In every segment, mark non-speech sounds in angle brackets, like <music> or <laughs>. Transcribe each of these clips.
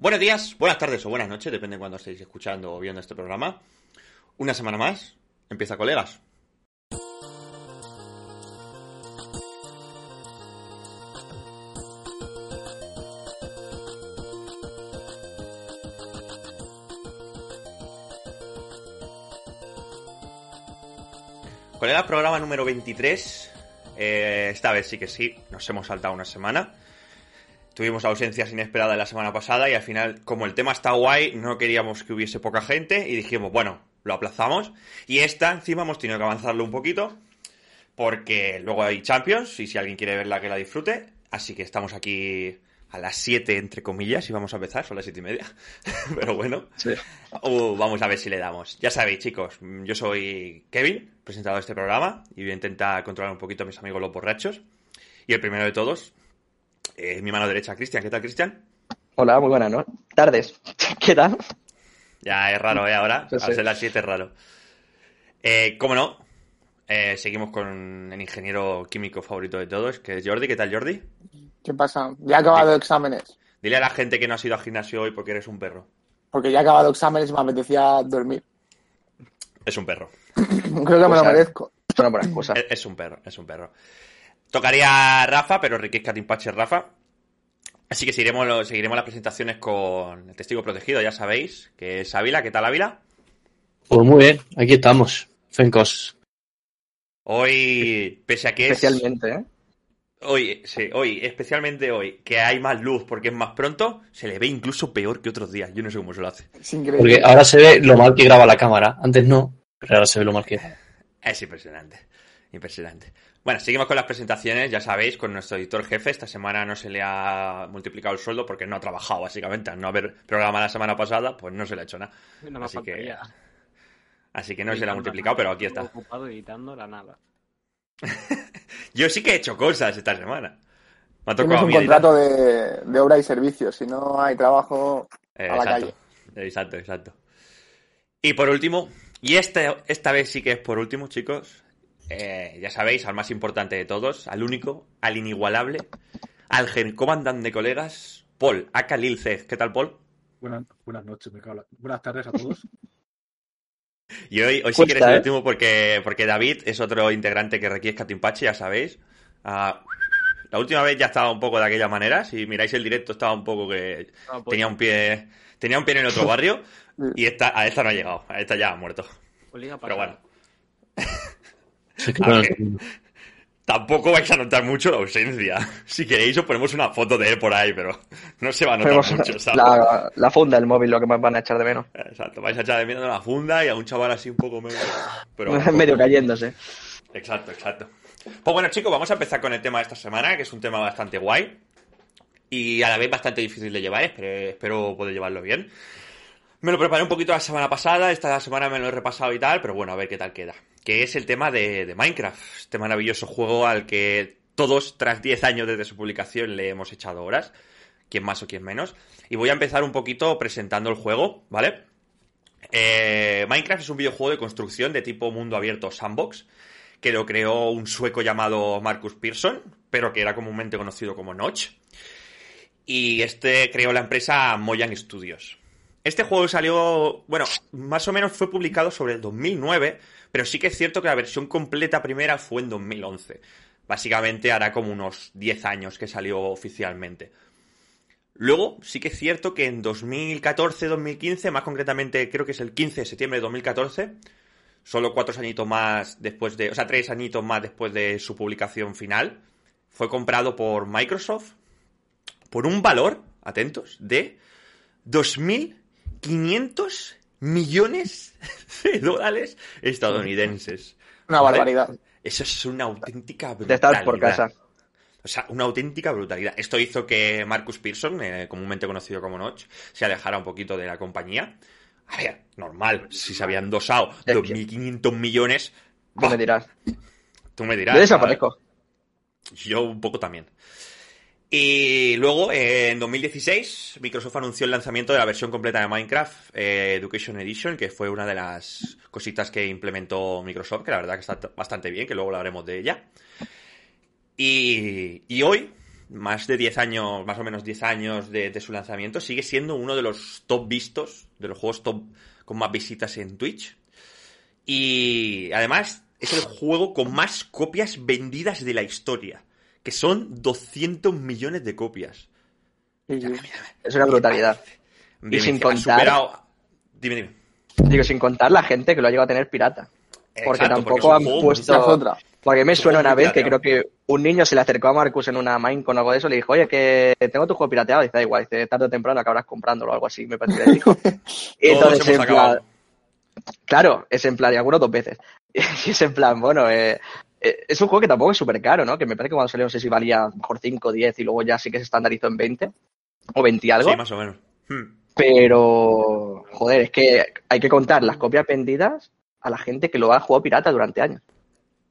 Buenos días, buenas tardes o buenas noches, depende de cuando estéis escuchando o viendo este programa. Una semana más, empieza colegas. Colegas, programa número 23. Eh, esta vez sí que sí, nos hemos saltado una semana. Tuvimos ausencias inesperadas la semana pasada y al final, como el tema está guay, no queríamos que hubiese poca gente y dijimos, bueno, lo aplazamos. Y esta, encima, hemos tenido que avanzarlo un poquito porque luego hay Champions y si alguien quiere verla, que la disfrute. Así que estamos aquí a las 7, entre comillas, y vamos a empezar, son las 7 y media. <laughs> Pero bueno, uh, vamos a ver si le damos. Ya sabéis, chicos, yo soy Kevin, presentador de este programa, y voy a intentar controlar un poquito a mis amigos los borrachos. Y el primero de todos, eh, mi mano derecha, Cristian. ¿Qué tal, Cristian? Hola, muy buenas ¿no? tardes. <laughs> ¿Qué tal? Ya es raro, ¿eh? Ahora, sí, sí. las 7 es raro. Eh, ¿Cómo no? Eh, seguimos con el ingeniero químico favorito de todos, que es Jordi. ¿Qué tal, Jordi? ¿Qué pasa? Ya he acabado exámenes. Dile a la gente que no has ido al gimnasio hoy porque eres un perro. Porque ya he acabado exámenes y me apetecía dormir. Es un perro. <laughs> Creo que me lo merezco. Es una buena excusa. Es, es un perro, es un perro. Tocaría Rafa, pero Ricky Catimpache Rafa. Así que seguiremos, seguiremos las presentaciones con el testigo protegido, ya sabéis, que es Ávila. ¿Qué tal, Ávila? Pues muy bien, aquí estamos, Fencos. Hoy, pese a que es... Especialmente, ¿eh? Hoy, sí, hoy, especialmente hoy, que hay más luz porque es más pronto, se le ve incluso peor que otros días. Yo no sé cómo se lo hace. Es increíble. Porque ahora se ve lo mal que graba la cámara. Antes no, pero ahora se ve lo mal que. Es impresionante. Impresionante. Bueno, seguimos con las presentaciones, ya sabéis, con nuestro editor jefe. Esta semana no se le ha multiplicado el sueldo porque no ha trabajado, básicamente. Al no haber programa la semana pasada, pues no se le ha hecho nada. No Así que, así que no se le ha multiplicado, pero aquí está. ocupado editando la nada. <laughs> Yo sí que he hecho cosas esta semana. Me ha tocado a un contrato de, de obra y servicios. Si no hay trabajo, Eh, a la exacto, exacto, exacto. Y por último, y este, esta vez sí que es por último, chicos, eh, ya sabéis, al más importante de todos, al único, al inigualable, al gen comandante de colegas, Paul, aka Lil Zeg. ¿Qué tal, Paul? Buenas, buenas noches, me cago en la- Buenas tardes a todos. <laughs> Y hoy, hoy sí Cuesta, que eres el ¿eh? último porque, porque David es otro integrante que requiere Catimpache, ya sabéis. Ah, la última vez ya estaba un poco de aquella manera. Si miráis el directo, estaba un poco que Ah, pues, tenía un pie tenía un pie en otro barrio. <laughs> Y esta, a esta no ha llegado. A esta ya ha muerto. pues Pero bueno. <laughs> Tampoco vais a notar mucho la ausencia. Si queréis, os ponemos una foto de él por ahí, pero no se va a notar mucho, ¿sabes? la, la funda del móvil, lo que más van a echar de menos. Exacto, vais a echar de menos la funda y a un chaval así un poco medio. Pero, <laughs> Medio cayéndose. Exacto, exacto. Pues bueno, chicos, vamos a empezar con el tema de esta semana, que es un tema bastante guay y a la vez bastante difícil de llevar, espero, espero poder llevarlo bien. Me lo preparé un poquito la semana pasada, esta semana me lo he repasado y tal, pero bueno, a ver qué tal queda. Que es el tema de, Minecraft, este maravilloso juego al que todos, tras 10 años desde su publicación, le hemos echado horas, quien más o quien menos. Y voy a empezar un poquito presentando el juego, ¿vale? Eh, Minecraft es un videojuego de construcción de tipo mundo abierto sandbox, que lo creó un sueco llamado Marcus Pearson, pero que era comúnmente conocido como Notch. Y este creó la empresa Mojang Studios. Este juego salió, bueno, más o menos fue publicado sobre el 2009, pero sí que es cierto que la versión completa primera fue en 2011. Básicamente hará como unos 10 años que salió oficialmente. Luego, sí que es cierto que en 2014-2015, más concretamente creo que es el 15 de septiembre de 2014, solo cuatro añitos más después de, o sea, tres añitos más después de su publicación final, fue comprado por Microsoft por un valor, atentos, de 2.500 millones de dólares estadounidenses. una ¿Vale? barbaridad. Eso es una auténtica De brutalidad. estar por casa. O sea, una auténtica brutalidad. Esto hizo que Marcus Pearson, eh, comúnmente conocido como Notch, se alejara un poquito de la compañía. A ver, normal, si se habían dosado Es que- 2.500 millones, Tú me dirás. tú me dirás. Yo desaparezco. ¿sabes? Yo un poco también. Y luego, en 2016, Microsoft anunció el lanzamiento de la versión completa de Minecraft eh, Education Edition, que fue una de las cositas que implementó Microsoft, que la verdad que está bastante bien, que luego hablaremos de ella. Y, y hoy más de 10 años, más o menos 10 años de, de su lanzamiento, sigue siendo uno de los top vistos, de los juegos top con más visitas en Twitch. Y además es el juego con más copias vendidas de la historia, que son 200 millones de copias. Sí, sí. Es una brutalidad. Bien, sin contar- superado- Dime, dime. Digo, sin contar la gente que lo ha llegado a tener pirata. Porque Exacto, tampoco han juego puesto- otra. Porque me suena una vez que creo que un niño se le acercó a Marcus en una main con algo de eso y le dijo, oye, que tengo tu juego pirateado. Y dice, da igual, dice, tarde o temprano acabarás comprándolo o algo así, me parece que le dijo. <laughs> y Todos entonces, hemos en plan, claro, es en plan, y algunos dos veces. <laughs> Y es en plan, bueno, eh, es un juego que tampoco es súper caro, ¿no? Que me parece que cuando salió, no sé si valía lo mejor 5 o 10 y luego ya sí que se estandarizó en 20 o 20 y algo. Sí, más o menos. Hmm. Pero, joder, es que hay que contar las copias vendidas a la gente que lo ha jugado pirata durante años.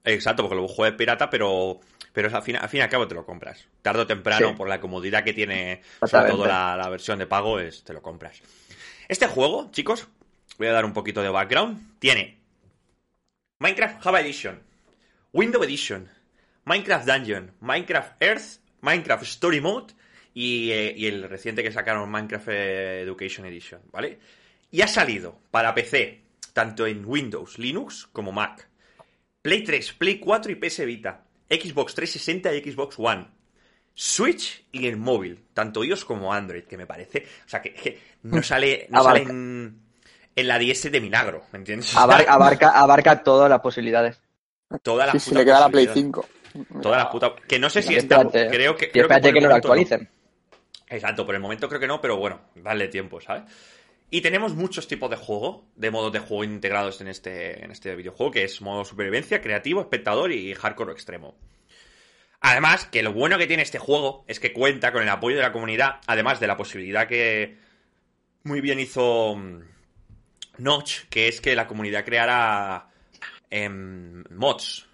Exacto, porque luego juegas pirata, pero, pero al fin, al fin y al cabo te lo compras. Tarde o temprano, Sí. por la comodidad que tiene, sobre todo la, la versión de pago, es, te lo compras. Este juego, chicos, voy a dar un poquito de background. Tiene Minecraft Java Edition, Windows Edition, Minecraft Dungeon, Minecraft Earth, Minecraft Story Mode y, eh, y el reciente que sacaron Minecraft eh, Education Edition, ¿vale? Y ha salido para PC, tanto en Windows, Linux como Mac. Play 3, Play 4 y PS Vita. Xbox 360 y Xbox One. Switch y el móvil, tanto iOS como Android, que me parece. O sea, que, que no sale, no Abarca. sale en, en la DS de milagro, ¿me entiendes? Abar- abarca, abarca todas las posibilidades. Todas las Sí, si putas le queda la Play posibilidades. 5. Todas las putas. Que no sé si está. espérate, Creo que. creo que, no lo actualicen. Exacto, por el momento creo que no, pero bueno, darle tiempo, ¿sabes? Y tenemos muchos tipos de juego, de modos de juego integrados en este, en este videojuego, que es modo supervivencia, creativo, espectador y hardcore extremo. Además, que lo bueno que tiene este juego es que cuenta con el apoyo de la comunidad, además de la posibilidad que muy bien hizo mm, Notch, que es que la comunidad creara em, mods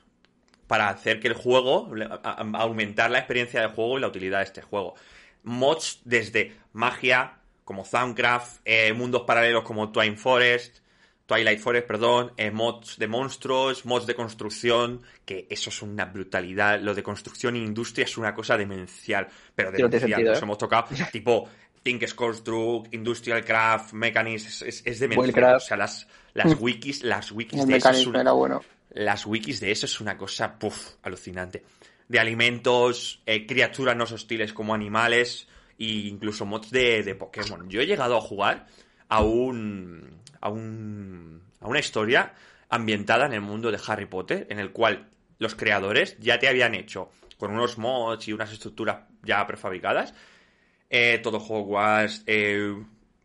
para hacer que el juego, le- a- a- aumentar la experiencia de juego y la utilidad de este juego. Mods desde magia, como Soundcraft, eh, mundos paralelos como Twine Forest, Twilight Forest, perdón, eh, mods de monstruos, mods de construcción, que eso es una brutalidad. Lo de construcción e industria es una cosa demencial, pero no demencial. Nos ¿eh? hemos tocado <laughs> tipo Think Construct, Industrial Craft, Mechanics, es, es, es demencial. Wildcraft. O sea, las, las wikis, las wikis El de eso es una- era bueno. las wikis de eso es una cosa puf, alucinante. De alimentos, eh, criaturas no hostiles como animales e incluso mods de, de Pokémon. Yo he llegado a jugar a un, a un a una historia ambientada en el mundo de Harry Potter, en el cual los creadores ya te habían hecho con unos mods y unas estructuras ya prefabricadas eh, todo Hogwarts, eh,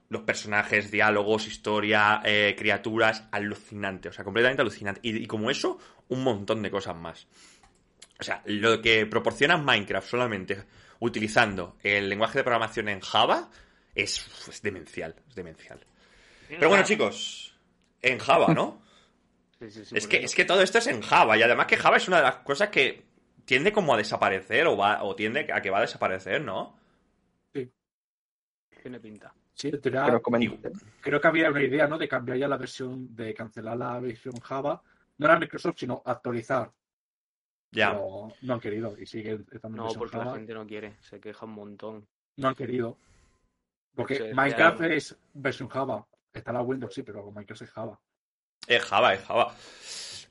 los personajes, diálogos, historia, eh, criaturas, alucinante, o sea, completamente alucinante. Y, y como eso, un montón de cosas más. O sea, lo que proporciona Minecraft solamente utilizando el lenguaje de programación en Java es, es demencial, es demencial. Pero bueno, chicos, en Java, ¿no? <laughs> Sí, sí, sí, Es que, eso. es que todo esto es en Java y además que Java es una de las cosas que tiende como a desaparecer o, va, o tiende a que va a desaparecer, ¿no? Tiene pinta. Sí, Que nos creo que había una idea, ¿no? De cambiar ya la versión, de cancelar la versión Java. No era Microsoft, sino actualizar. Ya. Pero no han querido y siguen estando No, porque la Java. gente no quiere, se queja un montón. No han querido. Porque Sí, Minecraft claro. es versión Java. Está la Windows, sí, pero Minecraft es Java. Es Java, es Java.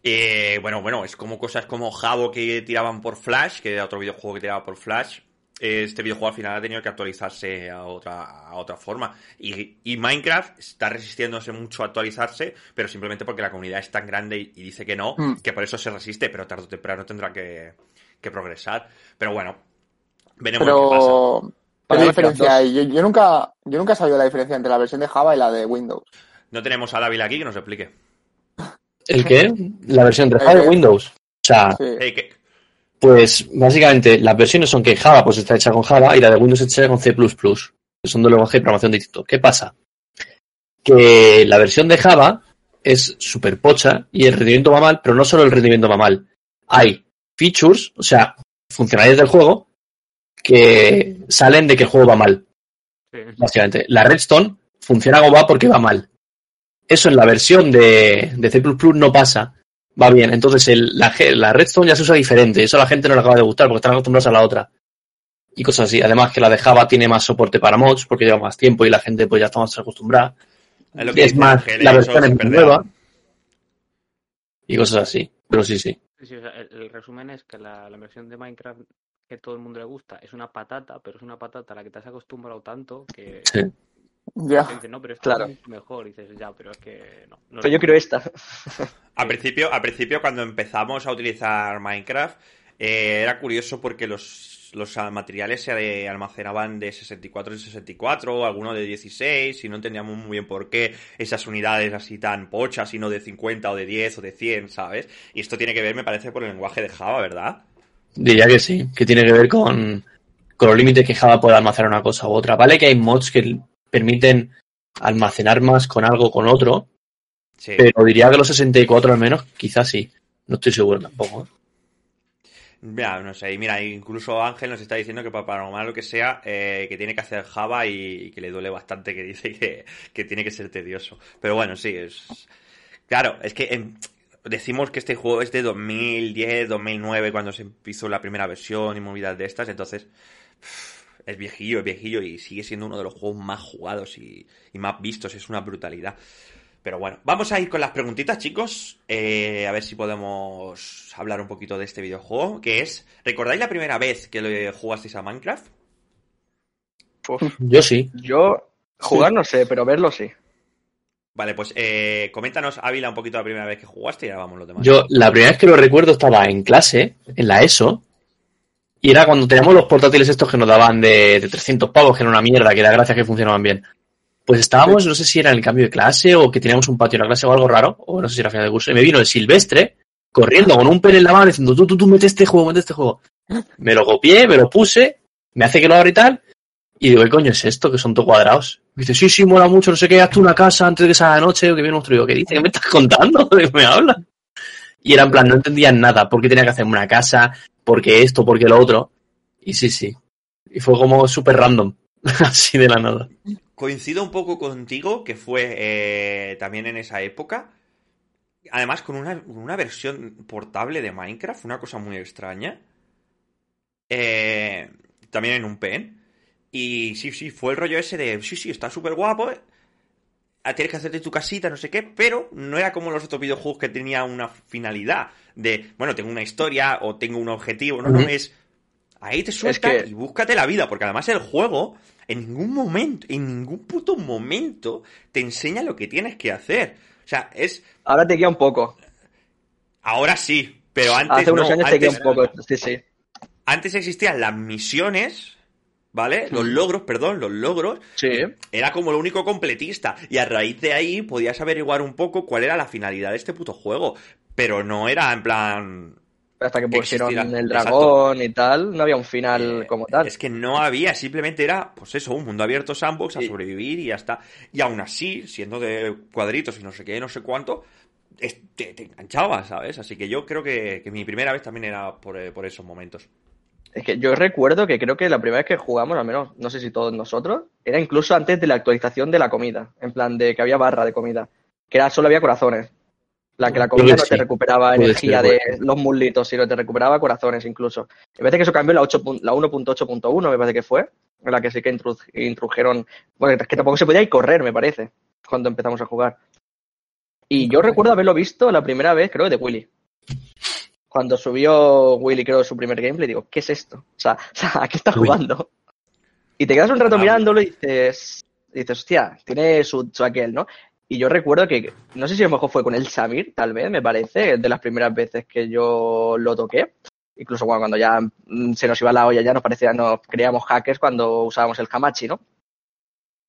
Eh, bueno, bueno, es como cosas como Javo que tiraban por Flash, que era otro videojuego que tiraba por Flash. Este videojuego al final ha tenido que actualizarse a otra, a otra forma. Y, y Minecraft está resistiéndose mucho a actualizarse, pero simplemente porque la comunidad es tan grande y, y dice que no, Mm. que por eso se resiste, pero tarde o temprano tendrá que, que progresar. Pero bueno, veremos qué pasa. Pero, ¿qué Para diferencia? Yo, yo nunca, yo nunca he sabido la diferencia entre la versión de Java y la de Windows. No tenemos a Dávila aquí que nos explique. <laughs> ¿El qué? La versión de Java que- Windows. O sea, Sí. Que- pues básicamente las versiones son que Java pues está hecha con Java y la de Windows está hecha con C++, que son dos lenguajes de programación distintos. ¿Qué pasa? Que la versión de Java es súper pocha y el rendimiento va mal, pero no solo el rendimiento va mal. Hay features, o sea, funcionalidades del juego que salen de que el juego va mal. Básicamente. La Redstone funciona como va porque va mal. Eso en la versión de, de C++ no pasa. Va bien. Entonces el- la, la Redstone ya se usa diferente. Eso a la gente no le acaba de gustar porque están acostumbrados a la otra. y cosas así. Además que la de Java tiene más soporte para mods porque lleva más tiempo y la gente pues ya está más acostumbrada. Es lo que es dice más, la eso versión es nueva y cosas así. Pero sí, sí. Sí, sí, o sea, el, el resumen es que la, la versión de Minecraft que todo el mundo le gusta es una patata, pero es una patata a la que te has acostumbrado tanto que Sí. Ya. no, pero Claro. es mejor. Y dices, ya, pero es que no. no Pero yo quiero esta. <laughs> Al principio, al principio, cuando empezamos a utilizar Minecraft, eh, era curioso porque los, los materiales se almacenaban de 64 en 64, algunos de 16, y no entendíamos muy bien por qué esas unidades así tan pochas, y no de 50 o de 10 o de 100, ¿sabes? Y esto tiene que ver, me parece, por el lenguaje de Java, ¿verdad? Diría que sí, que tiene que ver con, con los límites que Java puede almacenar una cosa u otra. Vale que hay mods que permiten almacenar más con algo con otro, Sí. pero diría que los 64 al menos, quizás sí. No estoy seguro tampoco. ¿eh? Mira, no sé, y mira, incluso Ángel nos está diciendo que para paranormal lo que sea, eh, que tiene que hacer Java y, y que le duele bastante, que dice que, que tiene que ser tedioso. Pero bueno, sí, es... Claro, es que decimos que este juego es de 2010, 2009, cuando se hizo la primera versión y movidas de estas, entonces pff, es viejillo, es viejillo y sigue siendo uno de los juegos más jugados y, y más vistos, es una brutalidad. Pero bueno, vamos a ir con las preguntitas, chicos. Eh, a ver si podemos hablar un poquito de este videojuego. Que es, ¿recordáis la primera vez que lo jugasteis a Minecraft? Uf, Yo sí. yo jugar no sé, pero verlo sí. Vale, pues eh, coméntanos, Ávila, un poquito la primera vez que jugaste y ahora vamos los demás. Yo la primera vez que lo recuerdo estaba en clase, en la ESO, y era cuando teníamos los portátiles estos que nos daban de, de 300 pavos, que era una mierda, que da gracias que funcionaban bien. Pues estábamos, no sé si era en el cambio de clase o que teníamos un patio en la clase o algo raro, o no sé si era final de curso, y me vino el Silvestre corriendo con un pen en la mano diciendo, tú, tú, tú, mete este juego, mete este juego. Me lo copié, me lo puse, me hace que lo abra y tal, y digo, ¿qué coño es esto? Que son todos cuadrados. Me dice, sí, sí, mola mucho, no sé qué, hazte una casa antes de que la noche, o que viene un monstruo. ¿Qué dice? ¿Qué me estás contando? <laughs> ¿De qué me hablas? Y era en plan, no entendían nada, por qué tenía que hacerme una casa, por qué esto, por qué lo otro. Y sí, sí. Y fue como súper random, <laughs> así de la nada. Coincido un poco contigo, que fue eh, también en esa época. Además, con una, una versión portable de Minecraft, una cosa muy extraña. Eh, también en un pen. Y sí, sí, fue el rollo ese de, sí, sí, está súper guapo. Tienes que hacerte tu casita, no sé qué, pero no era como los otros videojuegos que tenía una finalidad de, bueno, tengo una historia o tengo un objetivo. No, no, es, ahí te suelta que- y búscate la vida, porque además el juego en ningún momento, en ningún puto momento te enseña lo que tienes que hacer. O sea, es, Ahora te guía un poco. ahora sí, pero antes Hace unos no, años te guía un poco. Sí, sí. antes existían las misiones, ¿vale? Los logros, perdón, los logros, Sí. era como lo único completista. Y a raíz de ahí podías averiguar un poco cuál era la finalidad de este puto juego. Pero no era en plan. Hasta que pusieron el Exacto. dragón y tal, no había un final eh, como tal. Es que no había, simplemente era, pues eso, un mundo abierto sandbox a sobrevivir y ya está. Y aún así, siendo de cuadritos y no sé qué, no sé cuánto, te, te enganchaba, ¿sabes? Así que yo creo que, que mi primera vez también era por, eh, por esos momentos. Es que yo recuerdo que creo que la primera vez que jugamos, al menos no sé si todos nosotros, era incluso antes de la actualización de la comida. En plan, de que había barra de comida. Que era solo había corazones. La que la comida no te recuperaba Puede energía ser, de los muslitos, sino te recuperaba corazones incluso. Me parece que eso cambió la, 8 pun- la 1.8.1, me parece que fue. En la que sí que introdujeron. Bueno, es que tampoco se podía ir correr, me parece. Cuando empezamos a jugar. Y yo recuerdo haberlo visto la primera vez, creo, de Willy. Cuando subió Willy, creo, su primer gameplay, digo, ¿qué es esto? O sea, <laughs> o sea ¿a qué está jugando? Y te quedas un rato Ah. mirándolo y dices, y dices, hostia, tiene su, su aquel, ¿no? Y yo recuerdo que, no sé si a lo mejor fue con el Samir, tal vez, me parece, de las primeras veces que yo lo toqué. Incluso bueno, cuando ya mm, se nos iba la olla, ya nos parecía, nos creíamos hackers cuando usábamos el Hamachi, ¿no?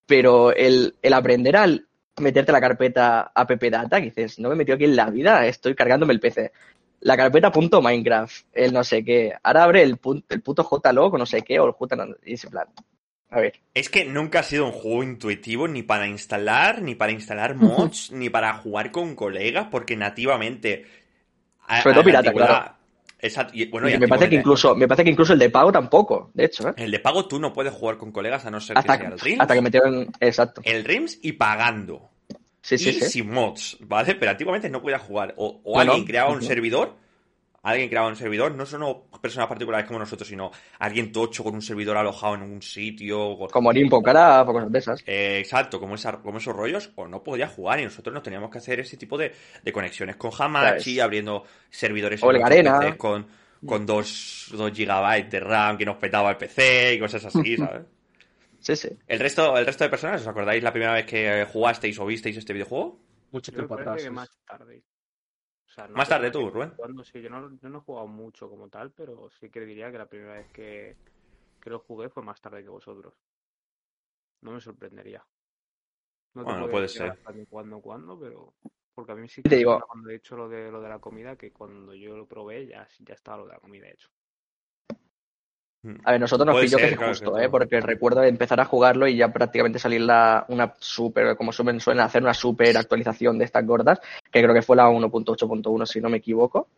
Pero el, el aprender al meterte la carpeta app data, que dices, no me he metido aquí en la vida, estoy cargándome el PC. La carpeta punto Minecraft, el no sé qué. Ahora abre el, pun- el puto JLog o no sé qué, o el J, no- y ese plan. A ver, Es que nunca ha sido un juego intuitivo ni para instalar, ni para instalar mods, ni para jugar con colegas, porque nativamente. a- Sobre todo pirata, claro. Exacto, y, bueno, y me parece que incluso, me parece que incluso el de pago tampoco, de hecho, ¿eh? El de pago tú no puedes jugar con colegas a no ser Hasta, que sea el RIMS. hasta que metieron, exacto. El RIMS y pagando. Sí, sí, y sí. sin mods, ¿vale? Pero antiguamente no podías jugar. O, alguien creaba un servidor alguien creaba un servidor, no solo personas particulares como nosotros, sino alguien tocho con un servidor alojado en un sitio. con- Como Limpo Cara o cosas de esas. Eh, exacto, como, esa- como esos rollos, o no podía jugar y nosotros nos teníamos que hacer ese tipo de, de conexiones con Hamachi, abriendo servidores O con, con 2 gigabytes de RAM que nos petaba el PC y cosas así, ¿sabes? Sí, sí. El resto, el resto de personas, ¿os acordáis la primera vez que jugasteis o visteis este videojuego? Mucho tiempo atrás. que más tarde. O sea, no Más sé tarde por tú, Rubén. cuando sí, yo no, yo no he jugado mucho como tal, pero sí que diría que la primera vez que, que lo jugué fue más tarde que vosotros. No me sorprendería. No te Bueno, puede ser. cuándo, cuándo, pero porque a mí sí Te que digo- suena cuando he hecho lo de lo de la comida que cuando yo lo probé ya, ya estaba lo de la comida hecho. A ver, nosotros nos Puede pilló ser, que claro, justo, que ¿eh? Porque recuerdo empezar a jugarlo y ya prácticamente salir la, una super, como suelen, suelen hacer, una super actualización de estas gordas, que creo que fue la 1.8.1 si no me equivoco.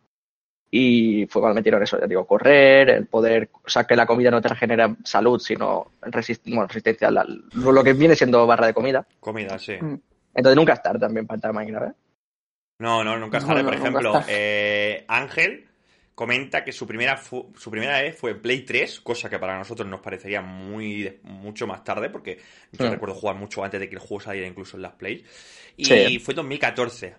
Y fue cuando metieron eso, ya digo, correr, el poder, o sea, que la comida no te regenera salud, sino resist- bueno, resistencia, a la- lo que viene siendo barra de comida. Comida, sí. Mm. Entonces nunca es tarde también para entrar a Minecraft, ¿eh? No, no, nunca es No, Por ejemplo, es eh, Ángel comenta que su primera, su primera vez fue en Play 3, cosa que para nosotros nos parecería muy mucho más tarde, porque yo recuerdo jugar mucho antes de que el juego saliera incluso en las Play. Y Sí. fue 2014.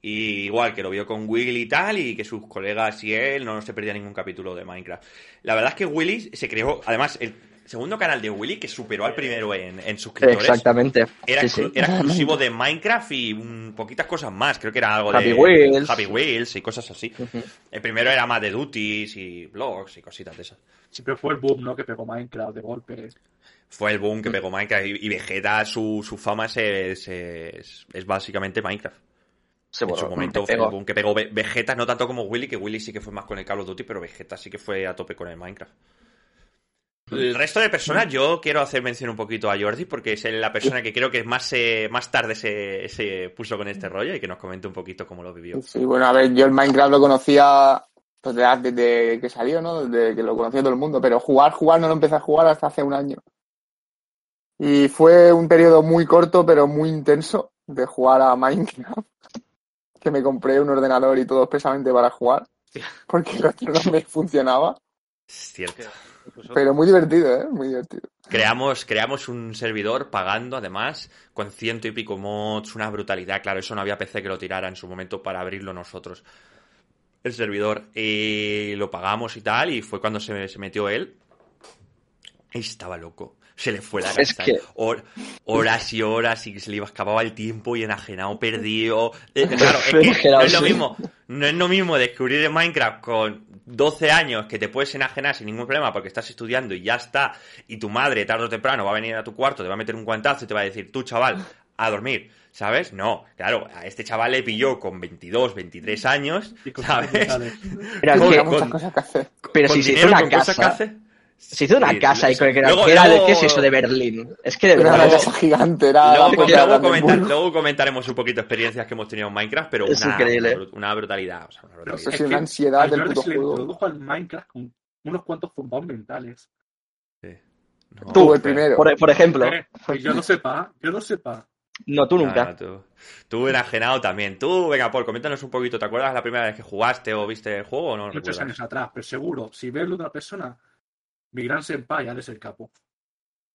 Y igual que lo vio con Willy y tal, y que sus colegas y él no se perdía ningún capítulo de Minecraft. La verdad es que Willy se creó, además, el segundo canal de Willy, que superó al primero en, en suscriptores, Exactamente. era, Sí, sí. exclu- era exclusivo de Minecraft y mm, poquitas cosas más. Creo que era algo Happy de Wheels. Happy Wheels y cosas así. El primero era más de duties y blogs y cositas de esas. Siempre fue el boom, ¿no? Que pegó Minecraft de golpe. Fue el boom que pegó Minecraft y, y Vegeta, su, su fama es, es, es- es básicamente Minecraft. Sí, en su momento fue el boom que pegó Ve- Vegeta, no tanto como Willy, que Willy sí que fue más con el Call of Duty, pero Vegeta sí que fue a tope con el Minecraft. El resto de personas, yo quiero hacer mención un poquito a Jordi, porque es la persona que creo que más, se- más tarde se, se puso con este rollo y que nos comente un poquito cómo lo vivió. Sí, bueno, a ver, yo el Minecraft lo conocía pues, de- desde que salió, ¿no? Desde que lo conocía todo el mundo, pero jugar, jugar no lo empecé a jugar hasta hace un año. Y fue un periodo muy corto, pero muy intenso de jugar a Minecraft. <laughs> Que me compré un ordenador y todo expresamente para jugar, porque el otro no me funcionaba. Es cierto. Incluso- Pero muy divertido, ¿eh? Muy divertido. Creamos, creamos un servidor pagando, además, con ciento y pico mods, una brutalidad. Claro, eso no había PC que lo tirara en su momento para abrirlo nosotros. El servidor. Y lo pagamos y tal, y fue cuando se, se metió él. Y estaba loco. Se le fue la Es cabeza. que- Hor- horas y horas y se le iba escapaba el tiempo y enajenado, perdido. Eh, <laughs> claro, es que no es lo mismo. No es lo mismo descubrir en Minecraft con 12 años que te puedes enajenar sin ningún problema porque estás estudiando y ya está. Y tu madre, tarde o temprano, va a venir a tu cuarto, te va a meter un guantazo y te va a decir, tú chaval, a dormir. ¿Sabes? No, claro, a este chaval le pilló con 22, 23 años, ¿sabes? Pero es Con- que- muchas cosas que hacer. pero con si se hizo una que casa, hace. Se hizo una Sí, casa y que era, Luego- que era de- luego- ¿qué es eso de Berlín? Es que de verdad. Era una casa gigante, era Luego, puerta luego de comentar- luego comentaremos un poquito experiencias que hemos tenido en Minecraft, pero Es una, increíble. una, una brutalidad. o sea, una brutalidad. Eso es una ansiedad del puto se le juego. introdujo al Minecraft con unos cuantos zumbados mentales. Sí. No, Tú, el primero. Por, por ejemplo, Eh, que yo no sepa, yo no sepa. no, tú nunca. Ah, tú, tú enajenado también. Tú, venga, Paul, coméntanos un poquito. ¿Te acuerdas la primera vez que jugaste o viste el juego o no? Muchos recuerdas? años atrás, pero seguro, si ves de otra persona, mi gran senpai de ser capo.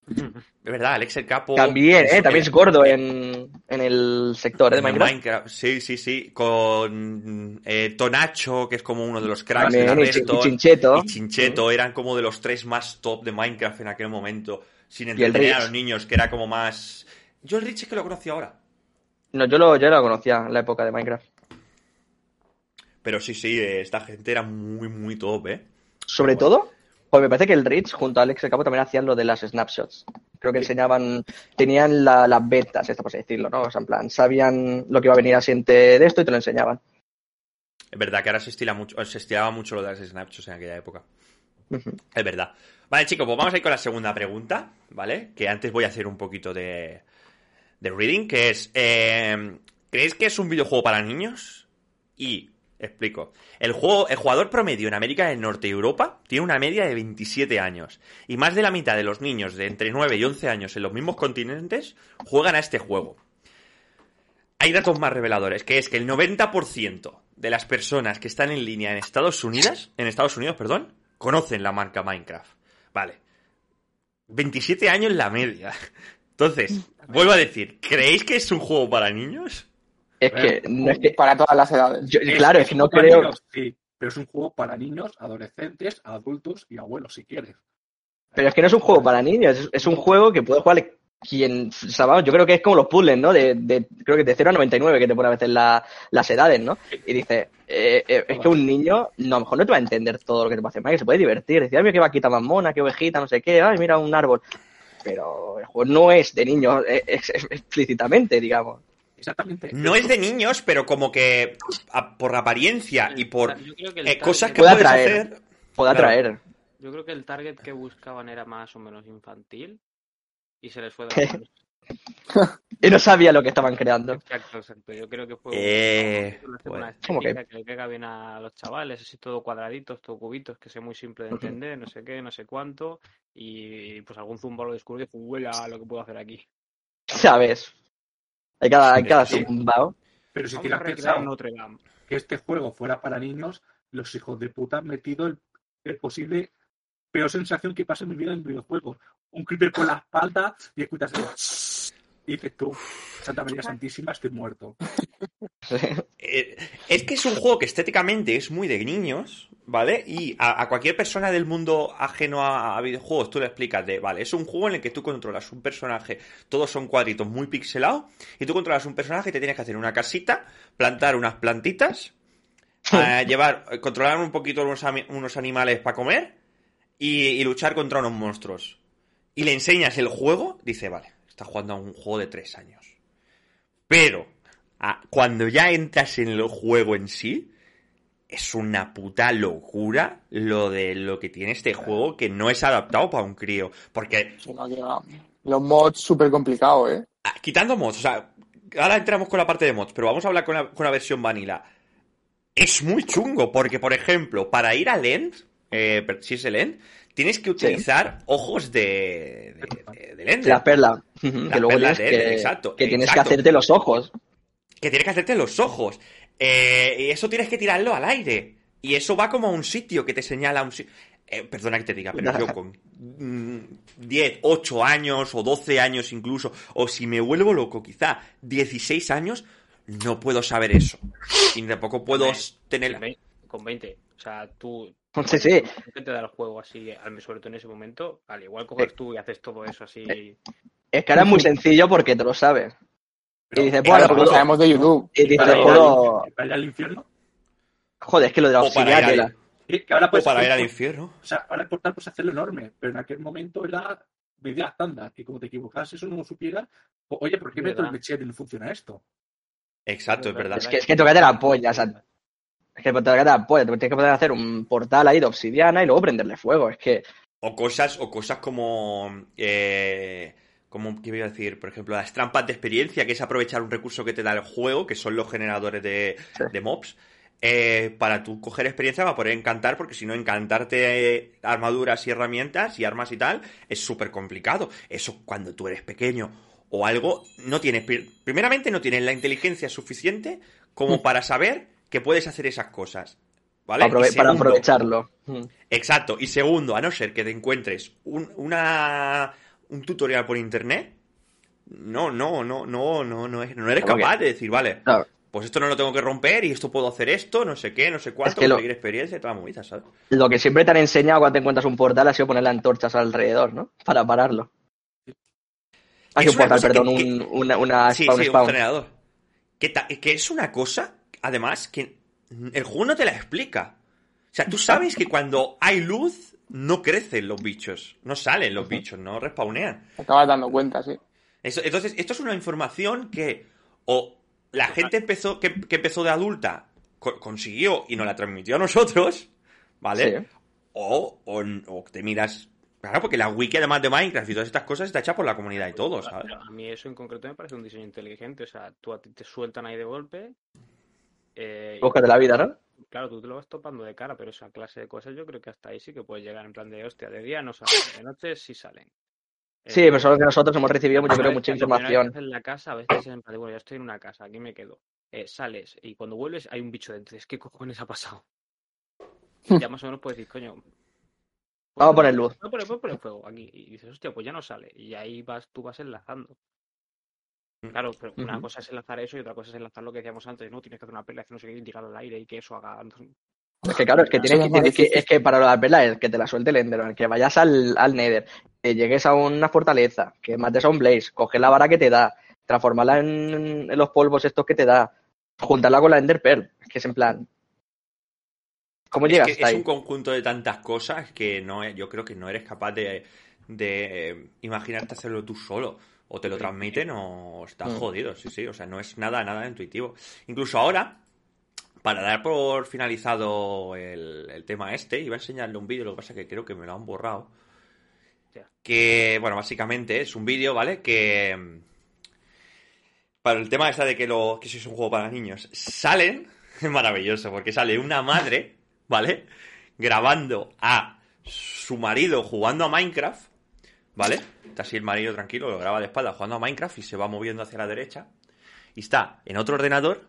Es verdad, Alex el Capo. También, ¿eh? También es eh, gordo en, en el sector ¿eh? de el Minecraft. Minecraft. Sí, sí, sí. Con eh, Tonacho, que es como uno de los cracks de También, la y, y Chincheto. y Chincheto eran como de los tres más top de Minecraft en aquel momento. Sin el entretener a los niños, que era como más. Yo el Rich es que lo conocí ahora. No, yo lo, yo lo conocía en la época de Minecraft. Pero sí, sí, eh, esta gente era muy, muy top, ¿eh? Sobre bueno. todo, pues me parece que el Rich junto a Alex el Capo también hacían lo de las snapshots. Creo que enseñaban, tenían la- las betas, esto por así decirlo, ¿no? O sea, en plan, sabían lo que iba a venir asiente de esto y te lo enseñaban. Es verdad que ahora se estila mucho, se estilaba mucho lo de las snapshots en aquella época. Es verdad. Vale, chicos, pues vamos a ir con la segunda pregunta, ¿vale? Que antes voy a hacer un poquito de, de reading, que es, eh, ¿creéis que es un videojuego para niños? Y, explico, el juego, el jugador promedio en América del Norte y Europa tiene una media de 27 años. Y más de la mitad de los niños de entre 9 y 11 años en los mismos continentes juegan a este juego. Hay datos más reveladores, que es que el 90% de las personas que están en línea en Estados Unidos, en Estados Unidos, perdón, conocen la marca Minecraft. Vale. 27 años la media. Entonces, vuelvo a decir, ¿creéis que es un juego para niños? Es que, no es que Para todas las edades. yo- claro, es que no creo. niños, sí, pero es un juego para niños, adolescentes, adultos y abuelos, si quieres. Pero es que no es un juego para niños, es, es un juego que puede jugar quien, sabemos, yo creo que es como los puzzles, ¿no? De, de- creo que de 0 a 99 que te pone a veces la- las edades, ¿no? Y dice, eh, eh, es que un niño, no, a lo mejor no te va a entender todo lo que te va a hacer, que se puede divertir, decir, ay, mira qué vaquita más mona, qué ovejita, no sé qué, ay, mira un árbol. Pero el juego no es de niños, eh, es- es- explícitamente, digamos. Exactamente. No es de niños, pero como que a- por apariencia y por eh, cosas que Puede puedes atraer. hacer. Puede Claro. atraer. Yo creo que el target que buscaban era más o menos infantil y se les fue de. <laughs> Y no sabía lo que estaban creando. Exacto, exacto. Yo creo que fue Eh, una, bueno. una ¿Cómo que? que le pega bien a los chavales, así todo cuadraditos, todo cubitos, que sea muy simple de entender, no sé qué, no sé cuánto, y pues algún zumba lo descubrió y dijo, huela lo que puedo hacer aquí. ¿Sabes? Hay cada, hay cada Sí. Pero si te has pensado Notre Dame. que este juego fuera para niños, los hijos de puta han metido el, el posible peor sensación que pasa en mi vida en un videojuego. Un creeper por la espalda y escuchas el y dices tú, Santa María Santísima, estoy muerto. <laughs> Eh, es que es un juego que estéticamente es muy de niños, ¿vale? Y a, a cualquier persona del mundo ajeno a, a videojuegos tú le explicas de, vale, es un juego en el que tú controlas un personaje, todos son cuadritos muy pixelados, y tú controlas un personaje y te tienes que hacer una casita, plantar unas plantitas, eh, llevar, controlar un poquito unos animales para comer y, y luchar contra unos monstruos. Y le enseñas el juego, dice, vale, está jugando a un juego de tres años. Pero a- cuando ya entras en el juego en sí, es una puta locura lo de lo que tiene este juego que no es adaptado para un crío. Porque, no Los mods súper complicados, ¿eh? ah, quitando mods, o sea, ahora entramos con la parte de mods, pero vamos a hablar con la, con la versión vanilla. Es muy chungo, porque, por ejemplo, para ir al end, eh, si es el end, tienes que utilizar ojos de, de, de- Ender. La perla. Que La luego perla tienes de- que, exacto, que tienes que hacerte los ojos. Que tienes que hacerte los ojos. Eh, y eso tienes que tirarlo al aire. Y eso va como a un sitio que te señala un sitio. perdona que te diga, pero yo con mm, 10, 8 años o 12 años incluso, o si me vuelvo loco, quizá 16 años, no puedo saber eso. Y tampoco puedo tener... Con vein- Con 20. O sea, tú. <laughs> Sí, sí. ¿Qué te da el juego así, al- sobre todo en ese momento? Al igual coges Eh, tú y haces todo eso así. Es que ahora es muy <laughs> sencillo porque te lo sabes. Y dices, Claro, bueno, Claro, porque lo sabemos de YouTube. y dices, Para ir, puedo... para ir al infierno. Joder, es que lo de la O para auxiliar ir de al- la- Y que ahora O para ir al infierno. O sea, ahora el portal puedes hacerlo enorme, pero en aquel momento era medida estándar. Y como te equivocas, eso no lo supieras. Oye, ¿por qué meto el mechete y no funciona esto? Exacto, es verdad. Es que, es que tócate la polla, o sea, es que tócate la polla, tienes que poder hacer un portal ahí de obsidiana y luego prenderle fuego, es que... O cosas, o cosas como. Eh, como, ¿qué voy a decir? Por ejemplo, las trampas de experiencia, que es aprovechar un recurso que te da el juego, que son los generadores de, Sí. de mobs, eh, para tú coger experiencia para poder encantar, porque si no, encantarte eh, armaduras y herramientas y armas y tal, es súper complicado. Eso cuando tú eres pequeño o algo, no tienes. pri- Primeramente, no tienes la inteligencia suficiente como para saber que puedes hacer esas cosas. ¿Vale? para, aprove- aprovecharlo. Mm. Exacto. Y segundo, a no ser que te encuentres un, una, un tutorial por internet, no, no, no, no, no, no, no eres ¿Cómo capaz de decir, vale, Claro, pues esto no lo tengo que romper y esto puedo hacer esto, no sé qué, no sé cuánto, que lo- experiencia toda movida, ¿sabes? Lo que siempre te han enseñado cuando te encuentras un portal ha sido ponerle antorchas alrededor, ¿no? Para pararlo. Es que un portal, que- perdón, que- un, una, una sí, spawn sí, un spawn. Que, ta- que es una cosa, además, que el juego no te la explica. O sea, tú sabes que cuando hay luz, no crecen los bichos, no salen los bichos, no respawnean. Te acabas dando cuenta, sí. Eso- entonces, esto es una información que o la gente empezó, que, que empezó de adulta co- consiguió y nos la transmitió a nosotros, ¿vale? Sí. O, o, o te miras. Claro, porque la wiki, además de Minecraft y todas estas cosas, está hecha por la comunidad y todo, ¿sabes? Pero a mí eso en concreto me parece un diseño inteligente. O sea, tú a ti te sueltan ahí de golpe. eh, y- Búscate la vida, ¿no? Claro, tú te lo vas topando de cara, pero esa clase de cosas yo creo que hasta ahí sí que puedes llegar en plan de hostia. De día no salen, de noche sí salen. Sí, Eh, pero solo que nosotros hemos recibido, yo creo, mucha información. En la casa, a veces es en plan de, bueno, ya estoy en una casa, aquí me quedo. eh, sales y cuando vuelves hay un bicho dentro. ¿qué cojones ha pasado? Ya más o menos puedes decir, coño. Vamos a poner luz. No, poner, poner fuego aquí. Y dices, hostia, pues ya no sale. Y ahí vas, tú vas enlazando. Claro, pero una cosa es enlazar eso y otra cosa es enlazar lo que decíamos antes, ¿no? Tienes que hacer una pelea, hacer no sé qué, y tirarlo al aire y que eso haga. Es que claro, es que tienes es que, es que para las velas es que te la suelte el Enderman, que vayas al, al Nether, que llegues a una fortaleza, que mates a un Blaze, coger la vara que te da, transformarla en, en los polvos estos que te da, juntarla con la Ender Pearl. Es que es en plan. ¿Cómo Es llegas que es un conjunto de tantas cosas que no es- yo creo que no eres capaz de, de eh, imaginarte hacerlo tú solo. O te lo transmiten o estás Mm. jodido, sí, sí. O sea, no es nada, nada intuitivo. Incluso ahora, para dar por finalizado el, el tema este, iba a enseñarle un vídeo, lo que pasa es que creo que me lo han borrado. Que, bueno, básicamente es un vídeo, ¿vale? Que. Para el tema esta de que, lo, que si es un juego para niños, salen. <laughs> Es maravilloso, porque sale una madre, ¿vale? Grabando a su marido jugando a Minecraft, ¿vale? Está así el marido tranquilo, lo graba de espalda jugando a Minecraft y se va moviendo hacia la derecha. Y está en otro ordenador,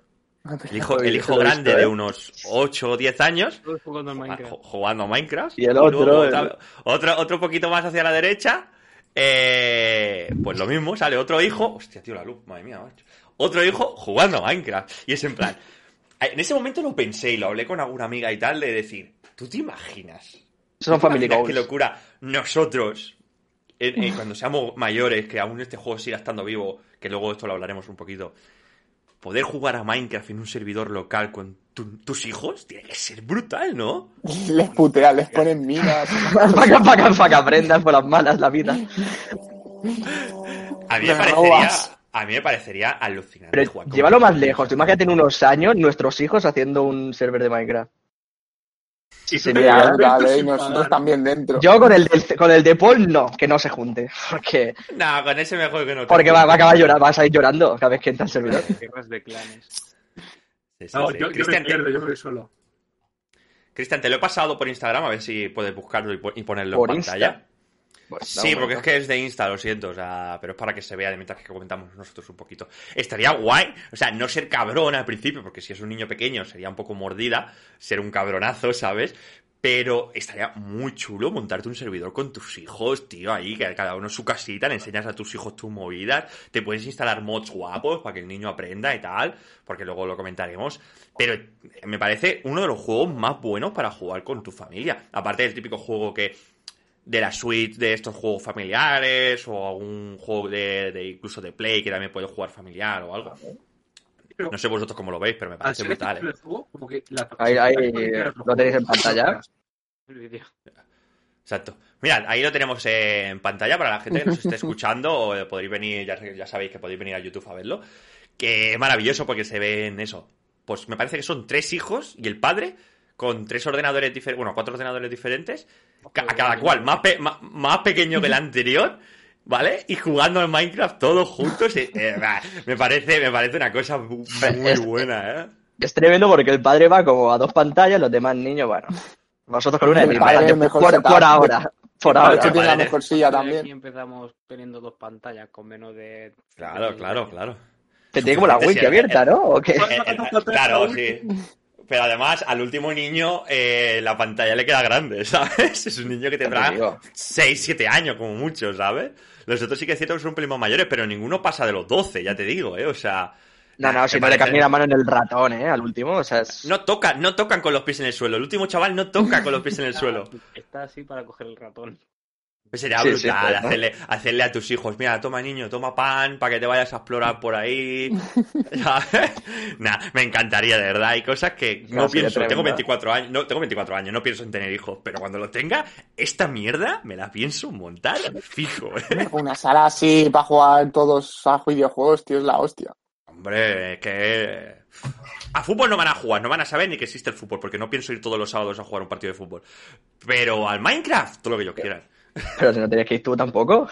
el hijo, el hijo lo he grande visto, de ¿eh? unos 8 o 10 años, jugando Minecraft. a Minecraft. Y el otro, luego el- otra- otro, otro poquito más hacia la derecha. eh, pues lo mismo, sale otro hijo. Hostia, tío, la luz, madre mía, macho. Otro hijo jugando a Minecraft. Y es en plan. En ese momento lo pensé y lo hablé con alguna amiga y tal, de decir, ¿tú te imaginas? Son ¿Te Family imaginas Goals. Qué locura. Nosotros, en- en- cuando seamos mayores, que aún este juego siga estando vivo, que luego esto lo hablaremos un poquito, poder jugar a Minecraft en un servidor local con tu- tus hijos, tiene que ser brutal, ¿no? Les putean, les ponen <laughs> minas. para, que, para, que, para que aprendan por las malas la vida. A mí me parecería, robas. a mí me parecería alucinante Pero jugar llévalo más lejos. Tú imagínate en unos años nuestros hijos haciendo un server de Minecraft. Sí, Sí, tú mira, te- Ya, brutal, ¿eh? Y nosotros también dentro. Yo con el, del- con el de Paul no, que no se junte. <laughs> Porque, No, con ese mejor que no. porque va, va a acabar llorando, vas a ir llorando cada vez que entra al servidor. Guerras de clanes. Sí, sí, No, yo, yo me Cristian, te- pierdo, yo voy solo. Cristian, te lo he pasado por Instagram, a ver si puedes buscarlo y, po- y ponerlo ¿Por en Insta? Sí, porque es que es de Insta, lo siento, o sea, pero es para que se vea de mientras que comentamos nosotros un poquito. Estaría guay, o sea, no ser cabrón al principio, porque si es un niño pequeño sería un poco mordida, ser un cabronazo, ¿sabes? Pero estaría muy chulo montarte un servidor con tus hijos, tío, ahí, que cada uno en su casita, le enseñas a tus hijos tus movidas, te puedes instalar mods guapos para que el niño aprenda y tal, porque luego lo comentaremos. Pero me parece uno de los juegos más buenos para jugar con tu familia. Aparte del típico juego que de la suite de estos juegos familiares o algún juego de, de incluso de Play que también puede jugar familiar o algo. Pero- No sé vosotros cómo lo veis, pero me parece brutal. este ¿eh? el juego, como que la Ahí- ¿lo tenéis en pantalla? Exacto. Mirad, ahí lo tenemos en pantalla para la gente que nos esté <laughs> escuchando. o podréis venir, ya, ya sabéis que podéis venir a YouTube a verlo. Que es maravilloso porque se ven eso. Pues me parece que son tres hijos y el padre con tres ordenadores diferentes, bueno, cuatro ordenadores diferentes, a cada cual más, pe- más, más pequeño que el anterior, ¿vale? Y jugando en Minecraft todos juntos. eh, eh, me, parece, me parece una cosa mu- muy buena, ¿eh? Es tremendo porque el padre va como a dos pantallas, los demás niños, bueno. Vosotros con una de mejor por, por ahora. Por ahora. hecho, tiene la mejor silla Aquí también. empezamos teniendo dos pantallas con menos de. Claro, claro, claro. Que tiene como la wiki abierta, ¿no? ¿O qué? Claro, sí. Pero además, al último niño, eh, la pantalla le queda grande, <laughs> ¿sabes? Es un niño que te tendrá digo. 6, 7 años, como mucho, ¿sabes? Los otros sí que es cierto que son un pelín más mayores, pero ninguno pasa de los 12, ya te digo, ¿eh? O sea. No, no, si no le parece- cambia la mano en el ratón, ¿eh? Al último, o sea, es... No tocan, no tocan con los pies en el suelo. El último chaval no toca con los pies en el suelo. Está así para coger el ratón. Pues sería Sí, sí, brutal pues, ¿no? hacerle, hacerle a tus hijos, mira, toma niño, toma pan para que te vayas a explorar por ahí. <laughs> <laughs> Nah, me encantaría, de verdad. Hay cosas que no, pienso. Tengo tremendo. 24 años, no, tengo 24 años, no pienso en tener hijos, pero cuando lo tenga, esta mierda me la pienso montar fijo, ¿eh? Una sala así para jugar todos a videojuegos, tío, es la hostia. Hombre, que. A fútbol no van a jugar, no van a saber ni que existe el fútbol, porque no pienso ir todos los sábados a jugar un partido de fútbol. Pero al Minecraft, todo lo que ellos quieran. Pero si no tienes que ir tú tampoco.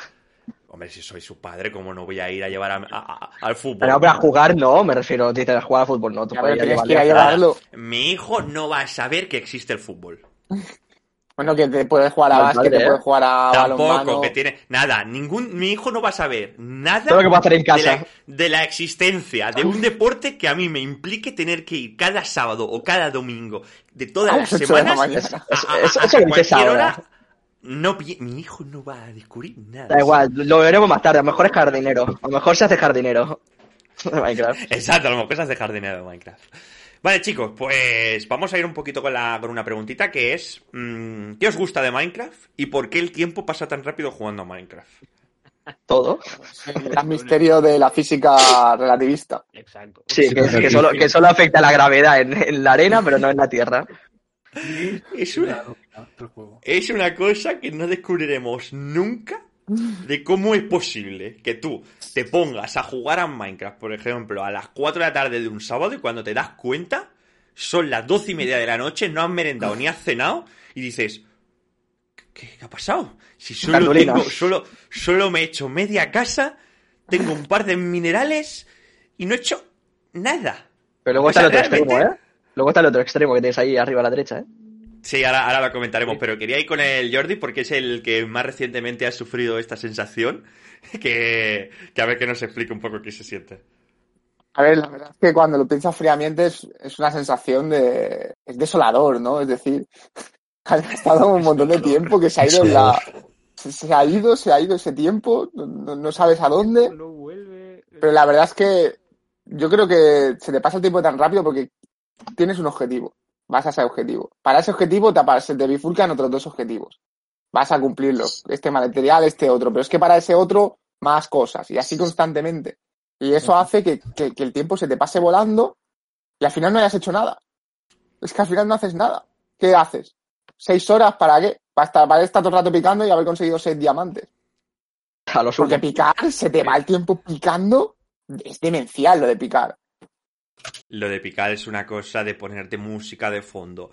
Hombre, si soy su padre, ¿cómo no voy a ir a llevar a- a- a- al fútbol? Pero para jugar no, me refiero, dices a jugar a fútbol no. Tú a tienes que ir a llevarlo. Mi hijo no va a saber que existe el fútbol. <laughs> Bueno, que te puedes jugar a Al básquet, padre, te ¿eh? puedes jugar a Tampoco, balonmano. que tiene. Nada, ningún. Mi hijo no va a saber nada. Todo lo que puedo hacer en de casa. la, de la existencia de un deporte que a mí me implique tener que ir cada sábado o cada domingo de todas A las semanas a- a- a cualquier hora. No, mi hijo no va a descubrir nada. Da igual, lo veremos más tarde. A lo mejor es jardinero. A lo mejor se hace jardinero. <laughs> De Minecraft. Exacto, a lo mejor es de jardinero de Minecraft. Vale, chicos, pues vamos a ir un poquito con, la, con una preguntita que es: mm, ¿qué os gusta de Minecraft y por qué el tiempo pasa tan rápido jugando a Minecraft? Todo. El gran misterio de la física relativista. Exacto. Sí, que, que solo, que solo afecta la gravedad en, en la arena, pero no en la tierra. Es una, es una cosa que no descubriremos nunca de cómo es posible que tú te pongas a jugar a Minecraft, por ejemplo, a las 4 de la tarde de un sábado y cuando te das cuenta son las 12 y media de la noche, no has merendado ni has cenado y dices, ¿qué, qué ha pasado? Si solo, tengo, solo, solo me he hecho media casa, tengo un par de minerales y no he hecho nada. Pero luego O está sea, el otro extremo, realmente- ¿eh? Luego está el otro extremo que tienes ahí arriba a la derecha, ¿eh? Sí, ahora, ahora lo comentaremos, pero quería ir con el Jordi porque es el que más recientemente ha sufrido esta sensación, <laughs> que, que a ver que nos explique un poco qué se siente. A ver, la verdad es que cuando lo piensas fríamente es, es una sensación de... es desolador, ¿no? Es decir, <laughs> has gastado un montón de tiempo que se ha ido en la... Se, se ha ido, se ha ido ese tiempo, no, no- no sabes a dónde, No vuelve. pero la verdad es que yo creo que se te pasa el tiempo tan rápido porque tienes un objetivo, vas a ese objetivo. Para ese objetivo te, te bifurcan otros dos objetivos. Vas a cumplirlo, este material, este otro, pero es que para ese otro más cosas y así constantemente. Y eso hace que, que- que el tiempo se te pase volando y al final no hayas hecho nada. Es que al final no haces nada. ¿Qué haces? ¿Seis horas para qué? Para estar, para estar todo el rato picando y haber conseguido seis diamantes. A. Porque picar, se te va el tiempo picando. Es demencial lo de picar. Lo de picar es una cosa de ponerte música de fondo.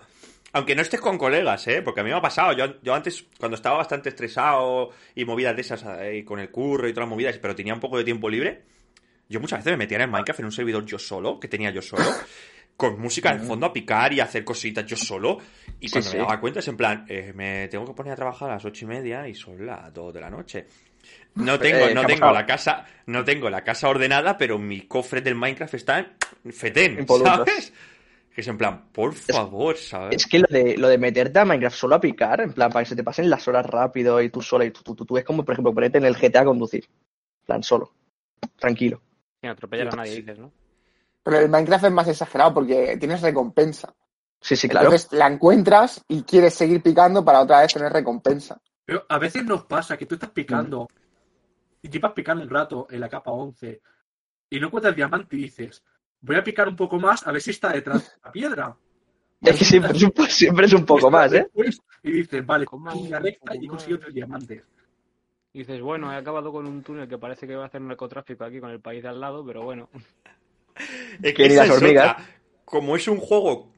Aunque no estés con colegas, ¿eh? Porque a mí me ha pasado. Yo, yo antes, cuando estaba bastante estresado y movidas de esas, eh, con el curro y todas las movidas, pero tenía un poco de tiempo libre, yo muchas veces me metía en Minecraft en un servidor yo solo, que tenía yo solo, con música de fondo a picar y a hacer cositas yo solo. Y cuando sí. me daba cuenta es en plan, eh, me tengo que poner a trabajar a las ocho y media y son las dos de la noche. No tengo, Eh, no ¿qué ha tengo la casa, no tengo la casa ordenada, pero mi cofre del Minecraft está en fetén. ¿sabes? Que es en plan, por favor, ¿sabes? Es que lo de, lo de meterte a Minecraft solo a picar, en plan, para que se te pasen las horas rápido y tú sola y tú, tú, tú, tú, es como, por ejemplo, ponerte en el GTA a conducir. En plan, solo. Tranquilo. Sin atropellar a nadie, dices, ¿no? Pero el Minecraft es más exagerado porque tienes recompensa. Sí, sí, claro. Entonces la encuentras y quieres seguir picando para otra vez tener recompensa. Pero a veces nos pasa que tú estás picando y llevas picando un rato en la capa 11 y no encuentras el diamante y dices, voy a picar un poco más a ver si está detrás de la piedra. Es que siempre es un, po- siempre es un poco más, ¿eh? Y dices, vale, ¿Cómo? línea recta Un y consigo tres diamantes. Y dices, bueno, he acabado con un túnel que parece que va a hacer narcotráfico aquí con el país de al lado, pero bueno. <laughs> Es Que las hormigas. otra. Como es un juego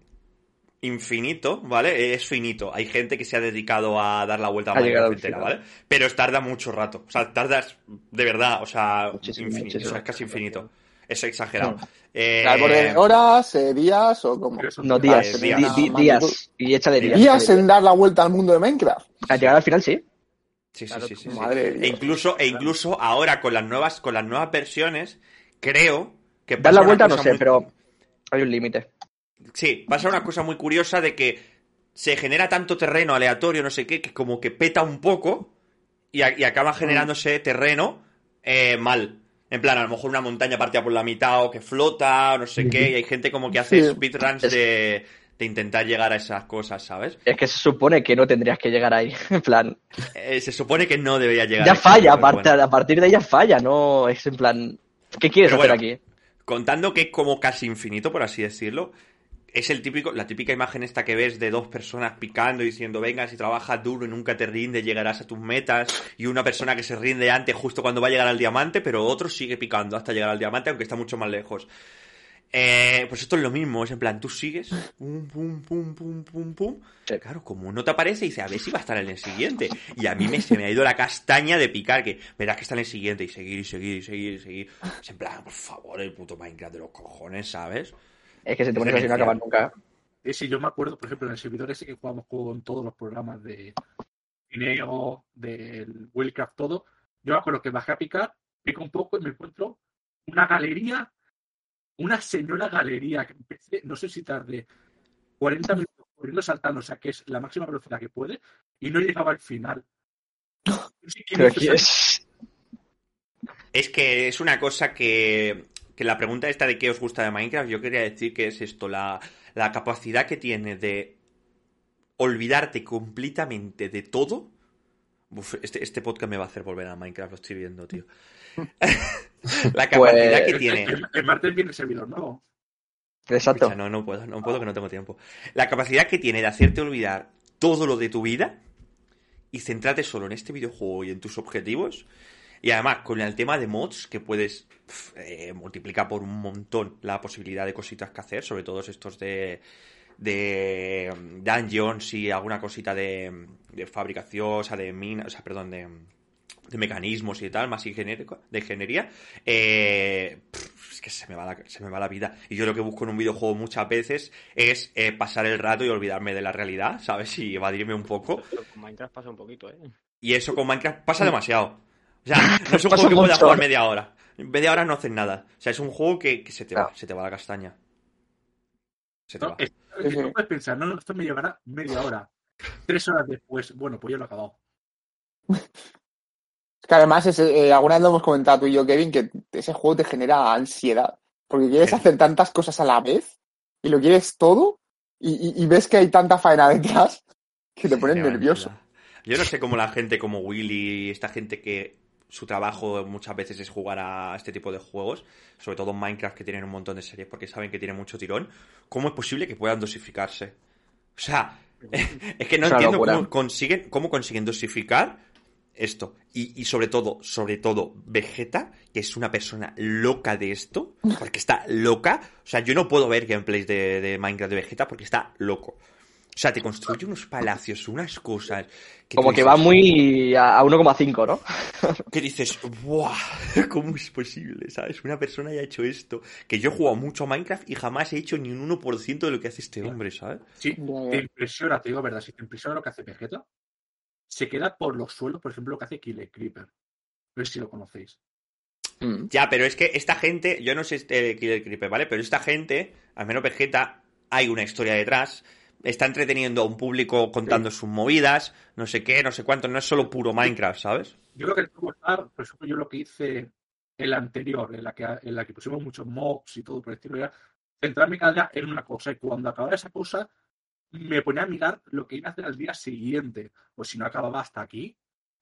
infinito, ¿vale? Es finito. Hay gente que se ha dedicado a dar la vuelta a Minecraft entera. ¿vale? Pero tarda mucho rato. O sea, tardas de verdad, o sea, Muchísimo, infinito. muchísimo. O sea, es casi infinito. Es exagerado. Eh, ¿Al borde de horas, eh, días o eso No, días. días. di- di- días. Y echa de días. Días en dar la vuelta al mundo de Minecraft. Al llegar al final, sí. Sí, sí, Claro, sí, sí, sí. madre E incluso, e incluso ahora con las nuevas, con las nuevas versiones, creo que Dar la vuelta no sé, muy- pero hay un límite. Sí, pasa una cosa muy curiosa de que se genera tanto terreno aleatorio, no sé qué, que como que peta un poco y, a- y acaba generándose terreno eh, mal. En plan, a lo mejor una montaña partida por la mitad o que flota o no sé qué, y hay gente como que hace Sí. speedruns de, de intentar llegar a esas cosas, ¿sabes? Es que se supone que no tendrías que llegar ahí. <laughs> En plan, Eh, se supone que no debería llegar ya falla, a, bueno. partir de ella falla, no es en plan, ¿qué quieres Pero hacer bueno, aquí? contando que es como casi infinito, por así decirlo, es el típico, la típica imagen esta que ves de dos personas picando y diciendo, venga, si trabajas duro y nunca te rindes, llegarás a tus metas, y una persona que se rinde antes justo cuando va a llegar al diamante, pero otro sigue picando hasta llegar al diamante, aunque está mucho más lejos. Eh, pues esto es lo mismo, es en plan, tú sigues, pum, pum, pum, pum, pum, pum. Claro, como no te aparece, dice, a ver si va a estar en el siguiente. Y a mí me, se me ha ido la castaña de picar, que verás que está en el siguiente, y seguir, y seguir, y seguir, y seguir. Es en plan, por favor, el puto Minecraft de los cojones, ¿sabes? Es que si te pones así no acabas nunca. Eh, sí, yo me acuerdo, por ejemplo, en el servidor ese que jugamos con todos los programas de Cineo, del Willcraft, todo. Yo me acuerdo que bajé a picar, pico un poco y me encuentro una galería, una señora galería que empecé, no sé si tardé 40 minutos corriendo saltando, o sea, que es la máxima velocidad que puede, y no llegaba al final. No sé es... Es que es una cosa que, que la pregunta esta de qué os gusta de Minecraft, yo quería decir que es esto, la, la capacidad que tiene de olvidarte completamente de todo. Uf, este, este podcast me va a hacer volver a Minecraft, lo estoy viendo, tío. <laughs> la capacidad Pues- que tiene. El, el martes viene el servidor nuevo. Exacto. Escucha, no, no puedo, no puedo que no tengo tiempo. La capacidad que tiene de hacerte olvidar todo lo de tu vida y centrarte solo en este videojuego y en tus objetivos. Y además, con el tema de mods, que puedes eh, multiplicar por un montón la posibilidad de cositas que hacer, sobre todo estos de, de mm, dungeons y alguna cosita de, de fabricación, o sea, de minas, o sea, perdón, de, de mecanismos y tal, más ingenierico, de ingeniería, eh, es que se me, va la, se me va la vida. Y yo lo que busco en un videojuego muchas veces es eh, pasar el rato y olvidarme de la realidad, ¿sabes? Y evadirme un poco. Pero con Minecraft pasa un poquito, ¿eh? Y eso con Minecraft pasa demasiado. O sea, <laughs> no es un juego que puedas mucho. jugar media hora. En media hora no haces nada. O sea, es un juego que, que se te va, Claro. se te va la castaña. Se te No, va. es- es que no puedes pensar, no, no, esto me llevará media hora. Tres horas después, bueno, pues ya lo he acabado. Es que además, ese, eh, alguna vez lo hemos comentado tú y yo, Kevin, que ese juego te genera ansiedad. Porque quieres Sí. hacer tantas cosas a la vez y lo quieres todo y, y- y ves que hay tanta faena detrás que te va nervioso. ansiedad. Yo no sé cómo la gente como Willy, esta gente que su trabajo muchas veces es jugar a este tipo de juegos, sobre todo en Minecraft que tienen un montón de series porque saben que tiene mucho tirón, ¿cómo es posible que puedan dosificarse? O sea, <laughs> es que no entiendo locura. cómo consiguen, cómo consiguen dosificar esto. Y, y sobre todo, sobre todo, Vegeta, que es una persona loca de esto, porque está loca. O sea, yo no puedo ver gameplays de, de Minecraft de Vegeta porque está loco. O sea, te construye unos palacios, unas cosas. Que Como que dices, va muy a, a 1,5, ¿no? <laughs> Que dices, ¡buah! <laughs> ¿Cómo es posible? ¿Sabes? Una persona haya hecho esto. Que yo he jugado mucho a Minecraft y jamás he hecho ni un 1% de lo que hace este hombre, ¿sabes? Sí, te impresiona, te digo la verdad, si te impresiona lo que hace Vegeta, se queda por los suelos, por ejemplo, lo que hace Killer Creeper. No sé si lo conocéis. Mm. Ya, pero es que esta gente, yo no sé este Killer Creeper, ¿vale? Pero esta gente, al menos Vegeta, hay una historia detrás. Está entreteniendo a un público contando sus movidas, no sé qué, no sé cuánto. No es solo puro Minecraft, ¿sabes? Yo creo que contar, por ejemplo, yo lo que hice en la anterior, en la que, en la que pusimos muchos mobs y todo por el estilo, era centrarme cada día en una cosa. Y cuando acababa esa cosa, me ponía a mirar lo que iba a hacer al día siguiente. Pues si no acababa hasta aquí,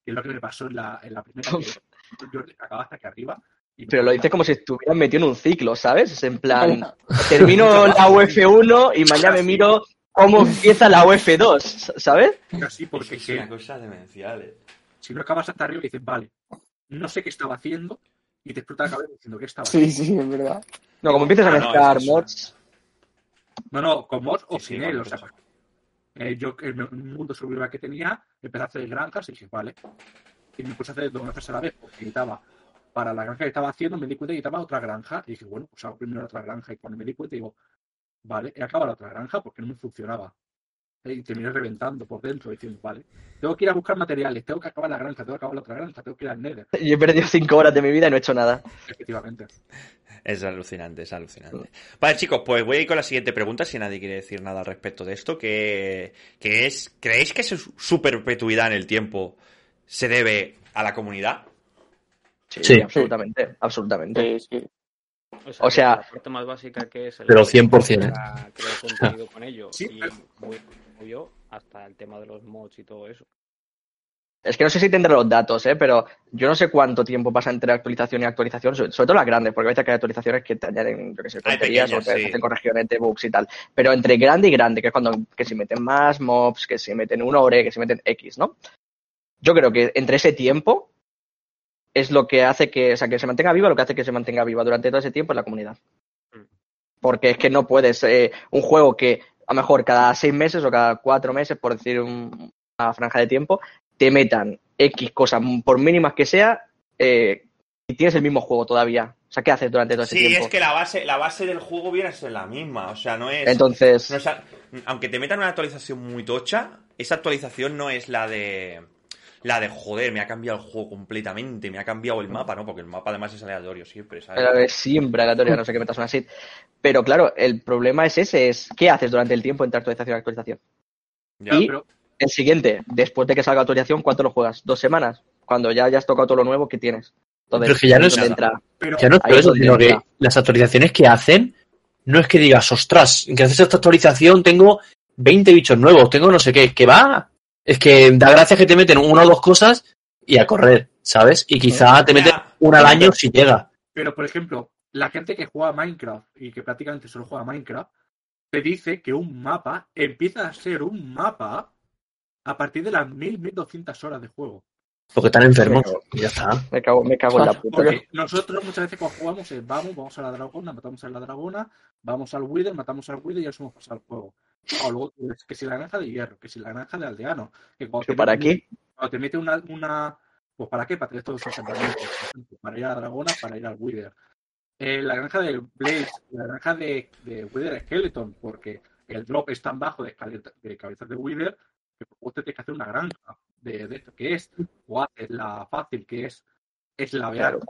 que es lo que me pasó en la, en la primera, que yo acababa hasta aquí arriba. Pero lo dices como si estuvieras metido en un ciclo, ¿sabes? Es en plan, <laughs> termino la UF1 y mañana me miro cómo empieza la UF2, ¿sabes? Así, porque es que- una cosa demencial, ¿eh? si no acabas hasta arriba, dices, vale, no sé qué estaba haciendo, y te explota la cabeza diciendo qué estaba Sí, sí, es verdad. No, como empiezas a Ah, no, mezclar mods, No, no, con mods o Sí, sí, sin con él. O sea, eh, yo en un mundo survival que tenía, empecé a hacer granjas y dije, vale. Y me puse a hacer dos granjas a la vez porque necesitaba, para la granja que estaba haciendo, me di cuenta que necesitaba otra granja. Y dije, bueno, pues hago primero otra granja. Y cuando me di cuenta, digo, vale, he acabado la otra granja porque no me funcionaba. Y terminé reventando por dentro diciendo, vale, tengo que ir a buscar materiales, tengo que acabar la granja, tengo que acabar la otra granja, tengo que ir al Nether. <laughs> y he perdido 5 horas de mi vida y no he hecho nada. Efectivamente. Es alucinante, es alucinante. Vale, chicos, pues voy a ir con la siguiente pregunta, si nadie quiere decir nada al respecto de esto, que, que es, ¿creéis que su perpetuidad en el tiempo se debe a la comunidad? Sí, Sí. absolutamente, absolutamente. Sí, O sea- la parte más básica que es el Pero que 100%, ¿eh? contenido con ello Sí, y pero- muy, yo hasta el tema de los mods y todo eso. Es que no sé si tendré los datos, ¿eh? pero yo no sé cuánto tiempo pasa entre actualización y actualización, sobre, sobre todo las grandes, porque a veces que hay actualizaciones que te añaden, yo qué sé, tonterías o pequeñas, te sí. hacen correcciones de bugs y tal. Pero entre grande y grande, que es cuando que se meten más mobs, que se meten un ore, que se meten X, ¿no? Yo creo que entre ese tiempo es lo que hace que, o sea, que se mantenga viva, lo que hace que se mantenga viva durante todo ese tiempo es la comunidad. Mm. Porque es que no puedes, eh, un juego que a lo mejor cada seis meses o cada cuatro meses, por decir un- una franja de tiempo, te metan X cosas, por mínimas que sea, eh, y tienes el mismo juego todavía. O sea, ¿qué haces durante todo ese Sí, tiempo? es que la base, la base del juego viene a ser la misma. O sea, no es. Entonces, no es aunque te metan una actualización muy tocha, esa actualización no es la de. La de joder, me ha cambiado el juego completamente, me ha cambiado el mapa, ¿no? Porque el mapa además es aleatorio siempre, ¿sabes? Pero es siempre aleatoria, no sé qué metas una SID. Pero claro, el problema es ese, es ¿qué haces durante el tiempo entre actualización y actualización? Ya. y- Pero El siguiente, después de que salga actualización, ¿cuánto lo juegas? ¿Dos semanas? Cuando ya hayas tocado todo lo nuevo, ¿qué tienes? Entonces, Pero es que ya no es entra. pero Ya no es eso, sino que entra. las actualizaciones que hacen no es que digas, ostras, gracias a esta actualización tengo 20 bichos nuevos, tengo no sé qué, que va. Es que da gracias que te meten una o dos cosas y a correr, ¿sabes? Y quizá te meten una al año si llega. Pero, por ejemplo, la gente que juega a Minecraft y que prácticamente solo juega a Minecraft, te dice que un mapa empieza a ser un mapa a partir de las 1000, 1200 horas de juego. Porque están enfermos. Ya está. Me cago, me cago en la puta. Porque nosotros muchas veces cuando jugamos es vamos, vamos a la dragona, matamos a la dragona, vamos al Wither, matamos al Wither y ya somos pasado el juego. O luego que si la granja de hierro, que si la granja de aldeano. Que cuando ¿Pero te para qué? Cuando te mete una, una. Pues para qué? Para tener todos esos asentamientos. Para ir a la dragona, para ir al Wither. Eh, la granja de Blaze, la granja de, de Wither Skeleton, porque el drop es tan bajo de, de cabezas de Wither que vos te tienes que hacer una granja de, de esto, que es, o haces la fácil, que es, es la Claro.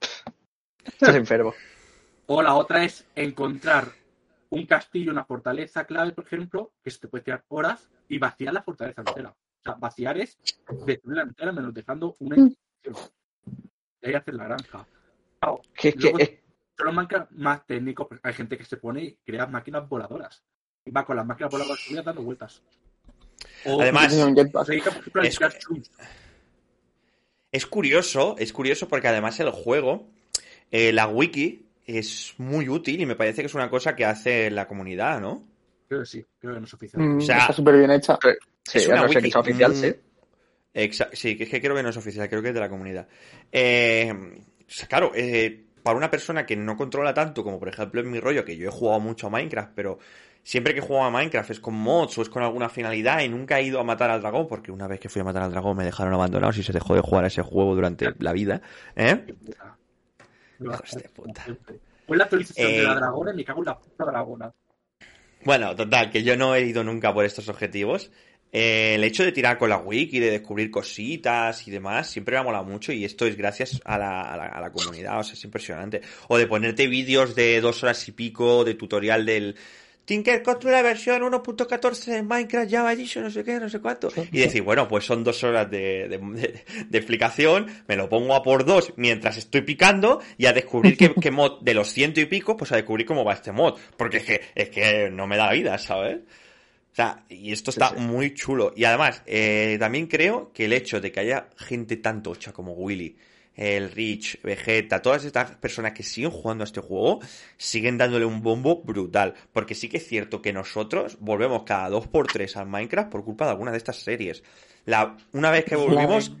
<laughs> Estás enfermo. O la otra es encontrar un castillo, una fortaleza clave, por ejemplo, que se te puede tirar horas y vaciar la fortaleza entera. O sea, vaciar es destruirla entera menos dejando una Mm. inscripción. Y ahí hacer la granja. Claro, Que es que luego son los Minecraft más técnicos. Hay gente que se pone y crea máquinas voladoras. Y va con las máquinas voladoras subidas dando vueltas. O Además, se dedica, por ejemplo, a. Es curioso, es curioso porque además el juego, eh, la wiki, es muy útil y me parece que es una cosa que hace la comunidad, ¿no? Creo que sí, creo que no es oficial. Mm, O sea- está súper bien hecha. sí, es una no que wiki sea oficial, sí. Sí, que es que creo que no es oficial, creo que es de la comunidad. Eh, o sea, claro, eh, para una persona que no controla tanto, como por ejemplo en mi rollo, que yo he jugado mucho a Minecraft, pero siempre que he jugado a Minecraft es con mods o es con alguna finalidad y nunca he ido a matar al dragón, porque una vez que fui a matar al dragón me dejaron abandonados y se dejó de jugar a ese juego durante la vida. ¿Eh? Hijos de puta. La actualización de Eh, la dragona y me cago en la puta dragona. Bueno, total, que yo no he ido nunca por estos objetivos. Eh, el hecho de tirar con la wiki, de descubrir cositas y demás, siempre me ha molado mucho y esto es gracias a la, a la, a la comunidad, o sea, es impresionante. O de ponerte vídeos de dos horas y pico de tutorial del Tinker Control la versión 1.14 de Minecraft Java Edition, no sé qué, no sé cuánto. Y decir, bueno, pues son dos horas de, de- de- de explicación, me lo pongo a por dos mientras estoy picando y a descubrir qué, qué mod de los ciento y pico, pues a descubrir cómo va este mod. Porque es que, es que no me da vida, ¿sabes? O sea, y esto está Sí, sí. muy chulo. Y además, eh, también creo que el hecho de que haya gente tan tocha como Willy, el Rich, Vegeta, todas estas personas que siguen jugando a este juego, siguen dándole un bombo brutal. Porque sí que es cierto que nosotros volvemos cada dos por tres al Minecraft por culpa de alguna de estas series. La, una vez que volvimos,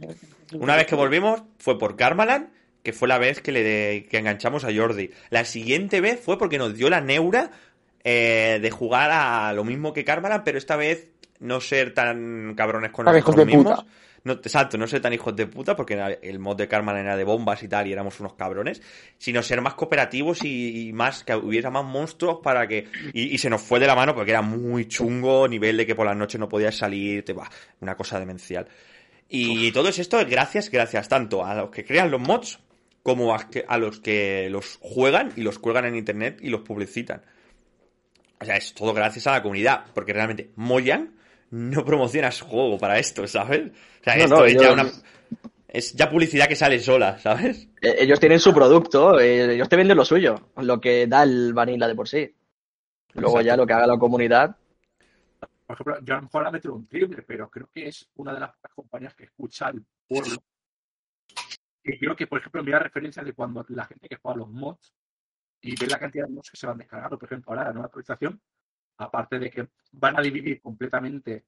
una vez que volvimos fue por Karmaland, que fue la vez que le que enganchamos a Jordi. La siguiente vez fue porque nos dio la neura eh, de jugar a lo mismo que Karmaland, pero esta vez no ser tan cabrones con nosotros de mismos. puta. No, exacto, no ser tan hijos de puta, porque el mod de Karmaland era de bombas y tal, y éramos unos cabrones, sino ser más cooperativos y, y más, que hubiera más monstruos para que... Y, y se nos fue de la mano porque era muy chungo, nivel de que por las noches no podías salir, te va, una cosa demencial. Y todo esto es gracias, gracias tanto a los que crean los mods como a, que- a los que los juegan y los cuelgan en internet y los publicitan. O sea, es todo gracias a la comunidad, porque realmente Mojang no promociona su juego para esto, ¿sabes? O sea, No, esto no, es ya una... Es ya publicidad que sale sola, ¿sabes? Eh, Ellos tienen su producto, eh, ellos te venden lo suyo, lo que da el vanilla de por sí. Luego Exacto. ya lo que haga la comunidad, Por ejemplo, yo a lo mejor la meto un triple, pero creo que es una de las pocas compañías que escucha el pueblo. Y creo que, por ejemplo, mira referencias de cuando la gente que juega los mods y ve la cantidad de mods que se van descargando, por ejemplo, ahora la nueva actualización, aparte de que van a dividir completamente,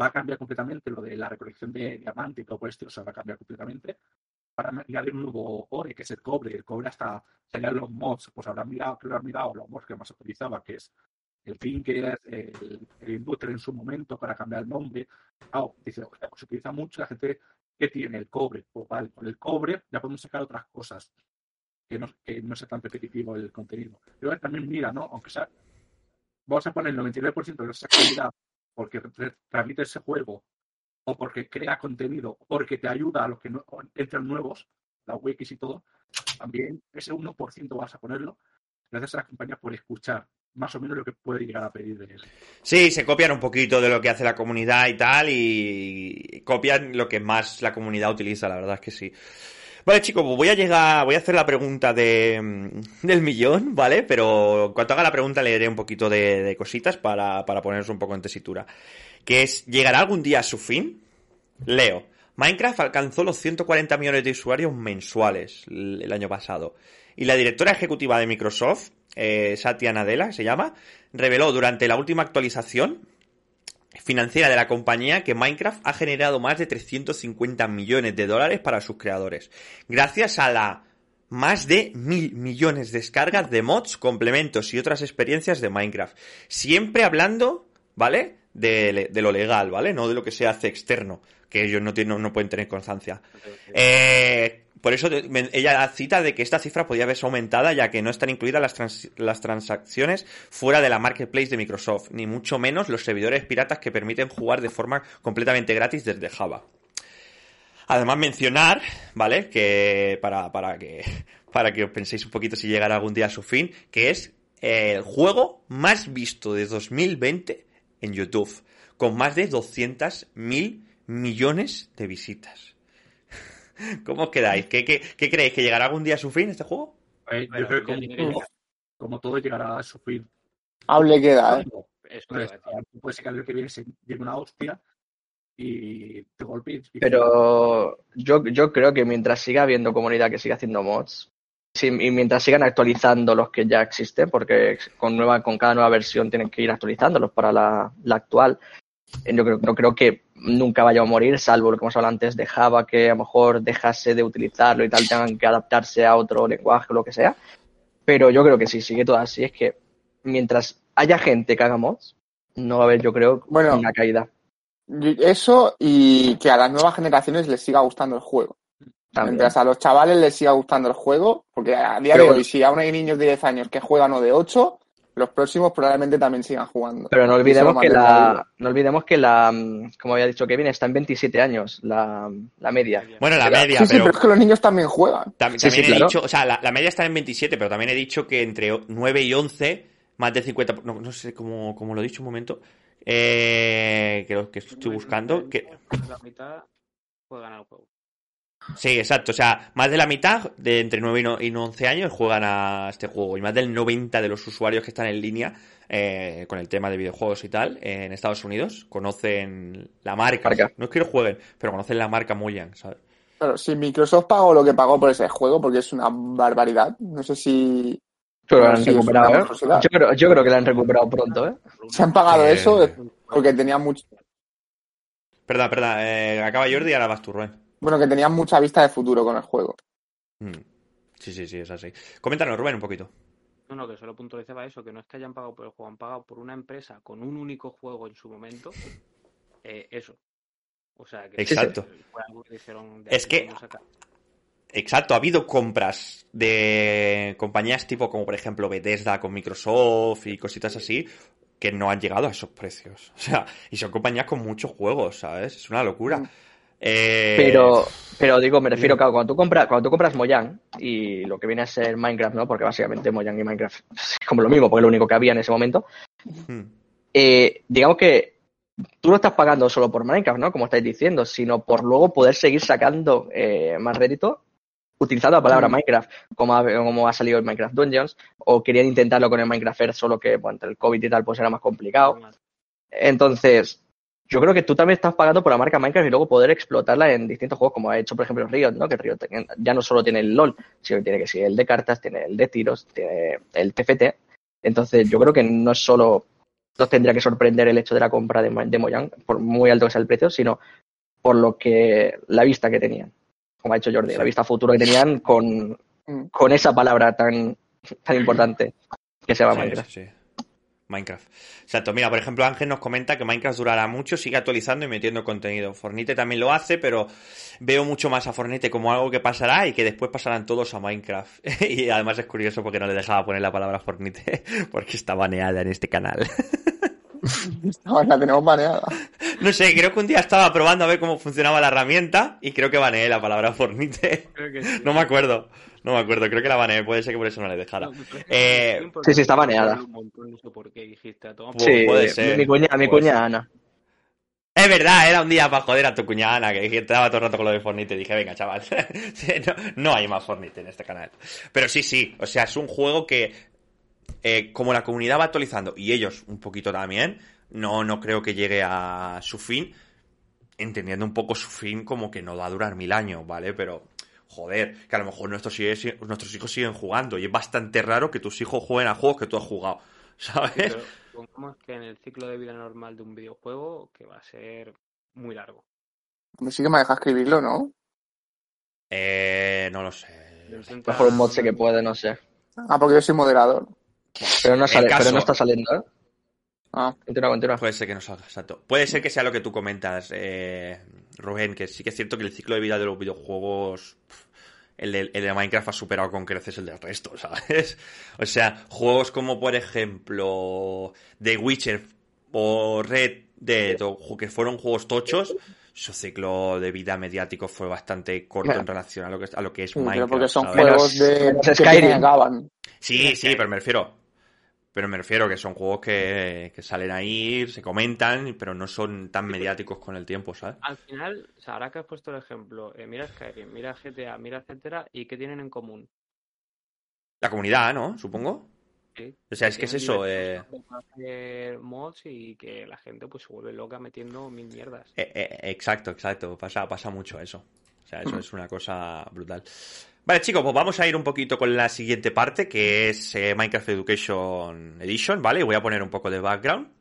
va a cambiar completamente lo de la recolección de diamante y todo esto, o sea, va a cambiar completamente. Para añadir un nuevo ore, que es el cobre. El cobre hasta señalar los mods, pues habrán mirado, creo que habrán mirado los mods que más utilizaba, que es el Tinker, el, el Industrial en su momento para cambiar el nombre. Claro, dice, "Hostia, pues se utiliza mucho la gente que tiene el cobre. Pues vale, con el cobre ya podemos sacar otras cosas. que no, que no sea tan repetitivo el contenido. Pero también mira, ¿no? Aunque sea, vamos a poner el 99% de esa calidad porque transmite ese juego o porque crea contenido, porque te ayuda a los que no, entran nuevos, la wikis y todo, también ese 1% vas a ponerlo gracias a las compañías por escuchar más o menos lo que puede llegar a pedir de él. Sí, se copian un poquito de lo que hace la comunidad y tal, y copian lo que más la comunidad utiliza, la verdad es que sí. Vale, chicos, pues voy a llegar, voy a hacer la pregunta de, mm, del millón, ¿vale? Pero en cuanto haga la pregunta leeré un poquito de, de cositas para, para poneros un poco en tesitura. Que es, ¿llegará algún día a su fin? Leo. Minecraft alcanzó los 140 millones de usuarios mensuales el el año pasado. Y la directora ejecutiva de Microsoft, eh, Satya Nadella, se llama, reveló durante la última actualización financiera de la compañía que Minecraft ha generado más de 350 millones de dólares para sus creadores, gracias a la más de mil millones de descargas de mods, complementos y otras experiencias de Minecraft. Siempre hablando, ¿vale? De, de lo legal, ¿vale? No de lo que se hace externo, que ellos no, tienen, no pueden tener constancia. Eh, por eso ella cita de que esta cifra podía verse aumentada ya que no están incluidas las, las transacciones fuera de la marketplace de Microsoft, ni mucho menos los servidores piratas que permiten jugar de forma completamente gratis desde Java. Además mencionar, ¿vale? Que para, para que para que os penséis un poquito si llegará algún día a su fin, que es el juego más visto de 2020 en YouTube, con más de 200 mil millones de visitas. <laughs> ¿Cómo os quedáis? ¿Qué, qué, qué creéis? ¿Que llegará algún día a su fin este juego? Eh, Bueno, yo creo que como, todo llegará a su fin. Hable queda, ¿eh? Eso Puede ser que al año que viene se llegue una hostia y te golpee. y- Pero yo, yo creo que mientras siga habiendo comunidad que siga haciendo mods, sí, y mientras sigan actualizando los que ya existen, porque con nueva, con cada nueva versión tienen que ir actualizándolos para la, la actual, eh, yo creo, no creo que nunca vaya a morir, salvo lo que hemos hablado antes de Java, que a lo mejor dejase de utilizarlo y tal, tengan que adaptarse a otro lenguaje o lo que sea. Pero yo creo que si sigue todo así, es que mientras haya gente que haga mods, no va a haber, yo creo, Bueno. una caída. Eso y que a las nuevas generaciones les siga gustando el juego. También. Mientras a los chavales les siga gustando el juego, porque a día Pero de hoy, si aún hay niños de 10 años que juegan o de 8, los próximos probablemente también sigan jugando. Pero no olvidemos que la, no olvidemos que la, mm, como había dicho Kevin, está en 27 años, la, la media. Bueno, la media, Sí, sí, pero es que los niños también juegan. Sí, también sí, he claro. dicho, o sea, la, la media está en 27, pero también he dicho que entre 9 y 11, más del 50, no, no sé cómo, cómo lo he dicho un momento, eh, que, lo- que estoy buscando, que, La mitad juegan al juego. Sí, exacto. O sea, más de la mitad de entre 9 y no- y 11 años juegan a este juego. Y más del 90 de los usuarios que están en línea eh, con el tema de videojuegos y tal en Estados Unidos conocen la marca. Marca. No es que lo jueguen, pero conocen la marca Mojang, ¿sabes? Pero si Microsoft pagó lo que pagó por ese juego, porque es una barbaridad, no sé si la han recuperado, ¿eh? Yo creo, yo creo que la han recuperado pronto, ¿eh? se han pagado Eh, eso es porque tenían mucho, Perdón, perdón. eh, acaba Jordi y ahora vas tú, Rubén. Bueno, que tenían mucha vista de futuro con el juego. Mm. Sí, sí, sí, es así. Coméntanos, Rubén, un poquito. No, no, que solo puntualizaba eso, que no es que hayan pagado por el juego, han pagado por una empresa con un único juego en su momento, eh, eso. O sea, que Exacto. fue algo que dijeron de Es que-. Exacto, ha habido compras de compañías tipo como por ejemplo Bethesda con Microsoft y cositas así que no han llegado a esos precios. <laughs> O sea, y son compañías con muchos juegos, ¿sabes? Es una locura. Mm. Eh, Pero, pero digo, me refiero, claro, cuando tú compras, cuando tú compras Mojang y lo que viene a ser Minecraft, ¿no? Porque básicamente Mojang y Minecraft es como lo mismo, porque es lo único que había en ese momento. hmm, Eh, digamos que tú no estás pagando solo por Minecraft, ¿no? Como estáis diciendo, sino por luego poder seguir sacando eh, más rédito utilizando la palabra Mm. Minecraft, como ha, como ha salido el Minecraft Dungeons, o querían intentarlo con el Minecraft Earth, solo que bueno, entre el COVID y tal, pues era más complicado. Entonces, yo creo que tú también estás pagando por la marca Minecraft y luego poder explotarla en distintos juegos, como ha hecho, por ejemplo, Riot, ¿no? Que Riot ya no solo tiene el LOL, sino que tiene que ser el de cartas, tiene el de tiros, tiene el TFT. Entonces, yo creo que no es solo nos tendría que sorprender el hecho de la compra de, de Mojang, por muy alto que sea el precio, sino por lo que la vista que tenían. Como ha dicho Jordi, la vista futuro que tenían con, Mm. con esa palabra tan, tan importante que se llama sí, Minecraft. sí, sí. Minecraft. Exacto. Mira, por ejemplo, Ángel nos comenta que Minecraft durará mucho, sigue actualizando y metiendo contenido. Fornite también lo hace, pero veo mucho más a Fornite como algo que pasará y que después pasarán todos a Minecraft. <laughs> y además es curioso porque no le dejaba poner la palabra Fornite <laughs> porque está baneada en este canal. <laughs> No, la tenemos baneada. No sé, creo que un día estaba probando a ver cómo funcionaba la herramienta y creo que baneé la palabra Fornite. Creo que sí. No me acuerdo. No me acuerdo, creo que la baneé, puede ser que por eso no le dejara. No, Eh, sí, sí, está baneada. Un montón, no sé por qué dijiste a todo. Pu- Sí, puede ser. mi cuña, mi cuña. Ana. Es verdad, era un día para joder a tu cuñada Ana, que estaba todo el rato con lo de Fornite. Dije, venga, chaval, <laughs> no, no hay más Fornite en este canal. Pero sí, sí, o sea, es un juego que, eh, como la comunidad va actualizando, y ellos un poquito también, no, no creo que llegue a su fin, entendiendo un poco su fin como que no va a durar mil años, ¿vale? Pero, joder, que a lo mejor nuestros, sigue- nuestros hijos siguen jugando, y es bastante raro que tus hijos jueguen a juegos que tú has jugado, <laughs> ¿sabes? Pero pongamos que en el ciclo de vida normal de un videojuego, que va a ser muy largo. Me sí que me deja escribirlo, ¿no? Eh, no lo sé. Mejor un mod sé que puede, no sé. Ah, porque yo soy moderador. Pero no, sale, caso- pero no está saliendo, ¿eh? Ah, Continúa, continúa. Puede ser que no salga, exacto. Puede ser que sea lo que tú comentas, eh, Rubén, que sí que es cierto que el ciclo de vida de los videojuegos, el de, el de Minecraft ha superado con creces el del resto, <laughs> ¿sabes? O sea, juegos como, por ejemplo, The Witcher o Red Dead, o que fueron juegos tochos, su ciclo de vida mediático fue bastante corto Claro. en relación a lo que, a lo que es sí, Minecraft. pero porque son ¿sabes? juegos de Skyrim. Sí, sí, pero me refiero. Pero me refiero que son juegos que, que salen ahí, se comentan, pero no son tan mediáticos con el tiempo, ¿sabes? Al final, o sea, ahora que has puesto el ejemplo, eh, mira Skyrim, mira GTA, mira etcétera, ¿y qué tienen en común? La comunidad, ¿no? Supongo. Sí. O sea, es que es eso. eh, hacer mods y que la gente pues se vuelve loca metiendo mil mierdas. eh, eh, exacto, exacto. Pasa, pasa mucho eso. O sea, eso <clears throat> es una cosa brutal. Vale, chicos, pues vamos a ir un poquito con la siguiente parte, que es eh, Minecraft Education Edition, ¿vale? Voy a poner un poco de background.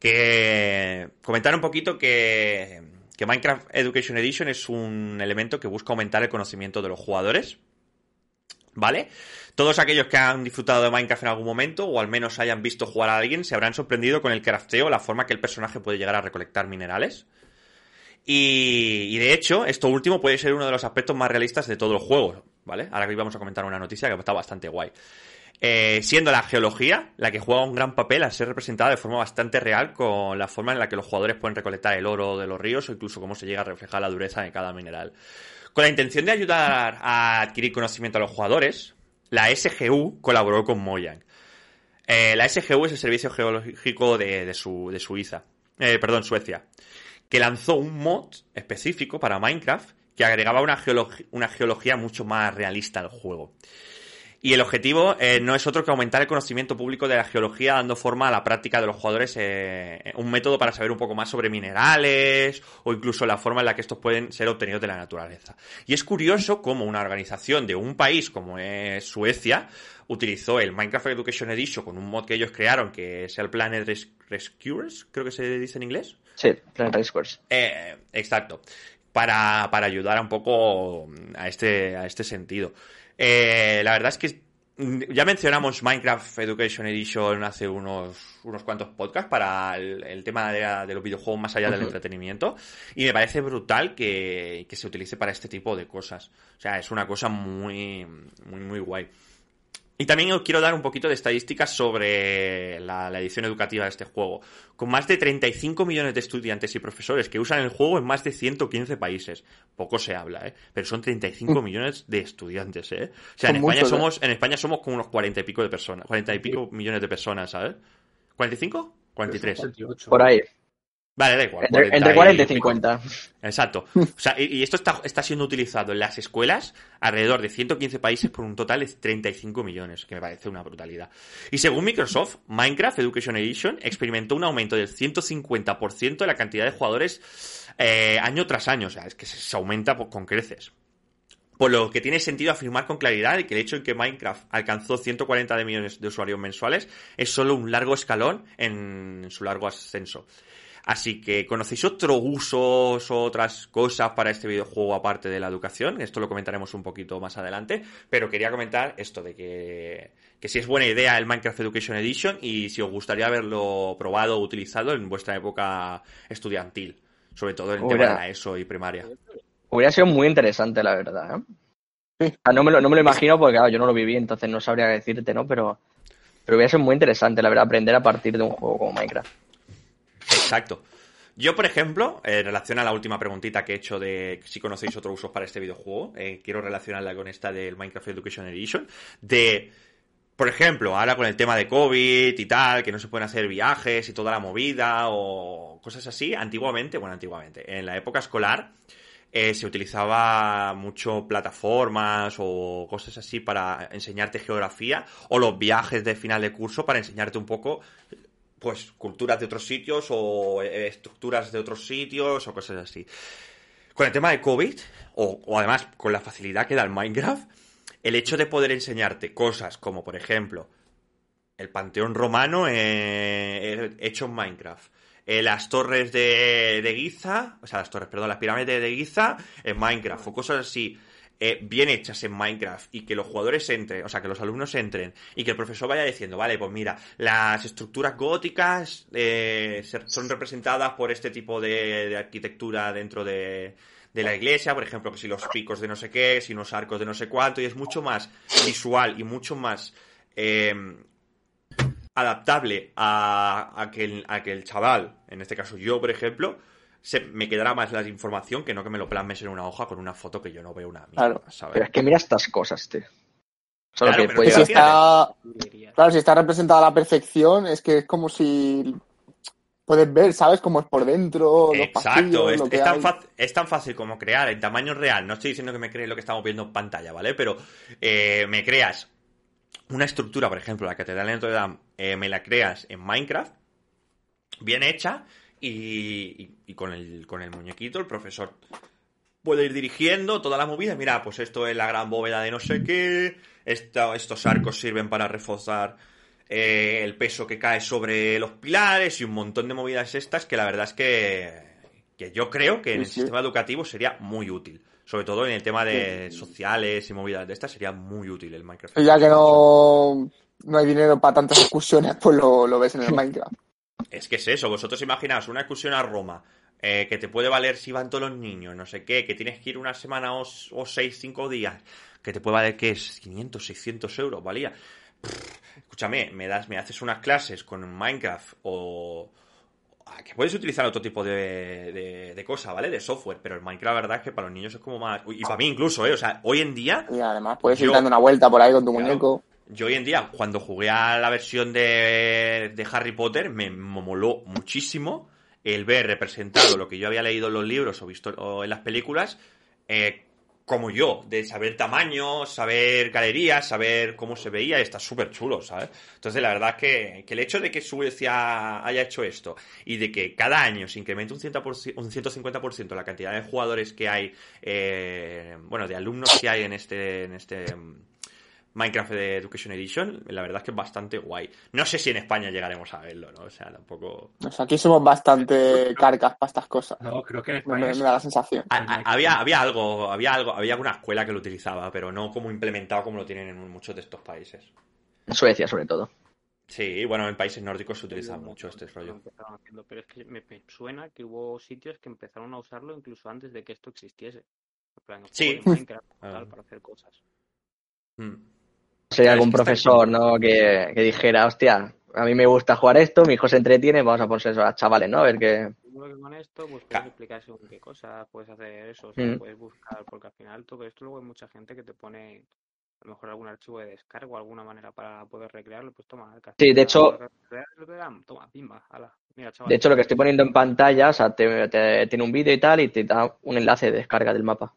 Que comentar un poquito que, que Minecraft Education Edition es un elemento que busca aumentar el conocimiento de los jugadores. ¿Vale? Todos aquellos que han disfrutado de Minecraft en algún momento, o al menos hayan visto jugar a alguien, se habrán sorprendido con el crafteo, la forma que el personaje puede llegar a recolectar minerales. Y, de hecho, esto último puede ser uno de los aspectos más realistas de todo el juego, ¿vale? Ahora que vamos a comentar una noticia que está bastante guay. Eh, siendo la geología la que juega un gran papel al ser representada de forma bastante real con la forma en la que los jugadores pueden recolectar el oro de los ríos o incluso cómo se llega a reflejar la dureza de cada mineral. Con la intención de ayudar a adquirir conocimiento a los jugadores, la SGU colaboró con Mojang. Eh, la SGU es el Servicio Geológico de, de Suiza, eh, perdón, Suecia, que lanzó un mod específico para Minecraft que agregaba una, geolog- una geología mucho más realista al juego. Y el objetivo eh, no es otro que aumentar el conocimiento público de la geología, dando forma a la práctica de los jugadores, eh, un método para saber un poco más sobre minerales o incluso la forma en la que estos pueden ser obtenidos de la naturaleza. Y es curioso cómo una organización de un país como es Suecia utilizó el Minecraft Education Edition con un mod que ellos crearon, que es el Planet Res- Rescuers, creo que se dice en inglés. Sí, Planetary Squares. Eh, exacto. Para, para ayudar un poco a este, a este sentido. Eh, la verdad es que ya mencionamos Minecraft Education Edition hace unos, unos cuantos podcasts para el, el tema de, de los videojuegos más allá del entretenimiento. Y me parece brutal que, que se utilice para este tipo de cosas. O sea, es una cosa muy, muy, muy guay. Y también os quiero dar un poquito de estadísticas sobre la, la edición educativa de este juego. Con más de 35 millones de estudiantes y profesores que usan el juego en más de 115 países. Poco se habla, ¿eh? Pero son 35 millones de estudiantes, ¿eh? O sea, en España, ¿eh? somos, en España somos como unos 40 y pico de personas. 40 y pico millones de personas, ¿sabes? ¿45? 43. 48. Pues Por ahí. Vale, da igual. Entre, entre 40 y 50. Exacto. O sea, y, y esto está, está siendo utilizado en las escuelas alrededor de 115 países por un total de 35 millones, que me parece una brutalidad. Y según Microsoft, Minecraft Education Edition experimentó un aumento del 150% de la cantidad de jugadores eh, año tras año. O sea, es que se, aumenta con creces. Por lo que tiene sentido afirmar con claridad que el hecho de que Minecraft alcanzó 140 de millones de usuarios mensuales es solo un largo escalón en su largo ascenso. Así que, ¿conocéis otros usos o otras cosas para este videojuego aparte de la educación? Esto lo comentaremos un poquito más adelante, pero quería comentar esto de que, que si es buena idea el Minecraft Education Edition y si os gustaría haberlo probado o utilizado en vuestra época estudiantil, sobre todo en el tema de la ESO y primaria. Hubiera sido muy interesante, la verdad. ¿eh? No, me lo, no me lo imagino porque claro, yo no lo viví, entonces no sabría decirte, ¿no? Pero, pero hubiera sido muy interesante, la verdad, aprender a partir de un juego como Minecraft. Exacto. Yo, por ejemplo, en relación a la última preguntita que he hecho de si conocéis otros usos para este videojuego, eh, quiero relacionarla con esta del Minecraft Education Edition, de, por ejemplo, ahora con el tema de COVID y tal, que no se pueden hacer viajes y toda la movida o cosas así, antiguamente, bueno, antiguamente, en la época escolar, eh, se utilizaba mucho plataformas o cosas así para enseñarte geografía o los viajes de final de curso para enseñarte un poco pues culturas de otros sitios o eh, estructuras de otros sitios o cosas así. Con el tema de COVID, o, además con la facilidad que da el Minecraft, el hecho de poder enseñarte cosas como, por ejemplo, el Panteón Romano eh, hecho en Minecraft, eh, las torres de, de Giza, o sea, las torres, perdón, las pirámides de Giza en Minecraft, o cosas así, eh, bien hechas en Minecraft y que los jugadores entren, o sea, que los alumnos entren y que el profesor vaya diciendo, vale, pues mira, las estructuras góticas eh, son representadas por este tipo de, de arquitectura dentro de, de la iglesia, por ejemplo, que si los picos de no sé qué, si unos arcos de no sé cuánto, y es mucho más visual y mucho más eh, adaptable a, a que el, a que el chaval, en este caso yo, por ejemplo, se, me quedará más la información que no que me lo plasmes en una hoja con una foto que yo no veo una mierda, Claro. ¿sabes? Pero es que mira estas cosas, tío. Solo Claro, que puede si está, claro, si está representada a la perfección, es que es como si puedes ver, ¿sabes? Cómo es por dentro, los Exacto, pasillos, es, lo que es tan hay. fácil, es tan fácil como crear en tamaño real. No estoy diciendo que me crees lo que estamos viendo en pantalla, ¿vale? Pero eh, me creas una estructura, por ejemplo, la Catedral de Notre Dame, eh, me la creas en Minecraft, bien hecha, y, y- y con, el, con el muñequito, el profesor puede ir dirigiendo toda la movida. Mira, pues esto es la gran bóveda de no sé qué, esta- estos arcos sirven para reforzar eh, el peso que cae sobre los pilares y un montón de movidas estas que la verdad es que, que yo creo que en el sí. sistema educativo sería muy útil. Sobre todo en el tema de sociales y movidas de estas sería muy útil el Minecraft. Ya que no, no hay dinero para tantas excursiones, pues lo, lo ves en el <laughs> Minecraft. Es que es eso, vosotros imaginaos una excursión a Roma, eh, que te puede valer si van todos los niños, no sé qué, que tienes que ir una semana o, seis, cinco días, que te puede valer, ¿qué es? 500, 600 euros, valía. Pff, escúchame, me das, me haces unas clases con Minecraft o... ah, Que puedes utilizar otro tipo de, de, de cosa, ¿vale? De software, pero el Minecraft, la verdad es que para los niños es como más... Y para mí incluso, ¿eh? O sea, hoy en día Y además puedes Yo- ir dando una vuelta por ahí con tu Claro. muñeco. Yo hoy en día, cuando jugué a la versión de, de Harry Potter, me moló muchísimo el ver representado lo que yo había leído en los libros o visto o en las películas, eh, como yo, de saber tamaño, saber galerías, saber cómo se veía, está súper chulo, ¿sabes? Entonces, la verdad es que, que el hecho de que Suecia haya hecho esto y de que cada año se incremente un, 100%, un 150% la cantidad de jugadores que hay, eh, bueno, de alumnos que hay en este, en este Minecraft de Education Edition, la verdad es que es bastante guay. No sé si en España llegaremos a verlo, ¿no? O sea, tampoco... O sea, aquí somos bastante carcas para estas cosas. No, creo que en Me, España me es- da la sensación. A- a- había, había algo, había algo, había alguna escuela que lo utilizaba, pero no como implementado como lo tienen en muchos de estos países. En Suecia, sobre todo. Sí, bueno, en países nórdicos se utiliza mucho este lo rollo. Pero es que me, me suena que hubo sitios que empezaron a usarlo incluso antes de que esto existiese. En plan, Sí. Minecraft, <laughs> Ah. tal, para hacer cosas. Mm. Sería algún profesor, ¿no? Que, que dijera, hostia, a mí me gusta jugar esto, mi hijo se entretiene, vamos a poner eso a chavales, ¿no? A ver qué. Con esto pues puedes explicar según qué cosas, puedes hacer eso, o sea, Mm. puedes buscar, porque al final todo esto luego hay mucha gente que te pone a lo mejor algún archivo de descarga o alguna manera para poder recrearlo, pues toma, el Sí, de hecho- toma, pimba, ala, mira chaval. De hecho, lo que estoy poniendo en pantalla, o sea, te, te- tiene un vídeo y tal, y te da un enlace de descarga del mapa.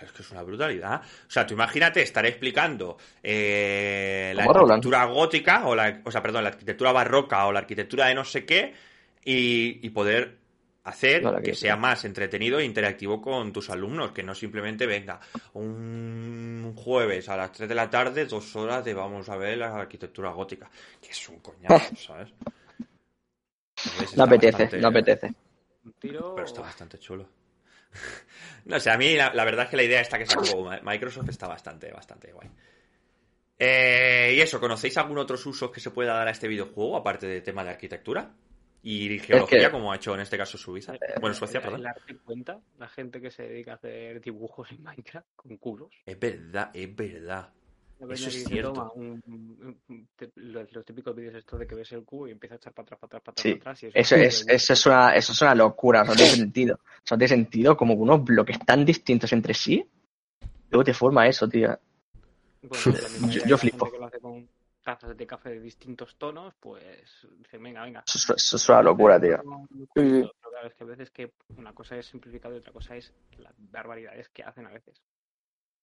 Es que es una brutalidad. O sea, tú imagínate estar explicando eh, la arquitectura gótica, o la, o sea, perdón, la arquitectura barroca o la arquitectura de no sé qué, y, y poder hacer No, que sea más entretenido e interactivo con tus alumnos, que no simplemente venga un jueves a las 3 de la tarde, dos horas de vamos a ver la arquitectura gótica, que es un coñazo, ¿sabes? ¿Ves? No apetece, bastante- no apetece. Pero está bastante chulo. No sé, a mí la, la verdad es que la idea esta que sacó Microsoft está bastante, bastante guay. Eh, y eso, ¿conocéis algún otros usos que se pueda dar a este videojuego, aparte de tema de arquitectura? Y geología, que- como ha hecho en este caso Suiza. Bueno, Suecia, perdón. el arte cuenta, la gente que se dedica a hacer dibujos en Minecraft con culos. Es verdad, es verdad. Eso es cierto. "Toma, un- un- un- te- los, los típicos vídeos estos de que ves el cubo y empieza a echar para atrás, para atrás, para atrás, Sí, para atrás. y Eso es, de eso es una, eso es una locura, eso no tiene sentido. Eso no tiene sentido como unos bloques tan distintos entre sí. Luego te forma eso, tío. <laughs> Bueno, misma Yo- yo flipo. que lo hace con tazas de café de distintos tonos, pues dicen, venga, venga. Eso, es- eso es una locura, tío. Pero claro, es que a veces que una cosa es simplificado y otra cosa es las barbaridades que hacen a veces.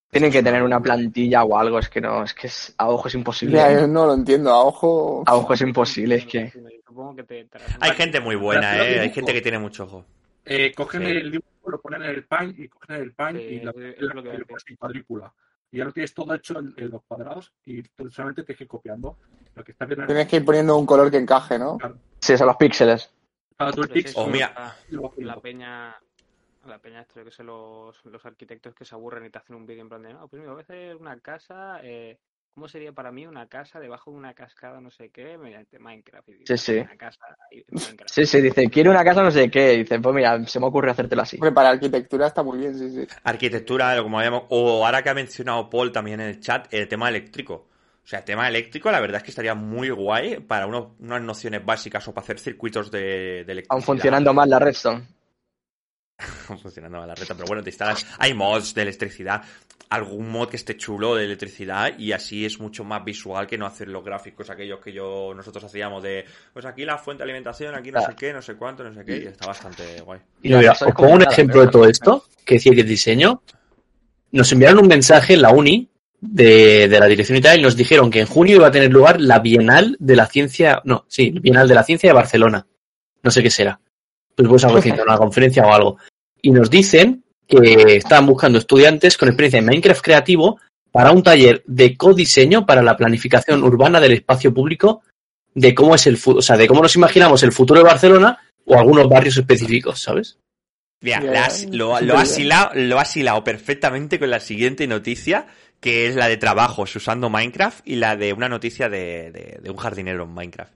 Tienen que tener una plantilla o algo, es que no, es que es, a ojo es imposible. Ya, yo no lo entiendo, a ojo. A ojo es imposible, es que. Supongo te, Hay gente muy buena, ¿eh? Hay gente que tiene mucho ojo. Eh, cogen Sí. el dibujo, lo ponen en el paint y cogen el paint Sí, y la, lo que en cuadrícula. Y ya lo tienes todo hecho en, en los cuadrados y tú solamente tienes que ir copiando. Lo que está Tienes que ir poniendo un color que encaje, ¿no? Sí, son los píxeles. Cada tú el Pues pixel, O mira- la- peña la peña esto yo que sé los, los arquitectos que se aburren y te hacen un vídeo en plan de no pues mira voy a hacer una casa eh, ¿cómo sería para mí una casa debajo de una cascada no sé qué mediante Minecraft? Y Sí, sí. una casa Minecraft. Sí, sí, dice, quiero una casa no sé qué. Dice, pues mira, se me ocurre hacértelo así. Hombre, para arquitectura está muy bien, sí, sí. Arquitectura, como habíamos. O ahora que ha mencionado Paul también en el chat, el tema eléctrico. O sea, el tema eléctrico, la verdad es que estaría muy guay para unos- unas nociones básicas o para hacer circuitos de, de electricidad. Aún funcionando mal la redstone. <laughs> funcionando mal la reta, pero bueno, te instalas. Hay mods de electricidad, algún mod que esté chulo de electricidad y así es mucho más visual que no hacer los gráficos aquellos que yo nosotros hacíamos de, pues aquí la fuente de alimentación, aquí no sé qué, no sé cuánto, no sé qué, y está bastante guay. Y Mira, os pongo un ejemplo de todo esto, que decía que es diseño. Nos enviaron un mensaje en la uni de, de la dirección y tal, y nos dijeron que en junio iba a tener lugar la Bienal de la Ciencia, no, sí, Bienal de la Ciencia de Barcelona. No sé qué será. Pues vos algo distinto, una conferencia o algo. Y nos dicen que estaban buscando estudiantes con experiencia en Minecraft creativo para un taller de codiseño para la planificación urbana del espacio público de cómo es el o sea, de cómo nos imaginamos el futuro de Barcelona o algunos barrios específicos, ¿sabes? Mira, has- lo, lo, has hilado, lo has hilado perfectamente con la siguiente noticia, que es la de trabajos usando Minecraft y la de una noticia de, de- de un jardinero en Minecraft.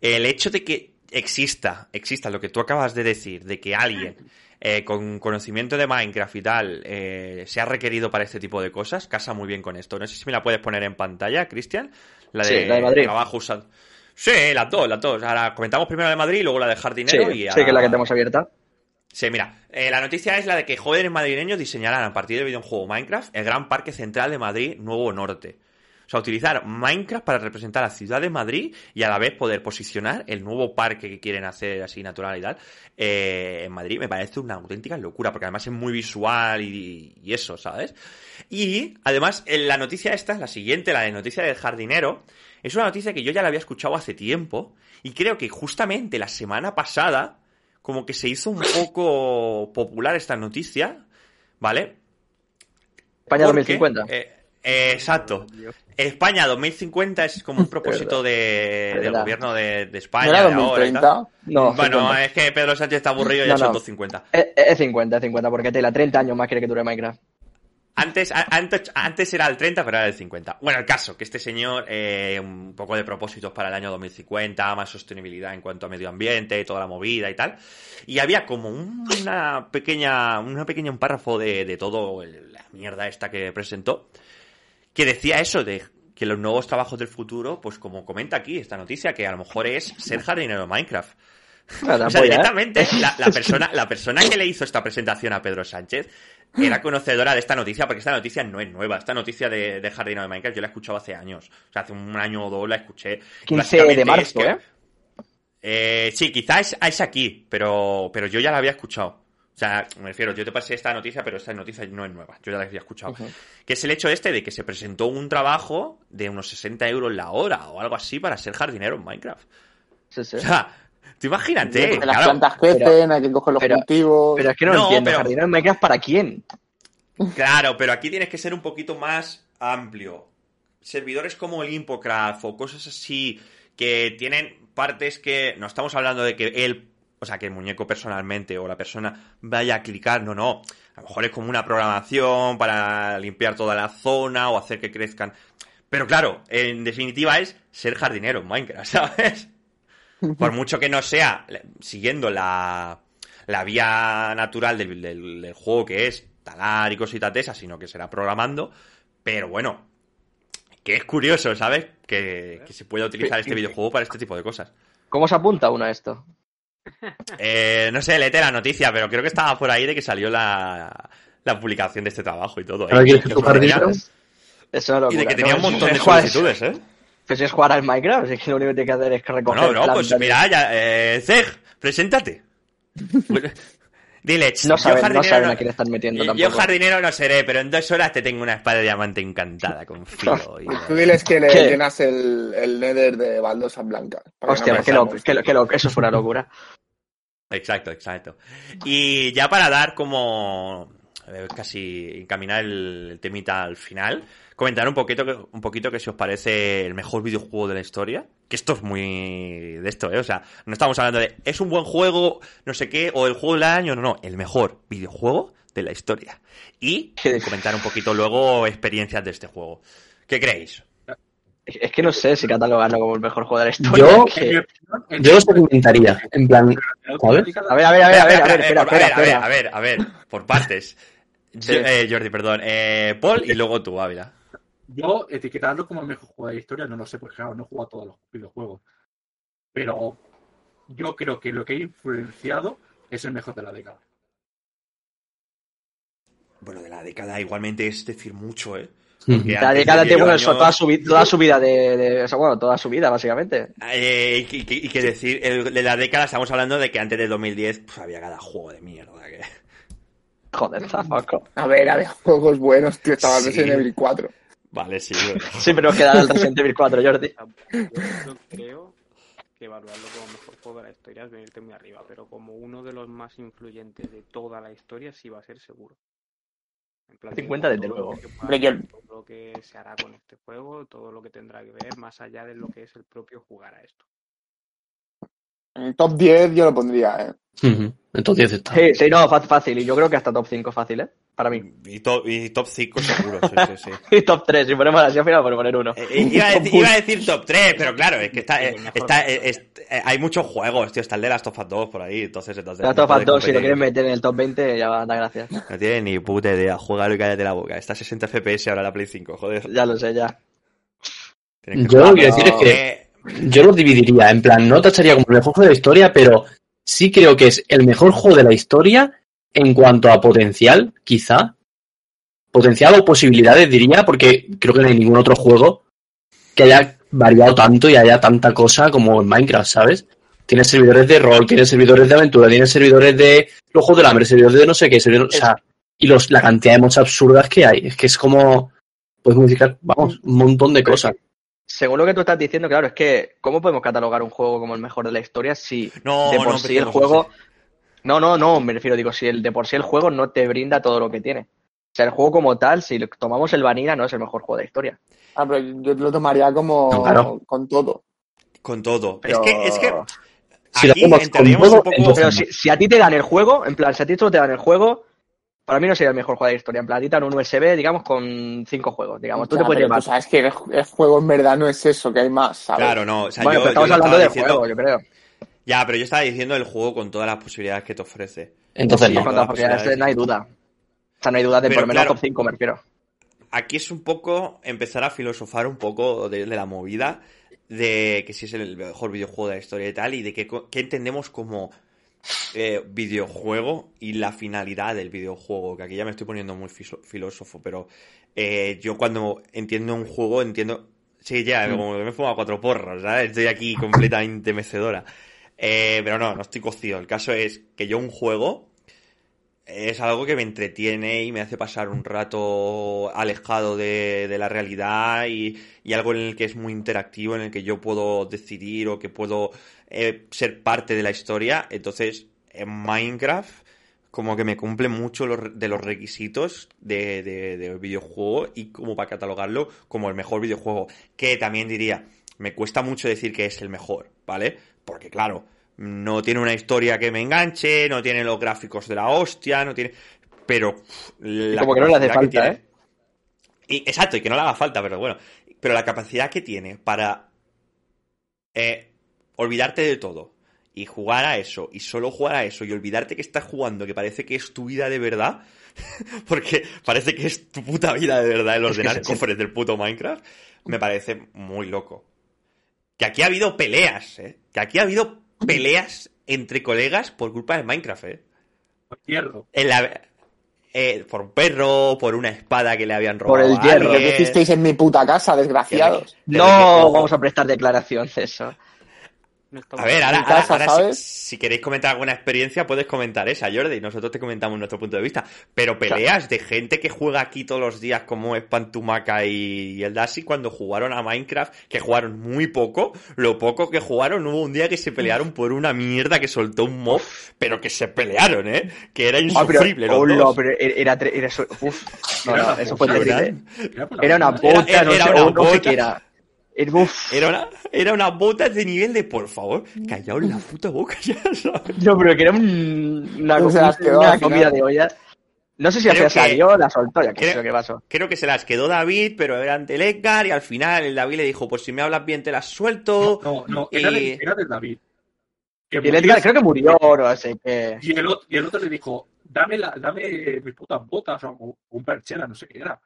El hecho de que exista, exista lo que tú acabas de decir, de que alguien eh, con conocimiento de Minecraft y tal eh, sea requerido para este tipo de cosas, casa muy bien con esto. No sé si me la puedes poner en pantalla, Cristian. La Sí, de, la de Madrid. trabajo usando. Sí, las dos, las dos. Ahora comentamos primero la de Madrid y luego la de Sí, jardinero. y sí, que es la que tenemos abierta. Sí, mira, eh, la noticia es la de que jóvenes madrileños diseñarán a partir del videojuego Minecraft el Gran Parque Central de Madrid Nuevo Norte. O sea, utilizar Minecraft para representar a la ciudad de Madrid y a la vez poder posicionar el nuevo parque que quieren hacer así natural y tal eh, en Madrid me parece una auténtica locura porque además es muy visual y, y eso, ¿sabes? Y además en la noticia esta, la siguiente, la de noticia del jardinero, es una noticia que yo ya la había escuchado hace tiempo y creo que justamente la semana pasada como que se hizo un poco popular esta noticia, ¿vale? España Porque, 2050. eh, eh, exacto. España 2050 es como un <laughs> propósito de, del gobierno de, de ¿No España. era de ahora. 2030? No, Bueno, 50. es que Pedro Sánchez está aburrido y No, ya son no. 250. Es, es 50, es 50, porque tela 30 años más quiere que dure Minecraft. Antes, antes, antes era el 30, pero era el 50. Bueno, el caso, que este señor, eh, un poco de propósitos para el año 2050, más sostenibilidad en cuanto a medio ambiente, toda la movida y tal. Y había como un- una pequeña, una pequeña un párrafo de, de todo el- la mierda esta que presentó, que decía eso de que los nuevos trabajos del futuro, pues como comenta aquí esta noticia, que a lo mejor es ser jardinero de Minecraft. <laughs> O sea, ¿eh? directamente, la, la <laughs> persona, la persona que le hizo esta presentación a Pedro Sánchez era conocedora de esta noticia, porque esta noticia no es nueva. Esta noticia de, de Jardinero de Minecraft yo la he escuchado hace años. O sea, hace un año o dos la escuché. 15 Básicamente de es marzo, que- ¿eh? Eh, sí, quizás es, es aquí, pero, pero yo ya la había escuchado. O sea, me refiero, yo te pasé esta noticia, pero esta noticia no es nueva. Yo ya la había escuchado. Que es el hecho este de que se presentó un trabajo de unos 60 euros la hora o algo así para ser jardinero en Minecraft. Sí, sí. O sea, tú imagínate. Porque las claro, plantas crecen, hay que coger los pero- cultivos. Pero es que no, No, entiendo, pero- jardinero en Minecraft para quién? Claro, pero aquí tienes que ser un poquito más amplio. Servidores como el Impocraft o cosas así que tienen partes que no estamos hablando de que él, o sea, que el muñeco personalmente o la persona vaya a clicar, no, no. A lo mejor es como una programación para limpiar toda la zona o hacer que crezcan. Pero claro, en definitiva es ser jardinero en Minecraft, <laughs> ¿sabes? Por mucho que no sea siguiendo la, la vía natural del, del- del juego que es talar y cositas de esas, sino que será programando. Pero bueno, que es curioso, ¿sabes? Que, que se pueda utilizar este videojuego para este tipo de cosas. ¿Cómo se apunta uno a esto? Eh, no sé, léete la noticia, pero creo que estaba por ahí de que salió la, la publicación de este trabajo y todo. ¿eh? ¿Ahora quieres que Que tu? Eso y de que tenía No, un montón de solicitudes, ¿eh? Pues si es jugar al Minecraft, es que lo único que tiene que hacer es que recoger No, no, pues mira, ya, eh, Zeg, preséntate. <laughs> Dile, No yo saben, no jardinero saben no- a quién están metiendo yo tampoco. jardinero no seré, pero en dos horas te tengo una espada de diamante encantada con filo. <laughs> y- Tú diles que le ¿Qué? llenas el, el nether de baldosas blancas. para que Hostia, no qué loco, pensemos. qué lo- loco, eso es una locura. Exacto, exacto. Y ya para dar como casi encaminar el, el temita al final, comentar un poquito, que- un poquito que si os parece el mejor videojuego de la historia. Que esto es muy de esto, ¿eh? O sea, no estamos hablando de es un buen juego, no sé qué, o el juego del año, no, no, el mejor videojuego de la historia. Y <laughs> comentar un poquito luego experiencias de este juego. ¿Qué creéis? Es que no sé si catalogarlo como el mejor juego de la historia. Yo- que- Yo lo segmentaría, en plan, ¿sabes? A ver, a ver, a ver, a ver, a ver, espera, a ver, espera, a ver, espera. a ver, a ver, por partes. Sí. Yo- eh, Jordi, perdón. Eh, Paul y luego tú, Ávila. Yo etiquetarlo como el mejor juego de la historia no lo sé, porque claro, no he jugado a todos los videojuegos. Pero yo creo que lo que ha influenciado es el mejor de la década. Bueno, de la década igualmente es decir mucho, ¿eh? Porque La década de años- toda su, vi- toda su vida de, de- o sea, bueno, toda su vida, básicamente. Eh, y, que- y que decir, el- de la década estamos hablando de que antes de 2010 pues, había cada juego de mierda. Que... Joder, tampoco. A ver, había juegos buenos, tío. Estaba el Sí. Resident Evil 4. Vale, sí. bueno. Siempre nos queda el Resident Evil 4, Jordi. Yo creo que evaluarlo como mejor juego de la historia es venirte muy arriba, pero como uno de los más influyentes de toda la historia sí va a ser seguro. En plan, 50 todo desde luego. Hombre, yo- Todo lo que se hará con este juego, todo lo que tendrá que ver, más allá de lo que es el propio jugar a esto. En el top 10 yo lo pondría, ¿eh? Ujú. Entonces está. Sí, sí, no, fácil. Y yo creo que hasta top 5 fácil, ¿eh? Para mí. Y, top, y top 5 seguro, sí, sí, sí. <laughs> Y top 3, si ponemos así al final, por poner uno. Eh, iba, a <laughs> decir, iba a decir top 3, pero claro, es que está, eh, está, eh, es- eh, hay muchos juegos, tío. Está el de las Top 2 por ahí, entonces... entonces Las top puede 2, si lo quieres meter en el top 20, ya va, da gracias. No tiene ni puta idea. Juégalo y cállate la boca. Está a 60 FPS ahora la Play 5, joder. Ya lo sé, ya. Tienes Yo lo que decir es que Eh, yo lo dividiría, en plan, no tacharía como el mejor juego de la historia, pero sí creo que es el mejor juego de la historia en cuanto a potencial, quizá. Potencial o posibilidades, diría, porque creo que no hay ningún otro juego que haya variado tanto y haya tanta cosa como en Minecraft, ¿sabes? Tienes servidores de rol, tienes servidores de aventura, tienes servidores de los juegos del hambre, servidores de no sé qué, servidores, o sea, y los, la cantidad de mods absurdas que hay. Es que es como, puedes modificar, vamos, un montón de cosas. Según lo que tú estás diciendo, claro, es que ¿cómo podemos catalogar un juego como el mejor de la historia si no, de por no sí el juego... No, no, no, me refiero, digo, si el de por sí el juego no te brinda todo lo que tiene. O sea, el juego como tal, si tomamos el Vanilla, no es el mejor juego de la historia. Ah, pero yo lo tomaría como No, claro. con todo. Con todo. Pero- Es que, es que Si aquí hacemos con entraríamos todo, un poco... entonces- Pero si, si a ti te dan el juego, en plan, si a ti solo te dan el juego, para mí no sería el mejor juego de la historia. En plan, a ti te dan un USB, digamos, con cinco juegos, digamos. Tú Ya, te puedes llevar. tú sabes que el, el juego en verdad no es eso, que hay más, ¿sabes? Claro, no. O sea, bueno, yo, pero estamos yo hablando del diciendo- juego, yo creo. Ya, pero yo estaba diciendo el juego con todas las posibilidades que te ofrece. Entonces Sí, no. con todas las posibilidades, no hay duda. O sea, no hay duda de Pero por lo menos claro. top 5, me refiero. Aquí es un poco empezar a filosofar un poco de, de la movida de que si es el mejor videojuego de la historia y tal, y de qué entendemos como eh, videojuego y la finalidad del videojuego, que aquí ya me estoy poniendo muy filósofo, pero eh, yo cuando entiendo un juego entiendo... Sí, ya, Mm. como que me he fumado cuatro porros, ¿sabes? Estoy aquí completamente mecedora. Eh, pero no, no estoy cocido. El caso es que yo un juego es algo que me entretiene y me hace pasar un rato alejado de, de la realidad y, y algo en el que es muy interactivo, en el que yo puedo decidir o que puedo eh, ser parte de la historia. Entonces, en Minecraft, como que me cumple mucho de los requisitos de, de, de videojuego y como para catalogarlo como el mejor videojuego. Que también diría, me cuesta mucho decir que es el mejor, ¿vale? Porque claro, no tiene una historia que me enganche, no tiene los gráficos de la hostia, no tiene... Pero... la como que no le hace falta, tiene- Y, exacto, y que no le haga falta, pero bueno. Pero la capacidad que tiene para eh, olvidarte de todo y jugar a eso, y solo jugar a eso, y olvidarte que estás jugando, que parece que es tu vida de verdad, <laughs> porque parece que es tu puta vida de verdad el Es que ordenar cofres <laughs> del puto Minecraft, me parece muy loco. Que aquí ha habido peleas, ¿eh? Que aquí ha habido peleas entre colegas por culpa de Minecraft, ¿eh? Hierro. En la- eh, por un perro, por una espada que le habían Por robado. el a hierro. Lo alguien. que hicisteis en mi puta casa, desgraciados. No vamos a prestar declaración de eso. No A ver, ahora, mi casa, ahora- ahora si- ¿sabes? si, queréis comentar alguna experiencia, puedes comentar esa, Jordi, y nosotros te comentamos nuestro punto de vista. Pero peleas de gente que juega aquí todos los días, como es Pantumaca y, y el Dashi, cuando jugaron a Minecraft, que jugaron muy poco, lo poco que jugaron, hubo un día que se pelearon por una mierda que soltó un mob, pero que se pelearon, ¿eh? Que era Ah, pero, insufrible, los dos. pero era, era eso- uf, no, Era no, una eso fue terrible. Era, Era una boca. bota, no era sé, una no sé qué era. Era, uf. Era una, era una botas de nivel de, por favor, callaos la puta boca ya, <laughs> ¿sabes? No, pero que era un- una, quedó final. comida de olla. No sé si Creo que- salió, la soltó, ya que creo- sé lo que pasó. Creo que se las quedó David, pero era ante el Edgar y al final el David le dijo, pues si me hablas bien te las suelto. No, no, era, Y- de, era de David. Que Y el murió Edgar creo que murió, no sé qué. Y el, otro, y el otro le dijo, dame, la, dame mis putas botas o un, un perchera, no sé qué era.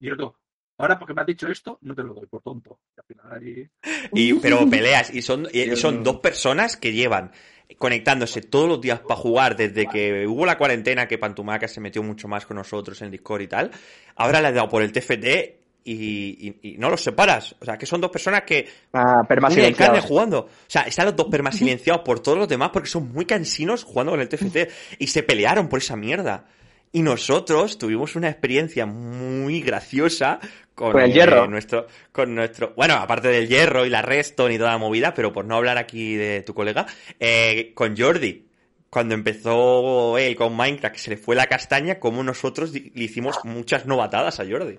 Y el otro, ahora porque me has dicho esto, no te lo doy por tonto. Y al final ahí... Y, <laughs> pero peleas, y son, y son dos personas que llevan conectándose todos los días para jugar desde que hubo la cuarentena, que Pantumaca se metió mucho más con nosotros en Discord y tal. Ahora le has dado por el TFT y, y- y no los separas. O sea, que son dos personas que Ah, perma uña y carne silenciados. jugando. O sea, están los dos <laughs> permas silenciados por todos los demás porque son muy cansinos jugando con el TFT. Y se pelearon por esa mierda. Y nosotros tuvimos una experiencia muy graciosa con, Con el eh, hierro. nuestro, con nuestro, bueno, aparte del hierro y la Reston y toda la movida, pero por no hablar aquí de tu colega, eh, con Jordi. Cuando empezó él con Minecraft, que se le fue la castaña, como nosotros le hicimos muchas novatadas a Jordi.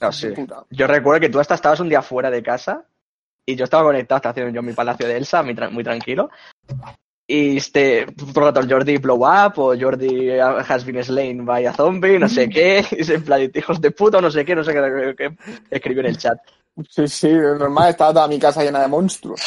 No, sí. Puta. Yo recuerdo que tú hasta estabas un día fuera de casa y yo estaba conectado, estaba haciendo yo mi palacio de Elsa, muy, tra- muy tranquilo. Y este, el rato Jordi blow up o Jordi has been slain by a zombie, no sé <laughs> qué. Y se en plan, hijos de puta, no sé qué, no sé qué, qué, qué escribió en el chat. Sí, sí, es normal, estaba toda mi casa llena de monstruos.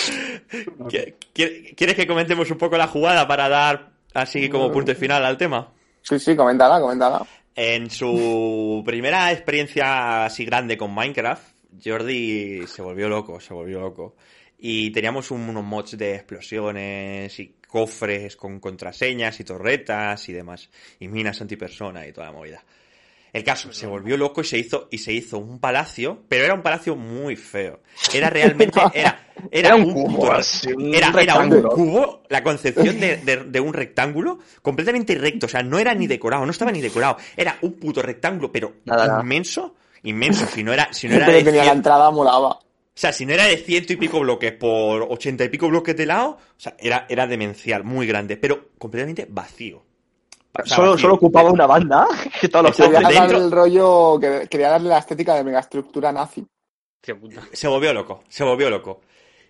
¿Qui- qui- ¿Quieres que comentemos un poco la jugada para dar así como punto final al tema? Sí, sí, coméntala, coméntala. En su primera experiencia así grande con Minecraft, Jordi se volvió loco, se volvió loco. Y teníamos un- unos mods de explosiones y cofres con contraseñas y torretas y demás. Y minas antipersona y toda la movida. El caso, se volvió loco y se hizo, y se hizo un palacio, pero era un palacio muy feo. Era realmente, <laughs> era, era, Era un un cubo, puto- así, un era, era un cubo, la concepción de, de- de un rectángulo completamente recto, o sea, no era ni decorado, no estaba ni decorado, era un puto rectángulo, pero Nada, nada. inmenso, inmenso, si no era, si no <laughs> era tenía la 100 entrada molaba. O sea, si no era de ciento y pico bloques por ochenta y pico bloques de lado, o sea, era, era demencial, muy grande, pero completamente vacío. O sea, Solo, vacío. solo ocupaba una banda, <laughs> que todos los. Quería dentro- el rollo, que- quería darle la estética de megaestructura nazi. Se volvió loco, se volvió loco.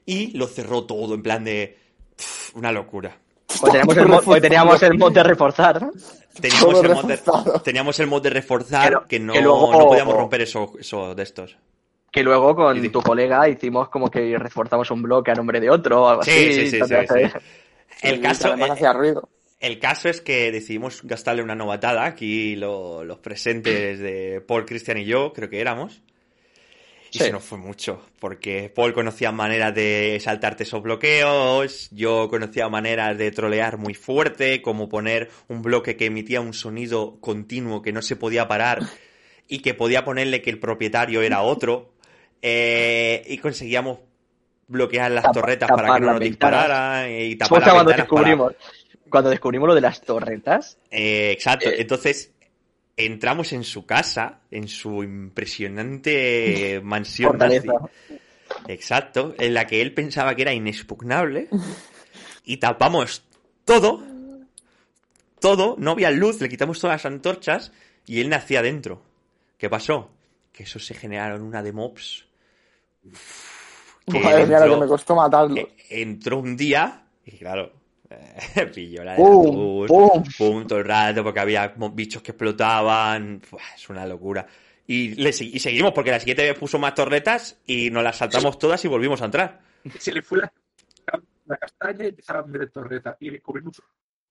Y lo cerró todo en plan de... pff, una locura. Pues teníamos el, mod, pues teníamos el mod de reforzar, ¿no? Teníamos el, mod de, teníamos el mod de reforzar Pero- que no, que luego- no podíamos romper eso, eso de estos. Que luego con tu colega hicimos como que reforzamos un bloque a nombre de otro o algo Sí, así. sí. El caso, además hacía ruido. El caso es que decidimos gastarle una novatada. Aquí lo- los presentes de Paul, Cristian y yo, creo que éramos. Y se nos fue mucho, porque Paul conocía maneras de saltarte esos bloqueos, yo conocía maneras de trolear muy fuerte, como poner un bloque que emitía un sonido continuo que no se podía parar y que podía ponerle que el propietario era otro, eh, y conseguíamos bloquear las torretas para que no nos ventanas. dispararan y Fue tapar las cuando para- descubrimos, cuando descubrimos lo de las torretas. eh, exacto. Eh. Entonces, entramos en su casa, en su impresionante <laughs> mansión nazi. Exacto, en la que él pensaba que era inexpugnable. Y tapamos todo. Todo, no había luz, le quitamos todas las antorchas y él nacía dentro. ¿Qué pasó? Que eso se generaron una de mobs. Uf, que Madre mía, lo que entró- me costó matarlo. entró un día y claro, eh, <laughs> pilló la de ¡Pum! ¡Pum! pum, todo el rato porque había bichos que explotaban. Es una locura. Y, le segui- y seguimos porque la siguiente vez puso más torretas y nos las saltamos todas y volvimos a entrar. Se le fue la, <laughs> la castaña y empezaron a meter torreta. Y descubrimos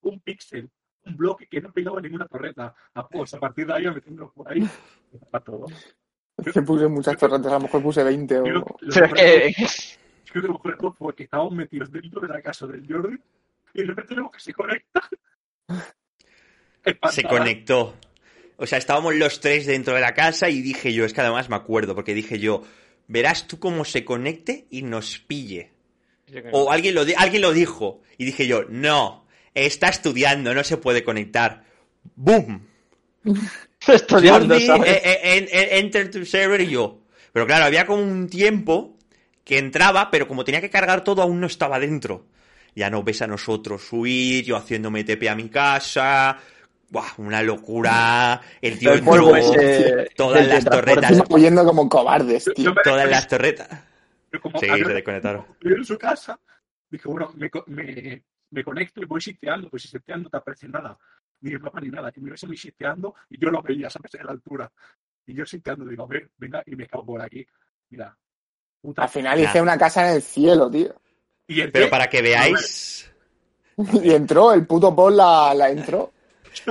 un píxel, un bloque que no pegaba ninguna torreta. A, pues a partir de ahí, metiéndolo por ahí, para todo. Que <laughs> puse muchas torretas, a lo mejor puse 20 Yo lo- o... Pero es que... Creo que lo mejor de todo fue que estábamos metidos dentro de la casa del Jordi y de repente vemos que se conecta. <laughs> Se conectó. O sea, estábamos los tres dentro de la casa y dije yo, es que además me acuerdo, porque dije yo, verás tú cómo se conecte y nos pille. O alguien lo, alguien lo dijo. Y dije yo, no, está estudiando, no se puede conectar. ¡Boom! <laughs> <laughs> Estudiando, Jordi, ¿sabes? eh, eh, en- en- enter to server y yo. Pero claro, había como un tiempo que entraba, pero como tenía que cargar todo, aún no estaba dentro. Ya no ves a nosotros huir, yo haciéndome TP a mi casa. Buah, una locura. El tío El polvo ese <laughs> todas del las torretas. Huyendo como cobardes, tío. Yo Todas las torretas. Como Sí, se desconectaron. yo en su casa, dije, bueno, me, co- me, me conecto y voy sisteando, pues si sisteando no te aparece nada, ni el mapa ni nada. Y me ves a mí sisteando y yo lo veía, ¿sabes? A la altura. Y yo sisteando, digo, a ver, venga, y me cago por aquí. Mira. Puta. Al final hice una casa en el cielo, tío. Y el Pero que- para que veáis. Y entró, el puto Paul la, la entró.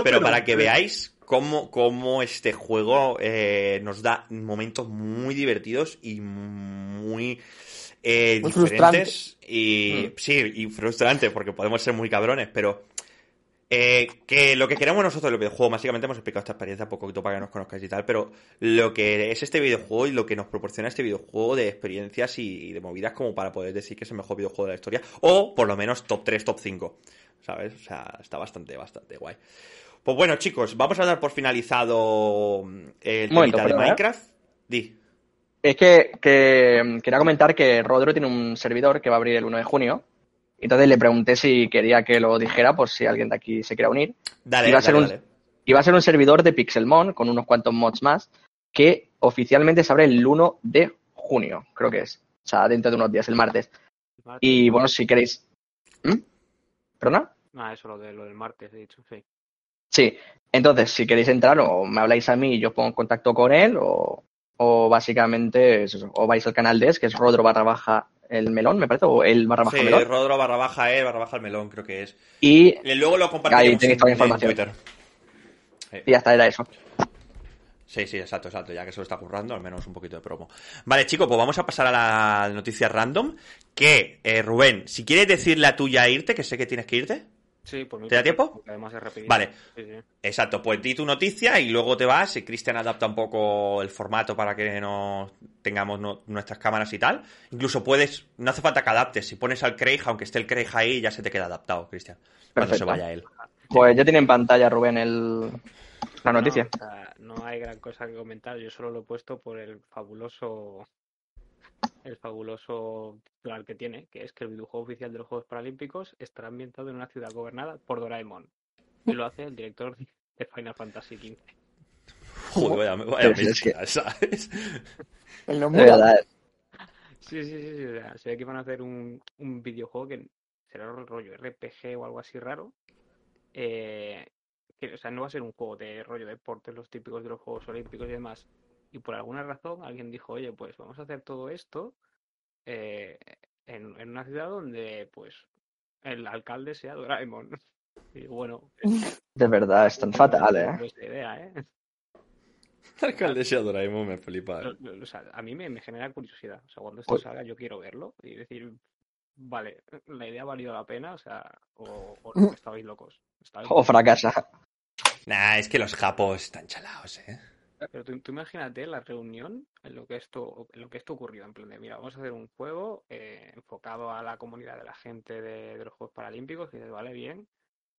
Pero para que veáis cómo, cómo este juego eh, nos da momentos muy divertidos y muy eh, Muy diferentes. Y Mm. sí, y frustrante porque podemos ser muy cabrones, pero eh, que lo que queremos nosotros del videojuego, básicamente hemos explicado esta experiencia poquito para que nos conozcáis y tal, pero lo que es este videojuego y lo que nos proporciona este videojuego de experiencias y, y de movidas como para poder decir que es el mejor videojuego de la historia, o por lo menos top 3, top 5, ¿sabes? O sea, está bastante, bastante guay. Pues bueno, chicos, vamos a dar por finalizado mm, el momento, de ¿eh? Minecraft. Di. Es que, que, mm, quería comentar que Rodro tiene un servidor que va a abrir el 1 de junio. Entonces le pregunté si quería que lo dijera, por si alguien de aquí se quiera unir. Dale, Iba a dale, ser un- dale. Y va a ser un servidor de Pixelmon con unos cuantos mods más que oficialmente se abre el 1 de junio, creo que es. O sea, dentro de unos días, el martes. Martes. Y bueno, si queréis... ¿Mm? ¿Perdona? Ah, eso lo, de, lo del martes, he dicho, sí. Sí, entonces si queréis entrar o me habláis a mí y yo os pongo en contacto con él o, o básicamente es eso, o vais al canal de es que es rodro barra baja el melón, me parece, o el barra baja Sí, melón. Rodro barra baja E, barra baja el melón, creo que es. Y, Y luego lo compartiremos Ahí tenéis en, toda la en información. Twitter. y ya está, era eso. Sí, sí, exacto, exacto, ya que se lo está currando, al menos un poquito de promo. Vale, chicos, pues vamos a pasar a la noticia random. Que, eh, Rubén, si quieres decir la tuya e irte, que sé que tienes que irte. Sí, por mí. ¿Te da tiempo? Además es rapidito. Vale. Sí, sí. Exacto, pues di tu noticia y luego te vas. Y Cristian adapta un poco el formato para que no tengamos no- nuestras cámaras y tal. Incluso puedes, no hace falta que adaptes. Si pones al Craig, aunque esté el Craig ahí, ya se te queda adaptado, Cristian. Cuando se vaya él. Pues ya tiene en pantalla Rubén el, la noticia. No, o sea, no hay gran cosa que comentar. Yo solo lo he puesto por el fabuloso. El fabuloso plan que tiene, que es que el videojuego oficial de los Juegos Paralímpicos estará ambientado en una ciudad gobernada por Doraemon. Y lo hace el director de Final Fantasy XV. Joder, vaya, vaya es ¿sabes? El De nombre. Sí, sí, sí, sí. o sea, se ve que van a hacer un, un videojuego que será un rollo RPG o algo así raro. Eh, que, o sea, no va a ser un juego de rollo deportes, los típicos de los Juegos Olímpicos y demás. Y por alguna razón alguien dijo, oye, pues vamos a hacer todo esto eh, en, en una ciudad donde, pues, el alcalde sea Doraemon. <laughs> Y bueno, <laughs> de verdad, es tan fatal, ¿eh? no es la idea, ¿eh? <laughs> Alcaldesa Doraemon me flipa. Lo- o sea, a mí me, me genera curiosidad. O sea, cuando esto Pues- salga yo quiero verlo y decir, vale, la idea ha valido la pena, o sea, o, o no, estabais locos. Estabais O fracasa. Nah, es que los japos están chalados, ¿eh? Pero tú, tú imagínate la reunión en lo que esto, en lo que esto ocurrió, en plan de, mira, vamos a hacer un juego eh, enfocado a la comunidad de la gente de, de los Juegos Paralímpicos, y dices, vale, bien,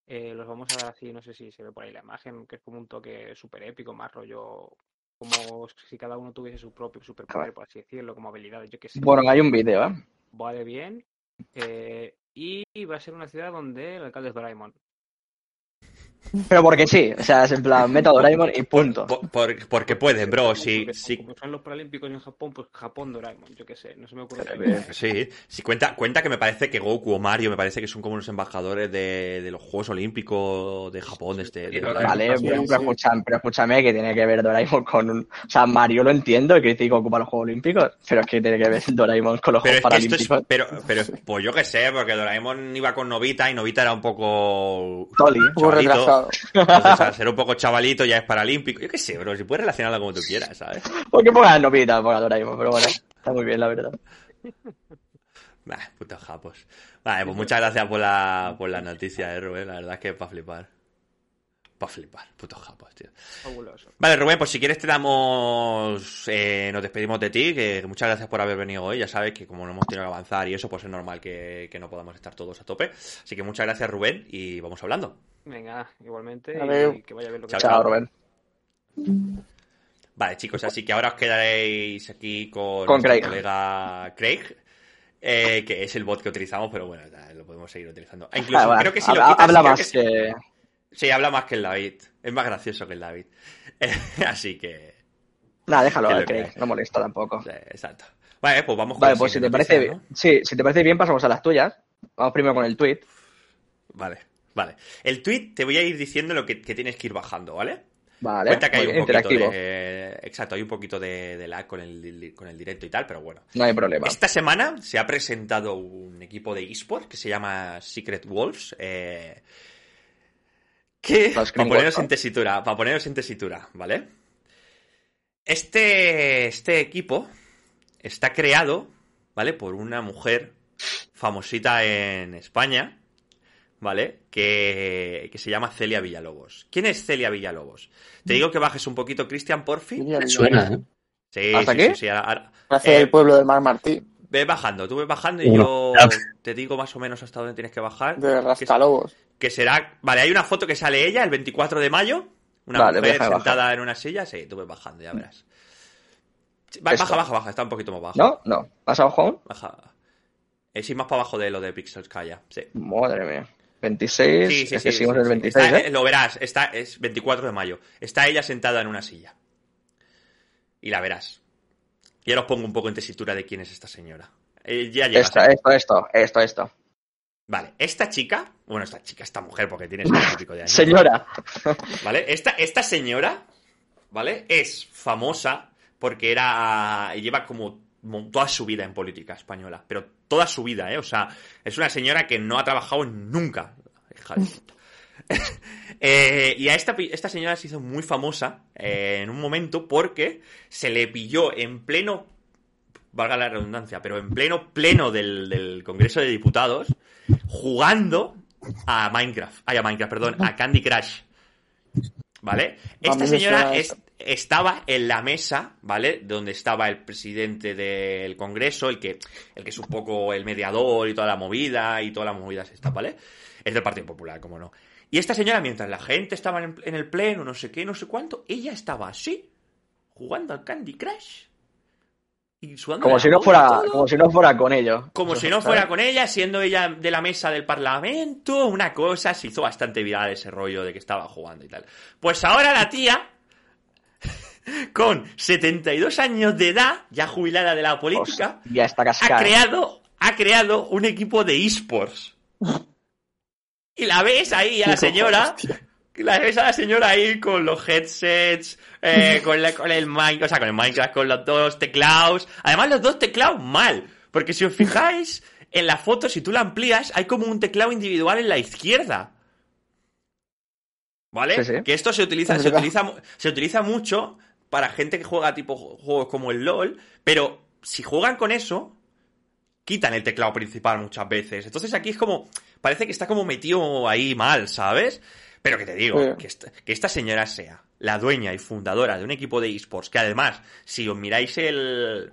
eh, los vamos a dar así, no sé si se ve por ahí la imagen, que es como un toque súper épico, más rollo, como si cada uno tuviese su propio superpoder, por así decirlo, como habilidades, yo qué sé. Bueno, hay un vídeo, ¿eh? Vale, bien. eh, y va a ser una ciudad donde el alcalde es Doraemon. Pero porque sí, o sea, es en plan, meto a Doraemon y punto. Por- por- porque pueden, bro. Sí, Porque sí, Como son los Paralímpicos en Japón, pues Japón Doraemon, yo qué sé, no se me ocurre. Eh, Sí, sí, cuenta, cuenta que me parece que Goku o Mario me parece que son como los embajadores de, de los Juegos Olímpicos de Japón. Este, de- Vale, pero, escúchame, pero escúchame que tiene que ver Doraemon con un... O sea, Mario lo entiendo, que ocupa los Juegos Olímpicos, pero es que tiene que ver Doraemon con los Pero Juegos Paralímpicos. es. Pero, pero, pues yo qué sé, porque Doraemon iba con Novita y Novita era un poco. Toli. Un poco Entonces, al ser un poco chavalito ya es paralímpico. Yo qué sé, bro, si puedes relacionarlo como tú quieras, ¿sabes? ¿Por qué pongas novita por Doraemon? Pero bueno, está muy bien, la verdad. Bah, putos japos. Vale, pues muchas gracias por la, por la noticia, eh, Rubén. La verdad es que para flipar. Para flipar, putos japos, tío. Fabuloso. Vale, Rubén, pues si quieres te damos... eh, nos despedimos de ti, que muchas gracias por haber venido hoy. Ya sabes que como no hemos tenido que avanzar y eso, pues es normal que, que no podamos estar todos a tope. Así que muchas gracias, Rubén, y vamos hablando. Venga, igualmente, Adiós. y que vaya bien lo que Chao. Vale, chicos, así que ahora os quedaréis aquí con, Con Craig. colega Craig, eh, que es el bot que utilizamos, pero bueno, ya, lo podemos seguir utilizando. E incluso <laughs> Ah, bueno, creo que si lo quitas, habla más que- que... Sí, habla más que el David. Es más gracioso que el David. <laughs> así que... Nada, déjalo, Que al que Craig, no molesta tampoco. sí, exacto. Vale, pues vamos con Vale, pues si te parece sí, si te parece bien pasamos a las tuyas. Vamos primero con el tweet. ¿no? Vale, vale. El tweet te voy a ir diciendo lo que, que tienes que ir bajando, ¿vale? Vale, Cuenta que hay un interactivo. de... Exacto, hay un poquito de, de lag con el, con el directo y tal, pero bueno. No hay problema. Esta semana se ha presentado un equipo de eSport que se llama Secret Wolves. eh, que, para poneros en tesitura, para poneros en tesitura, ¿vale? Este, este equipo está creado, ¿vale? Por una mujer famosita en España, ¿vale? Que, que se llama Celia Villalobos. ¿Quién es Celia Villalobos? Te digo que bajes un poquito, Cristian, porfi. Suena, ¿eh? Sí, ¿Hasta sí, aquí? sí, sí, ahora- Hace Eh, el pueblo del Mar Martí, Ve bajando, tú ves bajando y yo te digo más o menos hasta dónde tienes que bajar. de Que, Rastalobos. que será. Vale, hay una foto que sale ella el 24 de mayo. Una Vale, mujer sentada en una silla. Sí, tú ves bajando, ya verás. Va- Esto. baja, baja, baja, está un poquito más bajo. ¿No? No. ¿Más abajo aún? Baja. Eh, sí, más para abajo de lo de Pixels Kaya. Sí. Madre mía. 26. Sí, sí, es sí. seguimos el sí. 26, Está- ¿eh? Lo verás, está, es 24 de mayo. Está ella sentada en una silla. Y la verás. Y ahora os pongo un poco en tesitura de quién es esta señora. Eh, ya llegas Esto, esto, esto, esto, esto. Vale, esta chica, bueno, esta chica, esta mujer, porque tiene 60 y pico de años. Señora. ¿Vale? Esta, esta señora, ¿vale? Es famosa porque era. lleva como mo- toda su vida en política española. Pero toda su vida, ¿eh? O sea, es una señora que no ha trabajado nunca. Hija de puta. <laughs> Eh, y a esta, esta señora se hizo muy famosa eh, en un momento porque se le pilló en pleno, valga la redundancia, pero en pleno pleno del, del Congreso de Diputados, jugando a Minecraft, ay, a Minecraft, perdón, a Candy Crush. ¿Vale? Esta señora es-. Estaba en la mesa, ¿vale? Donde estaba el presidente del Congreso, el que, el que es un poco el mediador y toda la movida y todas las movidas estas, ¿vale? Es del Partido Popular, como no. Y esta señora, mientras la gente estaba en, en el pleno, no sé qué, no sé cuánto, ella estaba así, jugando al Candy Crush. Y Como si no fuera, todo. como si no fuera con. Como si no fuera con ella, siendo ella de la mesa del Parlamento, una cosa, se hizo bastante viral ese rollo de que estaba jugando y tal. Pues ahora la tía, con 72 años de edad, ya jubilada de la política, Ya está ha creado, ha creado un equipo de esports. <laughs> Y la ves ahí a la señora, la ves a la señora ahí con los headsets, eh, <laughs> con, la- con el Minecraft, o sea, con el Minecraft, con los dos teclados. Además, los dos teclados mal. Porque si os fijáis <laughs> en la foto, si tú la amplías, hay como un teclado individual en la izquierda. ¿Vale? Sí, sí. Que esto se utiliza, se utiliza, se utiliza mucho para gente que juega tipo ju- juegos como el LOL, pero si juegan con eso, quitan el teclado principal muchas veces. Entonces aquí es como, parece que está como metido ahí mal, ¿sabes? Pero que te digo, Sí. que, esta, que esta señora sea la dueña y fundadora de un equipo de esports, que además, si os miráis el,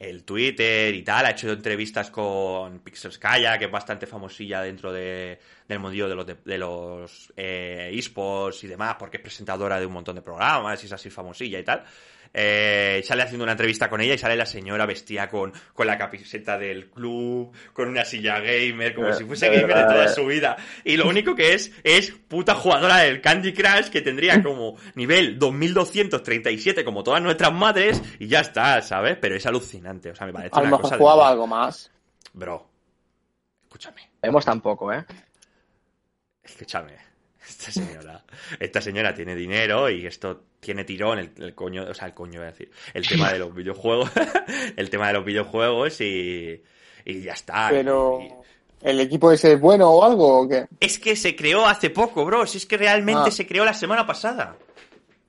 el Twitter y tal, ha hecho entrevistas con Pixelskaya, que es bastante famosilla dentro de, del mundillo de los, de, los eh, esports y demás, porque es presentadora de un montón de programas y es así famosilla y tal. Eh, sale haciendo una entrevista con ella y sale la señora vestida con, con la camiseta del club, con una silla gamer, como Eh, si fuese gamer de toda eh. su vida. Y lo único que es, es puta jugadora del Candy Crush que tendría como nivel 2237 como todas nuestras madres y ya está, ¿sabes? Pero es alucinante, o sea, me parece A lo mejor jugaba algo más. Bro, escúchame. Vemos tampoco, ¿eh? Escúchame. Esta señora, esta señora tiene dinero y esto tiene tirón, el, el coño, o sea, el coño voy a decir, el tema de los videojuegos, <laughs> el tema de los videojuegos y, y ya está. Pero, Y- ¿el equipo ese es bueno o algo o qué? es que se creó hace poco, bro, si es que realmente Ah. se creó la semana pasada.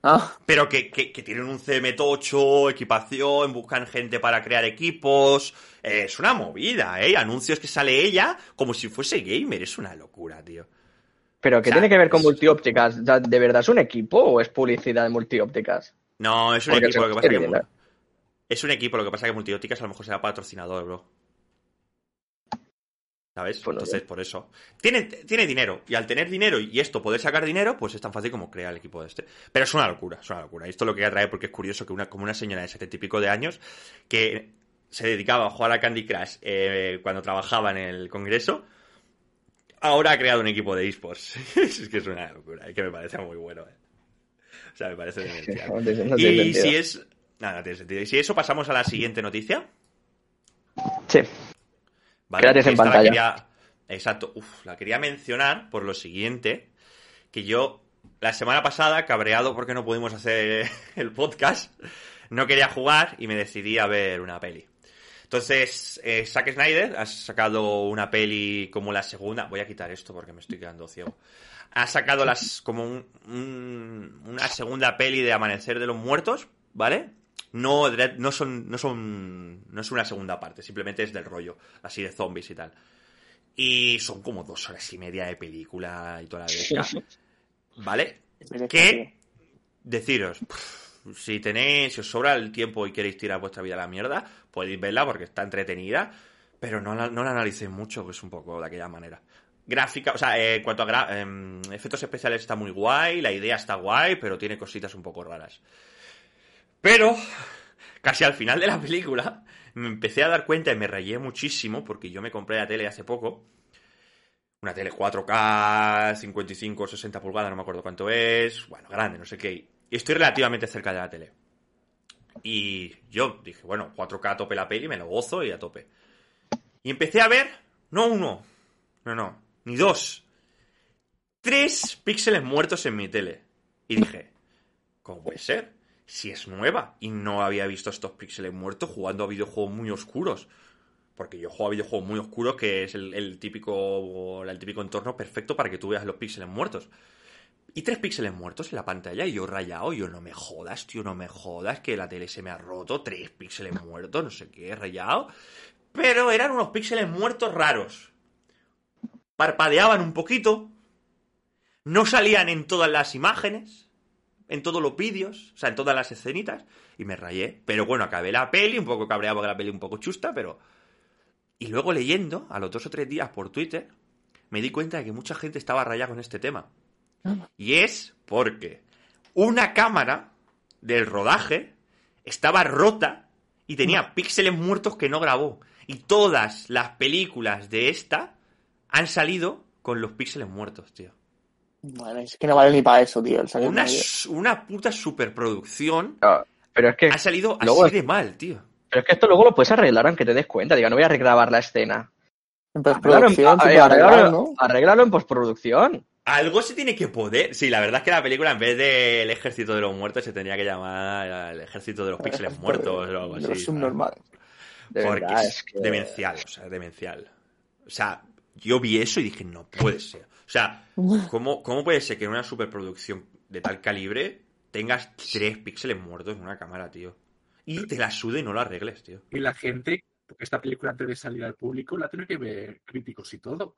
Ah, Pero que, que, que tienen un CM8, equipación, buscan gente para crear equipos. eh, es una movida, ¿eh? Anuncios que sale ella como si fuese gamer. Es una locura, tío. Pero ¿qué O sea, tiene que ver con multiópticas? ¿De verdad es un equipo o es publicidad de multiópticas? No, es un Porque equipo, lo que pasa que... Es un equipo, lo que pasa que Multiópticas a lo mejor será patrocinador, bro. ¿Sabes? Pues Entonces, por eso. Tiene, tiene dinero. Y al tener dinero y esto poder sacar dinero, pues es tan fácil como crear el equipo de este. Pero es una locura, es una locura. Y esto lo quería traer porque es curioso que una, como una señora de setenta y pico de años que se dedicaba a jugar a Candy Crush eh, cuando trabajaba en el Congreso, ahora ha creado un equipo de esports. <laughs> es que es una locura. Y que me parece muy bueno, eh. O sea, me parece. <laughs> No tiene Y si es. Nada, no tiene sentido. Y si eso, pasamos a la siguiente noticia. Sí. ¿vale? Tienes en pantalla. quería- Exacto. Uf, la quería mencionar por lo siguiente. Que yo, la semana pasada, cabreado porque no pudimos hacer <laughs> el podcast, no quería jugar y me decidí a ver una peli. Entonces, eh, Zack Snyder ha sacado una peli como la segunda. Voy a quitar esto porque me estoy quedando ciego. Ha sacado las como un- un- una segunda peli de Amanecer de los Muertos, ¿vale? No, no son, no son, no es una segunda parte, simplemente es del rollo, así de zombies y tal. Y son como dos horas y media de película y toda la pesca, <laughs> ¿vale? ¿Qué? Deciros, pff, si tenéis, si os sobra el tiempo y queréis tirar vuestra vida a la mierda, podéis verla porque está entretenida, pero no la, no la analicéis mucho, que es un poco de aquella manera. Gráfica, o sea, eh, en cuanto a em, efectos especiales está muy guay, la idea está guay, pero tiene cositas un poco raras. Pero, casi al final de la película, me empecé a dar cuenta y me rayé muchísimo porque yo me compré la tele hace poco. Una tele 4K, 55 o 60 pulgadas, no me acuerdo cuánto es. Bueno, grande, no sé qué. Y estoy relativamente cerca de la tele. Y yo dije, bueno, 4K a tope la peli, me lo gozo y a tope. Y empecé a ver, no uno, no, no, ni dos. Tres píxeles muertos en mi tele. Y dije, ¿cómo puede ser? Si es nueva y no había visto estos píxeles muertos jugando a videojuegos muy oscuros. Porque yo juego a videojuegos muy oscuros, que es el, típico el típico entorno perfecto para que tú veas los píxeles muertos. Y tres píxeles muertos en la pantalla y yo rayado, yo no me jodas, tío, no me jodas, que la tele se me ha roto, tres píxeles muertos, no sé qué, rayado. Pero eran unos píxeles muertos raros. Parpadeaban un poquito. No salían en todas las imágenes, en todos los vídeos, o sea, en todas las escenitas, y me rayé. Pero bueno, acabé la peli, un poco cabreado porque la peli un poco chusta, pero... Y luego leyendo, a los dos o tres días por Twitter, me di cuenta de que mucha gente estaba rayada con este tema. Y es porque una cámara del rodaje estaba rota y tenía píxeles muertos que no grabó. Y todas las películas de esta han salido con los píxeles muertos, tío. Bueno, es que no vale ni para eso, tío. Una, una puta superproducción No, pero es que, ha salido así de mal, tío. pero es que esto luego lo puedes arreglar aunque te des cuenta. Diga, no voy a regrabar la escena. En postproducción se a- puede arreglar, arreglarlo- ¿no? arreglarlo en postproducción. Algo se tiene que poder. Sí, la verdad es que la película, en vez del ejército de los muertos, se tendría que llamar el ejército de los píxeles <laughs> muertos o algo De así. los subnormales. De Porque verdad, es, es que... demencial, o sea, demencial. O sea, yo vi eso y dije, no puede ser. O sea, <laughs> ¿cómo, cómo puede ser que en una superproducción de tal calibre tengas tres píxeles muertos en una cámara, tío? Y te la sude y no la arregles, tío. Y la gente, porque esta película antes de salir al público, la tiene que ver críticos y todo.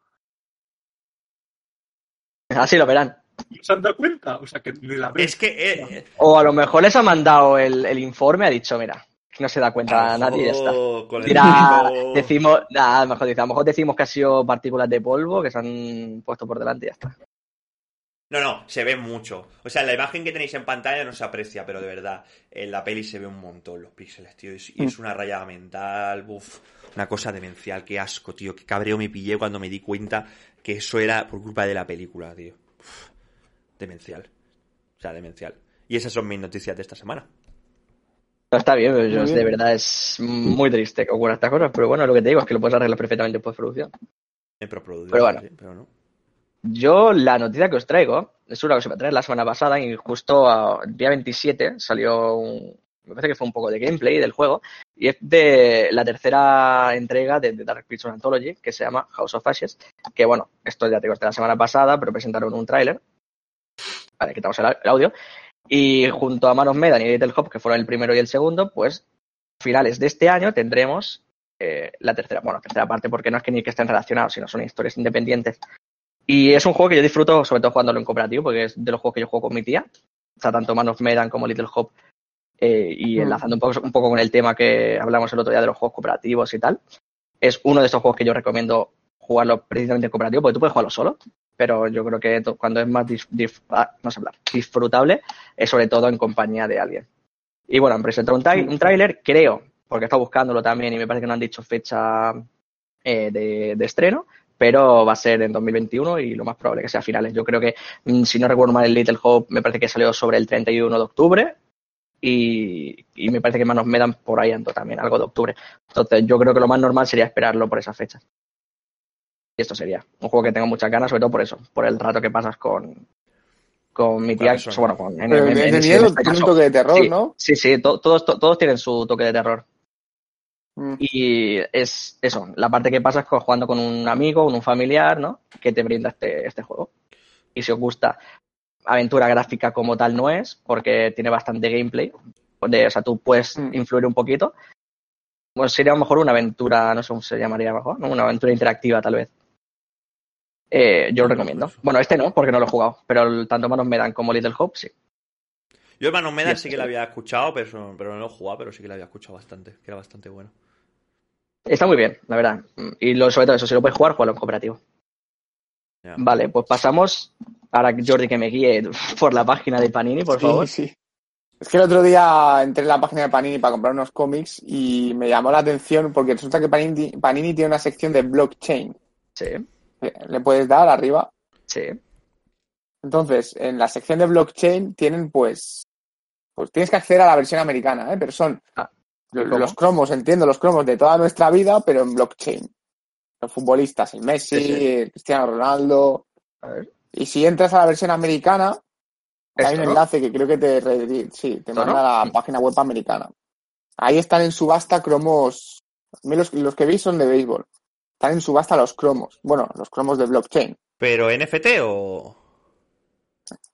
Así lo verán. ¿No ¿Se han dado cuenta? O sea, que ni la ven. Es que... eh, eh, O a lo mejor les ha mandado el, el informe, ha dicho, mira, que no se da cuenta nadie y ya está. Dirá, decimos, nada, a lo mejor dice, a lo mejor decimos que ha sido partículas de polvo que se han puesto por delante y ya está. No, no, se ve mucho. O sea, la imagen que tenéis en pantalla no se aprecia, pero de verdad, en la peli se ve un montón los píxeles, tío. Y es, es una rayada mental, uf, una cosa demencial, qué asco, tío. Qué cabreo me pillé cuando me di cuenta que eso era por culpa de la película, tío. Uf, demencial. O sea, demencial. Y esas son mis noticias de esta semana. No, está bien, pero yo- Muy bien. de verdad es muy triste que ocurran estas cosas, pero bueno, lo que te digo es que lo puedes arreglar perfectamente en postproducción. He proproducido, Pero bueno. sí, pero no. Yo la noticia que os traigo es una que se me trae la semana pasada y justo el día 27 salió un, me parece que fue un poco de gameplay del juego y es de la tercera entrega de, de Dark Pictures Anthology que se llama House of Ashes que bueno, esto ya te digo, la semana pasada pero presentaron un tráiler vale, quitamos el, audio y junto a Man of Medan y Little Hope que fueron el primero y el segundo pues finales de este año tendremos eh, la tercera, bueno, tercera parte porque no es que ni que estén relacionados sino son historias independientes y es un juego que yo disfruto, sobre todo jugándolo en cooperativo, porque es de los juegos que yo juego con mi tía. O sea, tanto Man of Medan como Little Hope. Eh, y Mm. enlazando un poco, un poco con el tema que hablamos el otro día de los juegos cooperativos y tal. Es uno de estos juegos que yo recomiendo jugarlo precisamente en cooperativo, porque tú puedes jugarlo solo. Pero yo creo que cuando es más dis- ah, no sé hablar, disfrutable, es sobre todo en compañía de alguien. Y bueno, han presentado un, un tráiler, creo, porque he estado buscándolo también y me parece que no han dicho fecha eh, de, de estreno, pero va a ser en 2021 y lo más probable que sea a finales. Yo creo que, mm, si no recuerdo mal, el Little Hope me parece que salió sobre el 31 de octubre y, y me parece que Manos Medan por ahí ando también, algo de octubre. Entonces yo creo que lo más normal sería esperarlo por esas fechas. Y esto sería un juego que tengo muchas ganas, sobre todo por eso, por el rato que pasas con, con mi tía, ¿no? bueno, con, en, Pero en- en- miedo este tiene un toque de terror, Sí. ¿no? Sí, sí, to- todos, to- todos tienen su toque de terror. Mm. Y es eso, la parte que pasas con- jugando con un amigo, con un familiar, ¿no? Que te brinda este, este juego. Y si os gusta, aventura gráfica como tal no es, porque tiene bastante gameplay. De, o sea, tú puedes Mm. influir un poquito. Pues sería a lo mejor una aventura, no sé cómo se llamaría mejor, ¿no? Una aventura interactiva tal vez. Eh, yo lo Bueno, recomiendo. Bueno, este no, porque no lo he jugado, pero el- tanto Manos Medan como Little Hope sí. Yo Hermano Medan Sí, sí que la había escuchado, pero, pero no lo he jugado, pero sí que la había escuchado bastante, que era bastante bueno. Está muy bien, la verdad. Y lo, sobre todo eso, si lo puedes jugar, jugarlo en cooperativo. Vale, pues pasamos. Ahora Jordi que me guíe por la página de Panini, por Sí, favor. sí. Es que el otro día entré en la página de Panini para comprar unos cómics y me llamó la atención porque resulta que Panini, Panini tiene una sección de blockchain. Sí, Le puedes dar arriba. sí. Entonces, en la sección de blockchain tienen pues. Pues tienes que acceder a la versión americana, ¿eh? Pero son Ah, los cromos, entiendo, los cromos de toda nuestra vida, pero en blockchain. Los futbolistas, el Messi, Sí, sí. el Cristiano Ronaldo. A ver. Y si entras a la versión americana, hay un enlace que creo que te, sí, te ¿Esto, manda no? a la página web americana. Ahí están en subasta cromos. a mí Los, los que vi son de béisbol. Están en subasta los cromos. Bueno, los cromos de blockchain. ¿Pero NFT o...?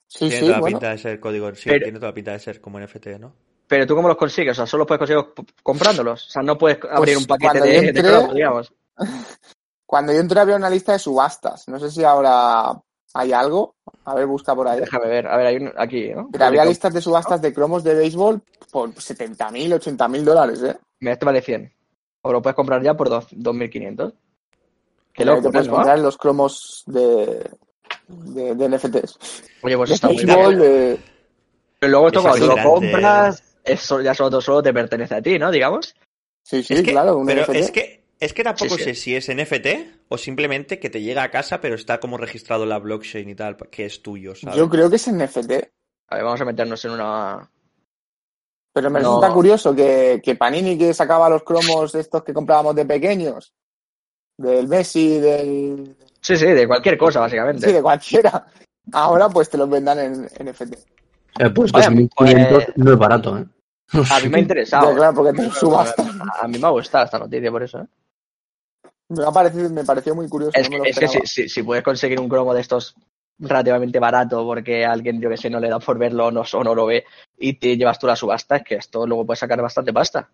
Sí, tiene sí, toda la bueno. pinta de ser código... Sí, Pero- tiene toda la pinta de ser como NFT, ¿no? Pero tú cómo los consigues, o sea, solo puedes conseguir comprándolos. O sea, no puedes abrir un paquete cuando de, yo de entré- cromos, digamos. <laughs> Cuando yo entré había una lista de subastas. No sé si ahora hay algo. A ver, busca por ahí. Déjame ver, a ver, hay un, aquí, ¿no? Pero había listas de subastas de cromos de béisbol por 70.000, 80.000 dólares, ¿eh? Mira, este vale 100. O lo puedes comprar ya por dos- 2.500. Qué loco, te puedes ¿no? comprar los cromos de, de, de NFTs. Oye, pues De está muy béisbol, bien. de... Pero luego esto cuando es lo compras, eso ya solo, solo te pertenece a ti, ¿no? Digamos. Sí, sí, es que, claro, un pero NFT. es que, es que tampoco Sí, sí. sé si es NFT o simplemente que te llega a casa pero está como registrado en la blockchain y tal, que es tuyo, ¿sabes? Yo creo que es NFT. A ver, vamos a meternos en una... Pero me No. resulta curioso que, que Panini, que sacaba los cromos estos que comprábamos de pequeños, del Messi, del... Sí, sí, de cualquier cosa, básicamente. Sí, de cualquiera, ahora pues te los vendan en NFT. Eh, pues Vaya, 2.500 pues- no es barato, ¿eh? <laughs> A mí me ha interesado. Claro, porque te subastan. A mí me ha gustado esta noticia por eso. ¿eh? Me, ha parecido, me pareció muy curioso. Es, no me que, lo es que si, si- si puedes conseguir un cromo de estos relativamente barato porque alguien, yo que sé, no le da por verlo o no, o no lo ve y te llevas tú la subasta, es que esto luego puedes sacar bastante pasta.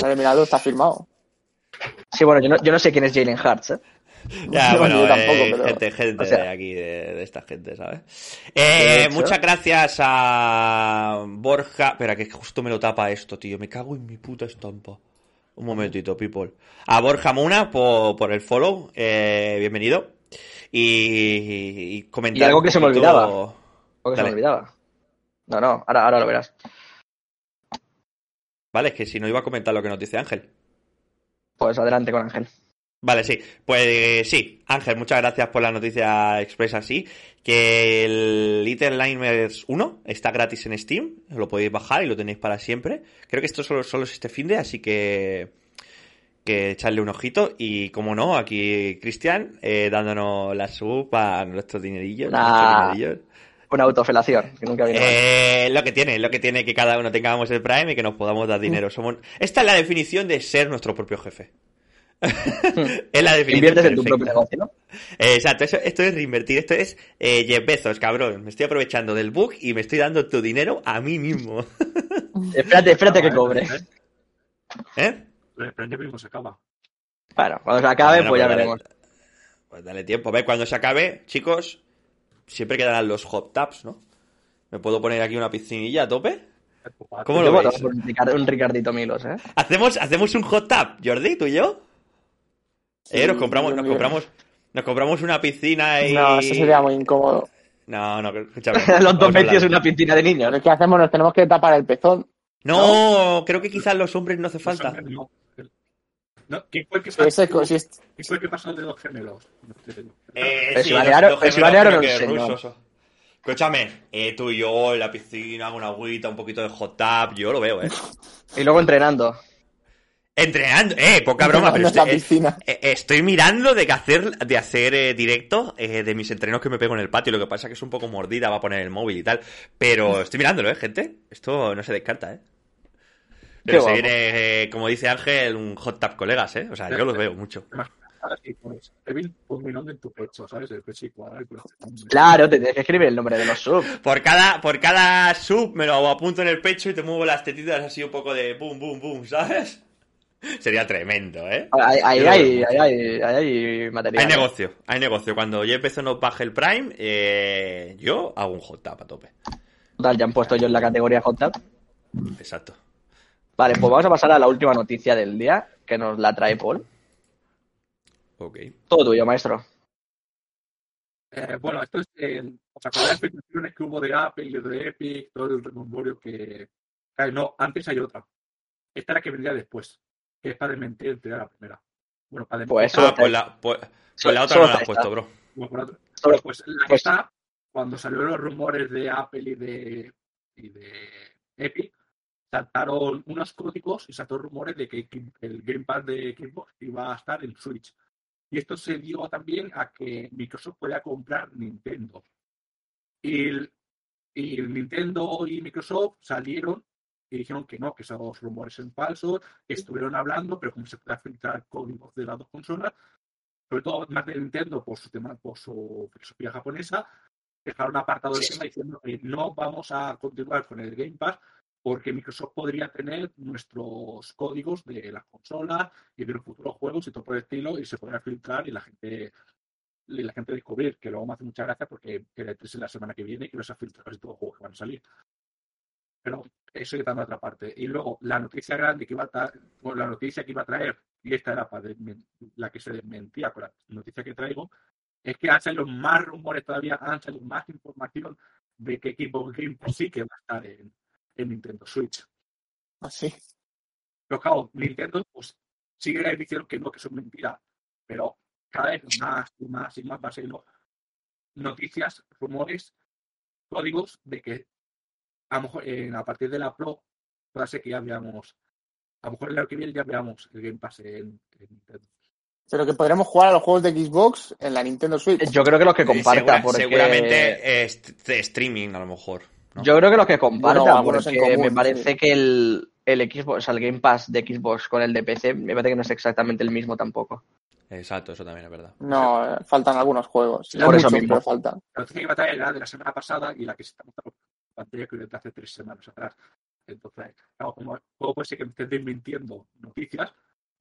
Vale, mirado, está firmado. Sí, bueno, yo no, yo no sé quién es Jalen Hurts, ¿eh? Ya, <laughs> No, bueno, yo tampoco, eh, pero- gente, gente o sea- de aquí, de, de esta gente, ¿sabes? Eh, muchas gracias a Borja. Espera, que justo me lo tapa esto, tío. Me cago en mi puta estampa. Un momentito, people. A Borja Muna por, por el follow. eh, bienvenido. y, y comentar. Y algo que se me olvidaba. Porque se Dale. me olvidaba. No, no, ahora, ahora lo verás. Vale, es que si no iba a comentar lo que nos dice Ángel. Pues adelante con Ángel. Vale, sí. Pues sí, Ángel, muchas gracias por la noticia expresa así. Que el Little Nightmares 1 está gratis en Steam. Lo podéis bajar y lo tenéis para siempre. Creo que esto solo, solo es este fin de, así que que echarle un ojito. Y como no, aquí Cristian eh, dándonos la sub a nuestros dinerillos. Dinerillos. Una autofelación, que nunca viene. Eh, lo que tiene, lo que tiene que cada uno tengamos el Prime y que nos podamos dar dinero. Somos... Esta es la definición de ser nuestro propio jefe. Es la definición. Inviertes en tu propio negocio, ¿no? Eh, exacto, eso- esto es reinvertir, esto es eh, Jeff Bezos, cabrón. Me estoy aprovechando del bug y me estoy dando tu dinero a mí mismo. <laughs> Espérate, espérate que cobre. ¿Eh? El ya mismo se acaba. Bueno, cuando se acabe, Bueno, pues ya dale- veremos. Pues dale tiempo. A ver, cuando se acabe, chicos, siempre quedarán los hot tubs, ¿no? ¿Me puedo poner aquí una piscinilla a tope? ¿Cómo Yo lo veis? un, Ricar- un Ricardito Milos, ¿eh? ¿Hacemos, hacemos un hot tub, Jordi, tú y yo. Sí, eh, nos compramos, nos compramos, nos compramos una piscina y. No, eso sería muy incómodo. No, no, escúchame. <laughs> Los dos metidos en una piscina de niños. ¿qué hacemos? Nos tenemos que tapar el pezón. No, creo que quizás los hombres no hace falta. No. No, ¿Quién fue el que pasó, ¿quién fue el que pasó de dos gemelos? Eh, Pero sí, los- los son. Escúchame, eh, tú y yo en la piscina, con una agüita, un poquito de hot tub, yo lo veo, ¿eh? Y luego entrenando. Entrenando, eh, poca broma, pero estoy, eh, piscina. eh, estoy mirando de que hacer, de hacer eh, directo eh, de mis entrenos que me pego en el patio. Lo que pasa es que es un poco mordida, va a poner el móvil y tal. Pero estoy mirándolo, ¿eh, gente? Esto no se descarta, ¿eh? Pero se viene, eh, como dice Ángel, un hot tub colegas, ¿eh? O sea, yo los veo mucho. Ahora sí, pues, Kevin, pon mi nombre en tu pecho, ¿sabes? El pecho y cuadra el corazón. Claro, te tienes que escribir el nombre de los subs. Por cada, por cada sub me lo apunto en el pecho y te muevo las tetitas así un poco de boom, boom, boom, ¿sabes? <laughs> Sería tremendo, ¿eh? Ahí hay, hay, ahí hay material. Hay negocio, hay negocio. Cuando ya empezó nos baje el Prime, eh, yo hago un hot tub a tope. Total, ya han puesto yo en la categoría Hot. Exacto. Vale, pues vamos a pasar a la última noticia del día, que nos la trae Paul. Ok. Todo tuyo, maestro. Eh, bueno, esto es. Eh, ¿Os acordáis de las filtraciones que hubo de Apple y de Epic? Todo el rememborio que. No, antes hay otra. Esta es la que vendría después. Que es para desmentir la primera. Bueno, para desmentir. Pues eso- Ah, pues la, pues, pues la otra no la has puesto, bro. Bueno, Pues la que pues- está, cuando salieron los rumores de Apple y de, y de Epic, saltaron unos códigos y saltaron rumores de que el Game Pass de Xbox iba a estar en Switch. Y esto se dio también a que Microsoft pueda comprar Nintendo. Y, el- y el Nintendo y Microsoft salieron y dijeron que no, que esos rumores son falsos, que estuvieron hablando, pero como se puede filtrar códigos de las dos consolas, sobre todo más de Nintendo por su tema, por su filosofía japonesa, dejaron apartado el tema diciendo que no vamos a continuar con el Game Pass porque Microsoft podría tener nuestros códigos de las consolas y de los futuros juegos y todo por el estilo y se podrá filtrar y la gente y la gente descubrir que luego me hace mucha gracia porque que el E3 es la semana que viene y que no se ha filtrado casi todos los juegos que van a salir pero eso quitando otra parte y luego la noticia grande que iba a traer bueno, la noticia que iba a traer y esta era para la que se desmentía con la noticia que traigo es que han salido más rumores todavía, han salido más información de que Xbox Game Pass sí que va a estar en, en Nintendo Switch. Así. Pero claro, Nintendo pues sigue diciendo que no, que eso es mentira, pero cada vez más y más y más va saliendo noticias, rumores, códigos de que a lo mejor eh, a partir de la Pro puede ser que ya veamos, a lo mejor el año que viene ya veamos el Game Pass en, en Nintendo. Pero que podremos jugar a los juegos de Xbox en la Nintendo Switch. Yo creo que los que Eh, comparta, segura- porque... Seguramente eh, de streaming, a lo mejor. ¿no? Yo creo que los que comparta, Bueno, porque común, me parece sí. que el, el Xbox, o sea, el Game Pass de Xbox con el de PC, me parece que no es exactamente el mismo tampoco. Exacto, eso también es verdad. No, faltan algunos juegos. Sí, por eso mismo. faltan. La noticia que iba a traer era de la semana pasada y la que se está pantalla que desde hace tres semanas atrás. Entonces, claro, como puede ser que me estén desmintiendo noticias,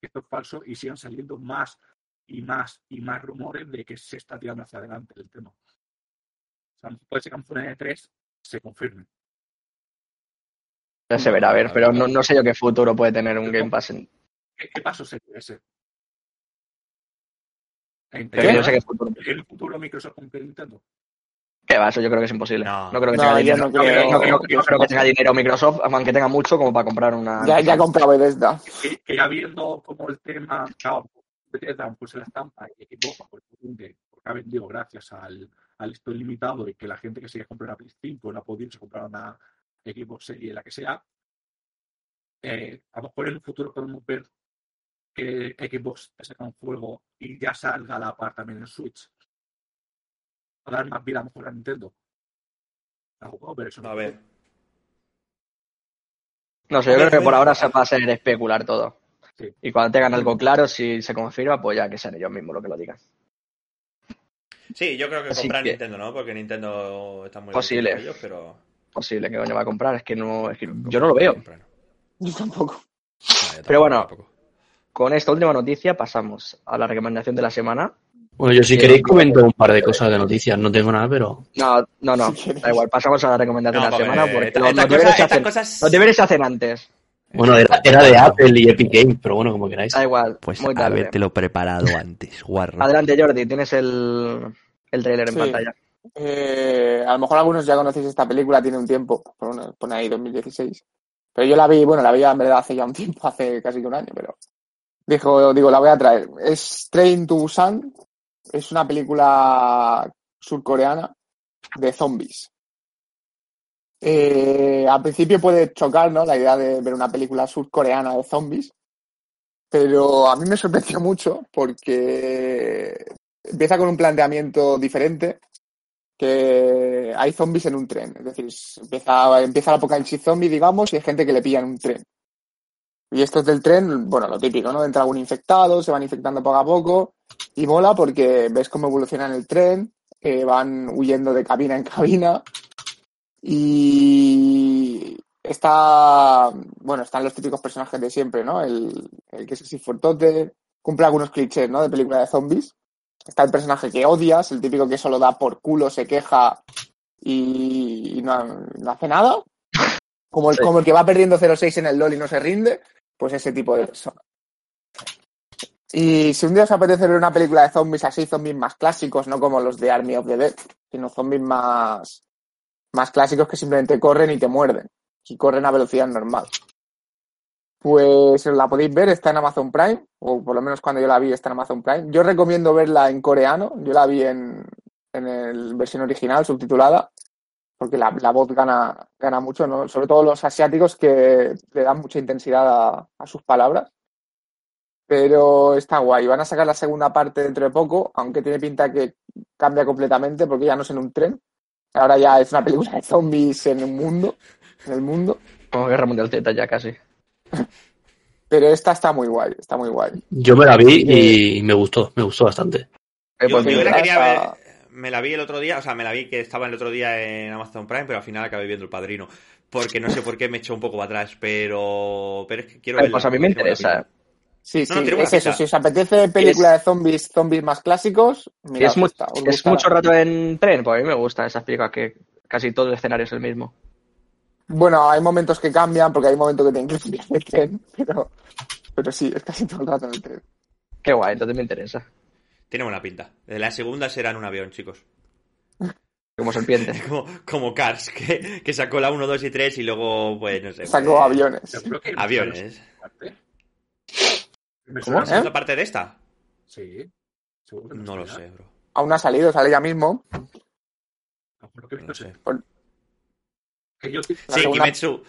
esto es falso y sigan saliendo más y más y más rumores de que se está tirando hacia adelante el tema. O sea, puede ser que en de 3 se confirme. Ya se verá, a ver, pero no, no sé yo qué futuro puede tener un Game Pass. en- ¿Qué, qué paso sería ese? En, Pero yo sé es futuro. en el futuro Microsoft compre Nintendo. ¿Qué va? Eso yo creo que es imposible. No. No, creo que No, tenga dinero. no creo, creo- no creo- no creo que tenga dinero Microsoft, aunque tenga mucho como para comprar una. Ya, ya comprado Bethesda. Que, que ya viendo como el tema, claro, Bethesda puso la estampa y equipo por el porque ha vendido gracias al, al esto ilimitado y que la gente que se quiere comprar una PS 5 no ha podido se comprar una Xbox Series, la que sea. Eh, a lo mejor en el futuro podemos ver que Xbox saca un juego y ya salga a la par también en Switch. A dar más vida mejor a Nintendo. A juego, pero eso no A ver. No sé, yo creo que por ahora se va a ser especular todo. Sí. Y cuando tengan algo claro, si se confirma, pues ya que sean ellos mismos lo que lo digan. Sí, yo creo que Así comprar que- Nintendo, ¿no? Porque Nintendo está muy Posible. de ellos, pero... Posible que coño va a comprar, es que no, es que yo no lo veo. Yo tampoco. No, yo tampoco, Pero bueno. tampoco. Con esta última noticia pasamos a la recomendación de la semana. Bueno, yo si Sí, queréis comento un par de cosas de noticias, no tengo nada, pero... No, no, no, da igual, pasamos a la recomendación No, de la semana porque esta- los, estas los deberes hacen, cosas- los deberes se hacen antes. Bueno, era, era de Apple y Epic Games, pero bueno, como queráis. Da igual, Pues muy tarde. lo preparado antes, guarro. Adelante, Jordi, tienes el, el trailer en Sí. pantalla. Eh, a lo mejor algunos ya conocéis esta película, tiene un tiempo, pone, pone ahí 2016. Pero yo la vi, bueno, la vi en verdad hace ya un tiempo, <laughs> hace casi que un año, pero dijo, digo, la voy a traer. Es Train to Busan, es una película surcoreana de zombies. Eh, al principio puede chocar, ¿no? La idea de ver una película surcoreana de zombies. Pero a mí me sorprendió mucho porque empieza con un planteamiento diferente que hay zombies en un tren. Es decir, empieza, empieza el apocalipsis zombie, digamos, y hay gente que le pilla en un tren. Y estos del tren, bueno, lo típico, ¿no? Entra algún infectado, se van infectando poco a poco, y mola porque ves cómo evoluciona en el tren, eh, van huyendo de cabina en cabina, y está, bueno, están los típicos personajes de siempre, ¿no? El, el que es así fuertote, cumple algunos clichés, ¿no? De película de zombies. Está el personaje que odias, el típico que solo da por culo, se queja y, y no, no hace nada. Como el, Sí. como el que va perdiendo 0-6 en el LOL y no se rinde, pues ese tipo de persona. Y si un día os apetece ver una película de zombies así, zombies más clásicos, no como los de Army of the Dead, sino zombies más, más clásicos que simplemente corren y te muerden. Y corren a velocidad normal. Pues la podéis ver, está en Amazon Prime, o por lo menos cuando yo la vi está en Amazon Prime. Yo recomiendo verla en coreano, yo la vi en, en el versión original, subtitulada, porque la, la voz gana, gana mucho, ¿no? Sobre todo los asiáticos que le dan mucha intensidad a, a sus palabras. Pero está guay. Van a sacar la segunda parte dentro de poco, aunque tiene pinta que cambia completamente porque ya no es en un tren. Ahora ya es una película de zombies en un mundo, en el mundo. Como Guerra Mundial Z ya casi. <laughs> Pero esta está muy guay, está muy guay. Yo me la vi y me gustó, me gustó bastante. Eh, Yo, pues yo mira, la quería está- ver, me la vi el otro día, o sea, me la vi que estaba el otro día en Amazon Prime, pero al final acabé viendo El Padrino. Porque no sé por qué me echó un poco para atrás, pero, pero es que quiero verla. pues a mí me interesa. Sí, No, sí, no, es eso. Si os apetece película de zombies, zombies más clásicos, mirad es, mu- os es mucho rato en tren, pues a mí me gusta esas películas que casi todo el escenario es el mismo. Bueno, hay momentos que cambian, porque hay momentos que tienen que <laughs> cambiar de tren, pero, pero sí, es casi todo el rato en el tren. Qué guay, entonces me interesa. Tiene buena pinta. La segunda será en un avión, chicos. <laughs> Como serpiente. <laughs> Como, como Cars, que, que sacó la 1, 2 y 3 y luego, pues, no sé. Sacó pues, aviones. Que Aviones. ¿Me ¿Cómo? suena? ¿La segunda parte de esta? Sí. Seguro No lo sé, bro. Aún ha salido, sale ya mismo. No sé. sí. Por- Que yo- La Sí, segunda- Kimetsu.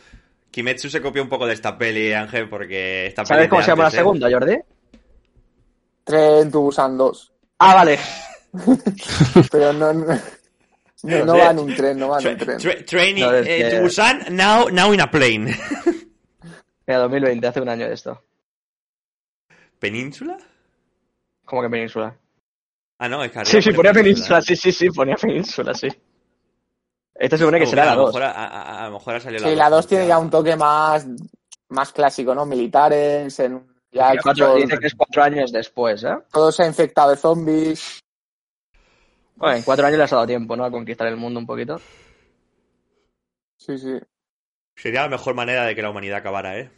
Kimetsu se copió un poco de esta peli, Ángel, porque esta peli ¿Sabes es cómo de se llama la antes, ¿eh? segunda, Jordi? Tren Busan 2. Ah, vale. <laughs> Pero no, no, no, no va en un tren, no va en un Tra- tren. tra- training No, eh, que- to Busan, now, now in a plane. <laughs> Mira, 2020, hace un año de esto. ¿Península? ¿Cómo que península? Ah, no, es que Sí, sí, ponía península, sí, sí, sí, ponía península, sí. Esta supone que Oh, será mira, la a lo 2. mejor ha- a, a lo mejor ha salido Sí, la 2 tiene ya un toque más, más clásico, ¿no? Militares, en, ya Ya, Cuatro, dice que es cuatro años después, ¿eh? todo se ha infectado de zombies. Bueno, en cuatro años le has dado tiempo, ¿no? A conquistar el mundo un poquito. Sí, sí. Sería la mejor manera de que la humanidad acabara, ¿eh?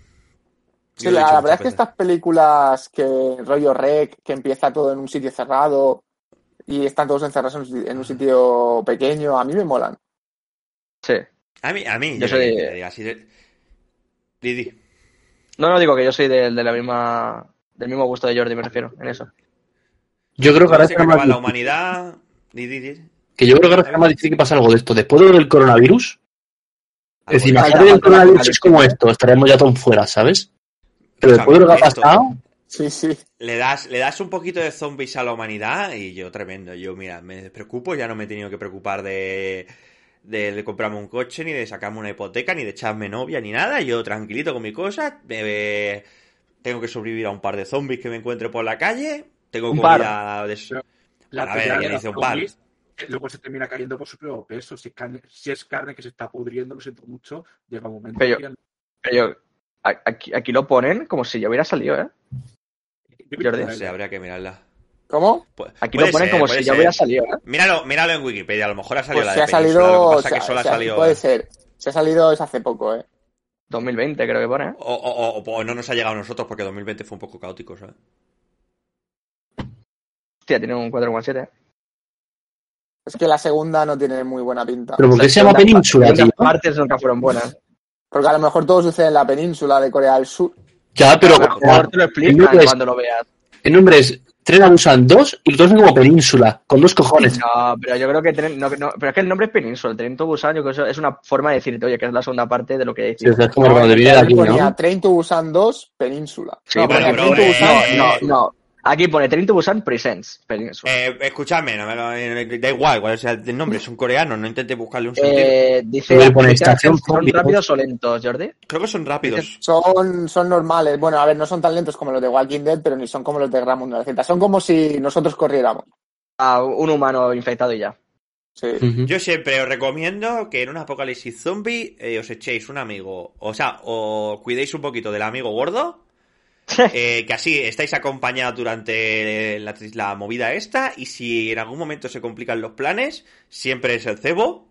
Sí, Yo la, verdad es que estas películas que rollo rec, que empieza todo en un sitio cerrado y están todos encerrados en un sitio- en un sitio pequeño, a mí me molan. Sí. A mí, a mí, Yo yo soy- así de... Didi. No, no digo que yo soy del- de, la misma, del mismo gusto de Jordi, me refiero, en eso. Yo creo que ahora está que más la humanidad. Que yo creo que ahora está más difícil que pase algo de esto. Después de lo del coronavirus, es decir, imagínate el coronavirus es como esto, estaremos ya todos fuera, ¿sabes? Pero después de lo que ha pasado, Sí, sí. Le das, le das un poquito de zombies a la humanidad y yo tremendo. Yo, mira, me preocupo, ya no me he tenido que preocupar de, de, de comprarme un coche, ni de sacarme una hipoteca, ni de echarme novia, ni nada. Yo tranquilito con mi cosa. me- tengo que sobrevivir a un par de zombies que me encuentre por la calle. Tengo Un comida de... Pero La A ver, ya dice un par. luego se termina cayendo por su propio peso. Si es, carne, si es carne que se está pudriendo, lo siento mucho, llega un momento Pero que Pero aquí, aquí lo ponen como si ya hubiera salido, ¿eh? Yo Jordi. No sé, habría que mirarla. ¿Cómo? Aquí puede lo ponen ser, como si ya hubiera salido, ¿eh? Míralo, míralo en Wikipedia, a lo mejor ha salido Pues la se de ha salido. lo que pasa se es que ha- solo ha salido... Puede ser. Se ha salido es hace poco, ¿eh? 2020 creo que pone. O, o- o- o no nos ha llegado a nosotros porque 2020 fue un poco caótico, ¿sabes? Hostia, tiene un 4,7. ¿eh? Es que la segunda no tiene muy buena pinta. pero ¿por qué se llama Las península, tío? partes nunca fueron buenas. Porque a lo mejor todo sucede en la península de Corea del Sur. Ya, pero a lo mejor te lo explican cuando lo veas. el nombre es Tren a Busan 2 y los dos son como península, con dos cojones. No, pero yo creo que tren- no, no, pero es que el nombre es Península, el Tren to Busan, yo creo que eso es una forma de decirte, oye, que es la segunda parte de lo que Sí, decís. sea, es como No, cuando viene de aquí, ponía ¿no? Train to Busan 2, península. Sí, no, ponía bro, to eh, Busan. eh, No, no. Aquí pone Tren to Busan Presents. Eh, escuchadme, no me lo- eh, da igual cuál sea el nombre, son coreanos, no intente buscarle un sentido. Eh, dice, estación ¿son zombie, ¿no? rápidos o lentos, Jordi? Creo que son rápidos. Son, son normales. Bueno, a ver, no son tan lentos como los de Walking Dead, pero ni son como los de Guerra Mundial Z. Son como si nosotros corriéramos. A un humano infectado y ya. Sí. Ujú. Yo siempre os recomiendo que en un apocalipsis zombie eh, os echéis un amigo, o sea, o cuidéis un poquito del amigo gordo, <laughs> eh, que así estáis acompañados durante la, la movida esta, y si en algún momento se complican los planes, siempre es el cebo,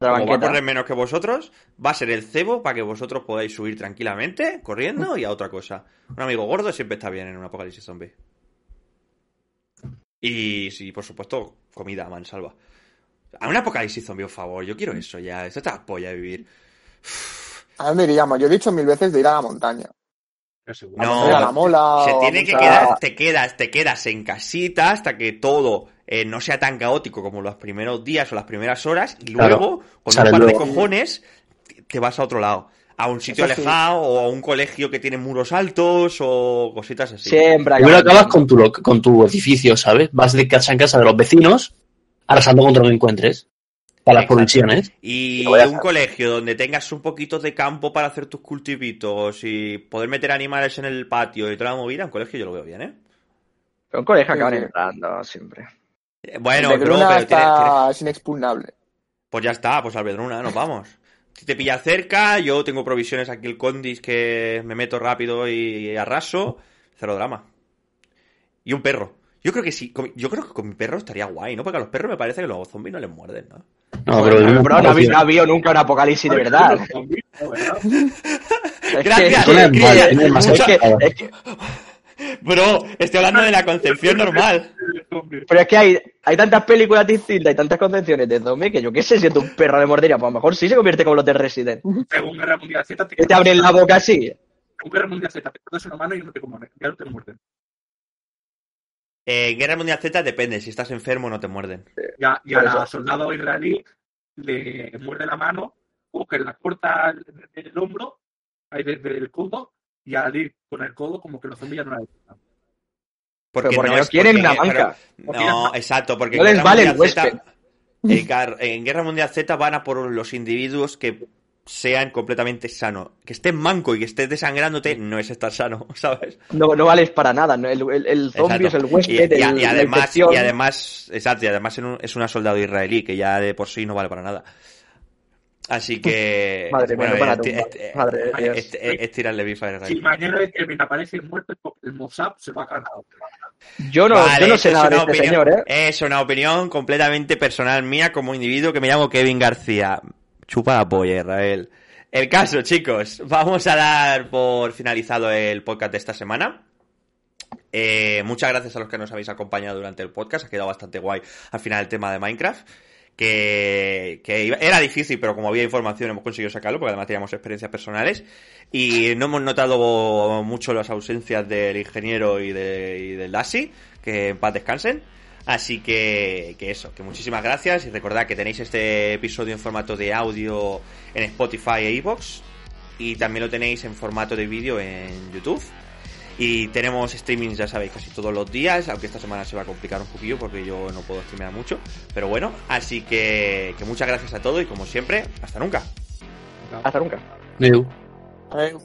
la como va a banqueta. correr menos que vosotros, va a ser el cebo para que vosotros podáis subir tranquilamente, corriendo y a otra cosa. Un amigo gordo siempre está bien en un apocalipsis zombie. Y sí, por supuesto, comida mansalva. A un apocalipsis zombie, por favor, yo quiero eso ya. Esto está polla de vivir. ¿A dónde iríamos? Yo he dicho mil veces de ir a la montaña. No, la mola. Se tiene que quedar, te quedas, te quedas en casita hasta que todo eh, no sea tan caótico como los primeros días o las primeras horas, y Claro, luego, con un par de cojones, te vas a otro lado. A un sitio Eso sí. alejado o a un colegio que tiene muros altos o cositas así. Siempre Primero acabas con tu, con tu edificio, ¿sabes? Vas de casa en casa de los vecinos, arrasando contra lo que encuentres. Para las provisiones. Y un colegio donde tengas un poquito de campo para hacer tus cultivitos y poder meter animales en el patio y toda la movida, un colegio yo lo veo bien, ¿eh? Pero un colegio acaban sí. entrando siempre. Eh, Bueno, el pero está... tienes- tienes- es inexpugnable. Pues ya está, pues Albedruna, nos vamos. Si te pilla cerca, yo tengo provisiones aquí el Condis que me meto rápido y arraso, cero drama. Y un perro. Yo creo que sí, yo creo que con mi perro estaría guay, ¿no? Porque a los perros me parece que los zombies no les muerden, ¿no? No, pero Bro, no- no, ha habido, no nunca un apocalipsis de verdad. Gracias, Bro, estoy hablando de la concepción normal. Pero es que hay, hay tantas películas distintas y tantas concepciones de zombie que yo qué sé, siendo un perro de mordería, pues a lo mejor sí se convierte como los de Resident. Según Guerra Mundial Z, te, abren la boca así. Según Guerra Mundial Z, te cortas una mano y no te ya no te muerden. Eh, en Guerra Mundial Z depende, si estás enfermo no te muerden. Ya, y a eso. soldado israelí le muerde la mano, coge la corta del el hombro, ahí desde el codo, y al ir con el codo, como que los zombies ya no la detectan. Pero porque no quieren una banca. pero- no, exacto, porque No en les Guerra vale el Mundial Z- huésped. en Gar- en Guerra Mundial Z van a por los individuos que sean completamente sanos. Que estés manco y que estés desangrándote no es estar sano, <laughs> ¿sabes? No, no vales para nada. ¿no? El, el, el zombie Exacto. es el huésped, y, y- el- y la además, infección. y además, exacto, y además en un- es una soldado israelí que ya de por sí no vale para nada. Así que. Madre mía, no para es- tumba. es- es- Madre de Dios. es- es- es tirarle bifa a Si mañana el aparece muerto, el Mossad se va a cargar. Yo no, Vale, yo no sé nada de este señor, ¿eh? Es una opinión completamente personal mía como individuo que me llamo Kevin García. Chupa la polla. El caso, chicos, vamos a dar por finalizado el podcast de esta semana. Eh, muchas gracias a los que nos habéis acompañado durante el podcast. Ha quedado bastante guay al final el tema de Minecraft. Que, era difícil, pero como había información hemos conseguido sacarlo, porque además teníamos experiencias personales. Y no hemos notado mucho las ausencias del ingeniero y, de, y del Lassi, que en paz descansen. Así que, que eso, que muchísimas gracias y recordad que tenéis este episodio en formato de audio en Spotify e iVoox y también lo tenéis en formato de vídeo en YouTube. Y tenemos streamings, ya sabéis, casi todos los días, aunque esta semana se va a complicar un poquillo porque yo no puedo streamear mucho. Pero bueno, así que, que muchas gracias a todos y como siempre, hasta nunca. Hasta nunca. Adeu. A ver,